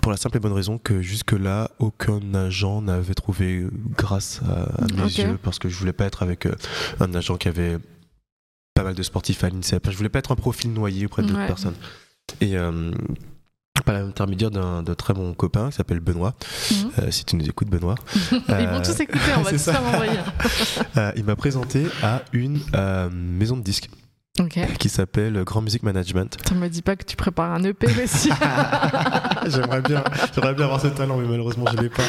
S8: pour la simple et bonne raison que jusque-là, aucun agent n'avait trouvé grâce à, à mes yeux parce que je voulais pas être avec euh, un agent qui avait pas mal de sportifs à l'INSEP. Je voulais pas être un profil noyé auprès d'autres
S7: Ouais.
S8: personnes. Et euh, par l'intermédiaire d'un très bon copain qui s'appelle Benoît,
S7: Mhm.
S8: euh, si tu nous écoutes Benoît,
S7: Ils vont
S8: Euh,
S7: tous écouter, on va tous
S8: ça.
S7: faire envoyer.
S8: euh, il m'a présenté à une euh, maison de disques qui s'appelle Grand Music Management.
S7: Tu me dis pas que tu prépares un EP aussi.
S8: j'aimerais bien, j'aimerais bien avoir ce talent, mais malheureusement je l'ai pas.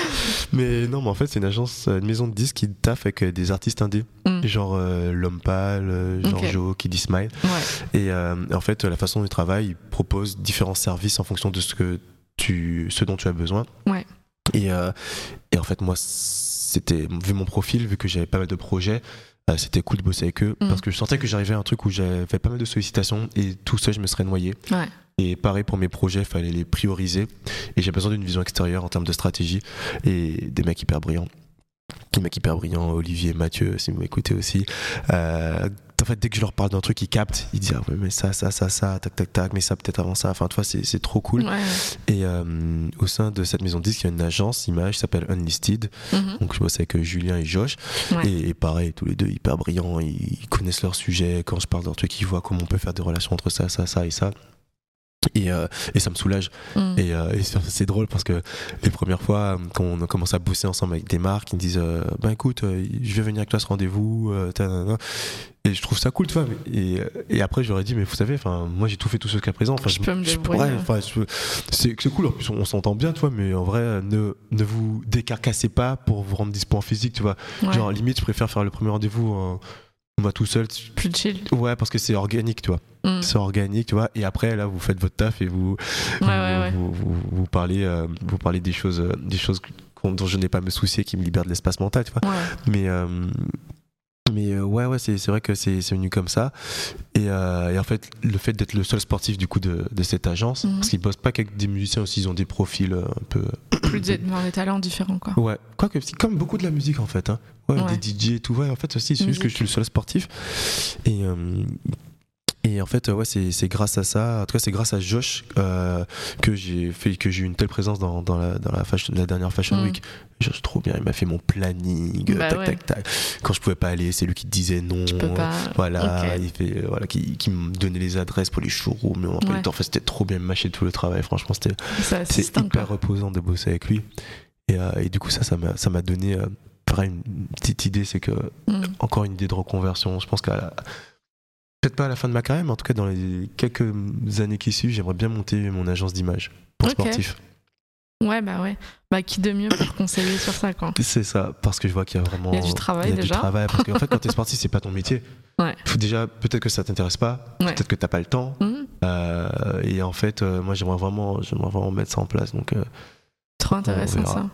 S8: Mais non, mais en fait c'est une agence, une maison de disques qui taffe avec euh, des artistes indés,
S7: Mm.
S8: genre euh, L'Homme Pâle, euh,
S7: Ok.
S8: Giorgio, Kiddy Smile.
S7: ouais.
S8: Et euh, en fait la façon dont ils travaillent, ils proposent différents services en fonction de ce que tu, ce dont tu as besoin.
S7: Ouais.
S8: Et, euh, et en fait moi c'était vu mon profil, vu que j'avais pas mal de projets. Euh, C'était cool de bosser avec eux
S7: Mm.
S8: parce que je sentais que j'arrivais à un truc où j'avais pas mal de sollicitations et tout seul je me serais noyé.
S7: Ouais.
S8: Et pareil pour mes projets, il fallait les prioriser. Et j'ai besoin d'une vision extérieure en termes de stratégie et des mecs hyper brillants. Les mecs hyper brillants, Olivier, Mathieu, si vous m'écoutez aussi. Euh, en fait, dès que je leur parle d'un truc, ils captent. Ils disent, ah ouais, mais ça, ça, ça, ça, tac, tac, tac, mais ça peut-être avant ça. Enfin, tu vois, c'est c'est trop cool.
S7: Ouais.
S8: Et euh, au sein de cette maison de disques, il y a une agence image qui s'appelle Unlisted.
S7: Mhm.
S8: Donc je bosse avec euh, Julien et Josh.
S7: Ouais.
S8: Et, et pareil, tous les deux hyper brillants, ils connaissent leur sujet. Quand je parle d'un truc, ils voient comment on peut faire des relations entre ça, ça, ça et ça. Et, euh, et ça me soulage.
S7: Mm.
S8: Et, euh, et c'est drôle parce que les premières fois, euh, quand on a commencé à bosser ensemble avec des marques, ils me disent euh, Ben écoute, je vais venir avec toi à ce rendez-vous. et je trouve ça cool, tu vois. Et, et après, j'aurais dit Mais vous savez, enfin, moi j'ai tout fait tout ce jusqu'à présent. Enfin,
S7: Je peux me débrouiller.
S8: je- c'est c'est cool. En plus, on, on s'entend bien, tu vois. Mais en vrai, ne, ne vous décarcassez pas pour vous rendre dispo en physique, tu vois.
S7: Ouais.
S8: Genre, limite, je préfère faire le premier rendez-vous en- moi tout seul.
S7: Plus chill.
S8: Ouais, parce que c'est organique, tu vois.
S7: Mm.
S8: C'est organique, tu vois. Et après, là, vous faites votre taf et vous,
S7: Ouais, ouais, ouais.
S8: vous, vous, vous- vous parlez, euh, vous parlez des choses, euh, des choses dont je n'ai pas à me soucier, qui me libèrent de l'espace mental, tu vois.
S7: Ouais.
S8: Mais, euh, mais euh, ouais, ouais, c'est vrai que c'est venu comme ça. Et, euh, et en fait, le fait d'être le seul sportif du coup de, de cette agence,
S7: Mhm.
S8: parce qu'ils bossent pas qu'avec des musiciens aussi, ils ont des profils euh, un peu.
S7: Plus des, des talents différents, quoi.
S8: Ouais, quoique, c'est comme beaucoup de la musique en fait. Hein. Ouais,
S7: Ouais.
S8: Des DJ et tout. Ouais, en fait, aussi, c'est juste que je suis le seul sportif. Et, et en fait, ouais, c'est grâce à ça, en tout cas, c'est grâce à Josh euh, que j'ai fait, que j'ai eu une telle présence dans, dans, la, dans la, fashion- la dernière Fashion
S7: Mm.
S8: Week. Josh, trop bien, il m'a fait mon planning,
S7: Bah
S8: tac,
S7: ouais.
S8: tac, tac. Quand je pouvais pas aller, c'est lui qui disait non.
S7: Pas.
S8: Voilà, il fait, euh, voilà, qui, qui me donnait les adresses pour les showrooms.
S7: Ouais.
S8: le temps. Enfin, c'était trop bien mâché tout le travail. Franchement, c'était hyper reposant de bosser avec lui. Et, euh, et du coup, ça, ça m'a, donné euh, pareil, une petite idée, c'est que
S7: Mm.
S8: encore une idée de reconversion. Je pense qu'à la- peut-être pas à la fin de ma carrière, mais en tout cas dans les quelques années qui suivent, j'aimerais bien monter mon agence d'image pour
S7: Ok.
S8: sportifs.
S7: Ouais, bah ouais. Bah, qui de mieux pour conseiller sur ça, quoi.
S8: C'est ça, parce que je vois qu'il y a vraiment
S7: Il y a du travail,
S8: il y a
S7: déjà.
S8: Du travail, parce qu'en fait, quand t'es sportif, c'est pas ton métier.
S7: Ouais.
S8: Faut déjà, peut-être que ça t'intéresse pas,
S7: Ouais.
S8: peut-être que t'as pas le temps.
S7: Mhm.
S8: Euh, et en fait, euh, moi, j'aimerais vraiment, j'aimerais vraiment mettre ça en place. Donc, euh,
S7: Trop intéressant ça.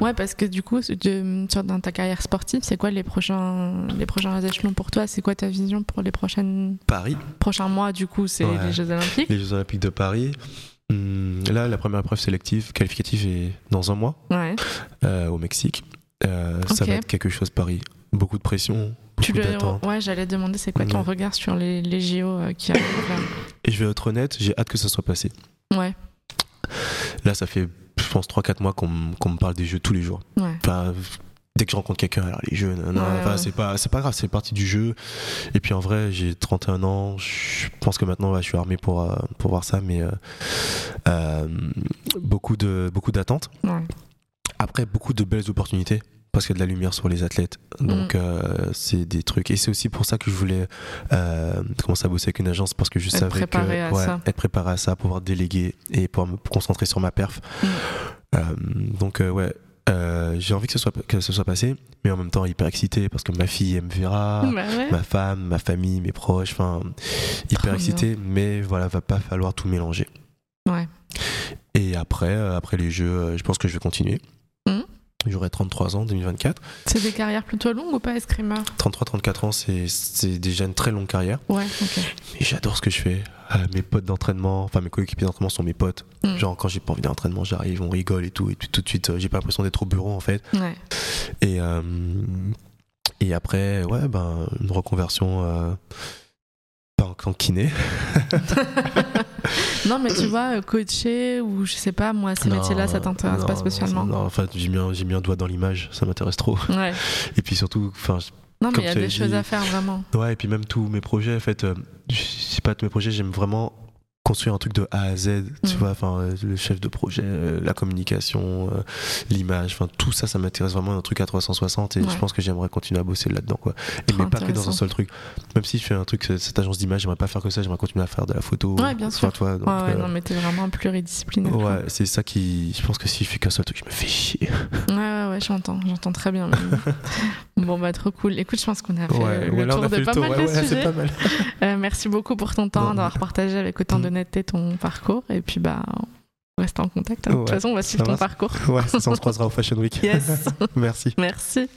S7: Ouais, parce que du coup, de- sur, dans ta carrière sportive, c'est quoi les prochains, les prochains échelons pour toi? C'est quoi ta vision pour les prochaines,
S8: Paris,
S7: prochains mois Du coup, c'est
S8: Ouais.
S7: les Jeux Olympiques?
S8: les Jeux Olympiques de Paris. Hum, là, la première épreuve sélective, qualificative est dans un mois
S7: Ouais.
S8: euh, au Mexique. Euh, Ça va être quelque chose Paris. Beaucoup de pression,
S7: Tu le, ouais, j'allais demander c'est quoi ton
S8: Ouais.
S7: regard sur les, les JO euh, qui arrivent là?
S8: Et je vais être honnête, j'ai hâte que ça soit passé.
S7: Ouais,
S8: Là, ça fait, je pense, 3-4 mois qu'on me- parle des jeux tous les jours.
S7: ouais.
S8: Enfin, dès que je rencontre quelqu'un, alors les jeux, nanana,
S7: Ouais,
S8: enfin,
S7: ouais.
S8: c'est pas, c'est pas grave, c'est partie du jeu. Et puis en vrai, j'ai 31 ans, je pense que maintenant, ouais, je suis armé pour, euh, pour voir ça, mais euh, euh, beaucoup d'attentes. Après, beaucoup de belles opportunités. Parce qu'il y a de la lumière sur les athlètes. Donc,
S7: Mm.
S8: euh, c'est des trucs. Et c'est aussi pour ça que je voulais euh, commencer à bosser avec une agence. Parce que je
S7: Être
S8: savais
S7: préparé
S8: que.
S7: à
S8: ouais,
S7: ça.
S8: Être préparé à ça, pouvoir déléguer et pouvoir me concentrer sur ma perf.
S7: Mm.
S8: Euh, donc, ouais. euh, j'ai envie que ce, soit, que ce soit passé. Mais en même temps, hyper excité. Parce que ma fille, elle me verra.
S7: Bah ouais.
S8: Ma femme, ma famille, mes proches. Enfin, hyper
S7: Trop
S8: excité. Mais voilà, va pas falloir tout mélanger.
S7: Ouais.
S8: Et après, après les jeux, je pense que je vais continuer. J'aurai 33 ans, 2024.
S7: C'est des carrières plutôt longues ou pas, escrimeur
S8: 33-34 ans, c'est- déjà une très longue carrière.
S7: Ouais, ok.
S8: Mais j'adore ce que je fais. Euh, mes potes d'entraînement, enfin mes coéquipiers d'entraînement sont mes potes.
S7: Mm.
S8: Genre quand j'ai pas envie d'entraînement, j'arrive, on rigole et tout. Et puis tout de suite, euh, j'ai pas l'impression d'être au bureau en fait.
S7: Ouais.
S8: Et, euh, et après, ouais, ben, une reconversion. euh, pas en, kiné.
S7: non, mais tu vois, euh, coacher ou je sais pas, moi, ces métiers-là, ça t'intéresse pas spécialement
S8: Non, en fait, j'ai mis, un- j'ai mis un doigt dans l'image, ça m'intéresse trop.
S7: Ouais.
S8: Et puis surtout, enfin,
S7: Non, mais il y a des choses à faire vraiment.
S8: Ouais, et puis même tous mes projets, en fait, euh, je sais pas, tous mes projets, j'aime vraiment construire un truc de A à Z, tu
S7: Mm.
S8: vois, enfin, euh, le chef de projet, euh, la communication, euh, l'image, enfin, tout ça, ça m'intéresse vraiment un truc à 360 et
S7: Ouais.
S8: je pense que j'aimerais continuer à bosser là-dedans, quoi. Et mais pas que dans un seul truc. Même si je fais un truc, cette agence d'image, j'aimerais pas faire que ça, j'aimerais continuer à faire de la photo.
S7: Ouais, bien sûr.
S8: tu vois, donc,
S7: ouais,
S8: euh,
S7: non, mais t'es vraiment pluridisciplinaire.
S8: ouais, c'est ça qui, je pense que si je fais qu'un seul truc, je me fais chier.
S7: Ouais, j'entends, j'entends très bien. bon, bah, trop cool. Écoute, je pense qu'on a fait le
S8: ouais, on
S7: tour de
S8: le
S7: pas
S8: tour,
S7: mal
S8: ouais,
S7: de sujets.
S8: pas mal.
S7: Euh, merci beaucoup pour ton temps, d'avoir partagé avec autant d'honnêteté ton parcours. Et puis, bah, on reste en contact. hein. De toute façon, on va suivre ton
S8: marche.
S7: parcours.
S8: Ouais, ça, on se croisera au Fashion Week.
S7: Yes,
S8: Merci.
S7: merci.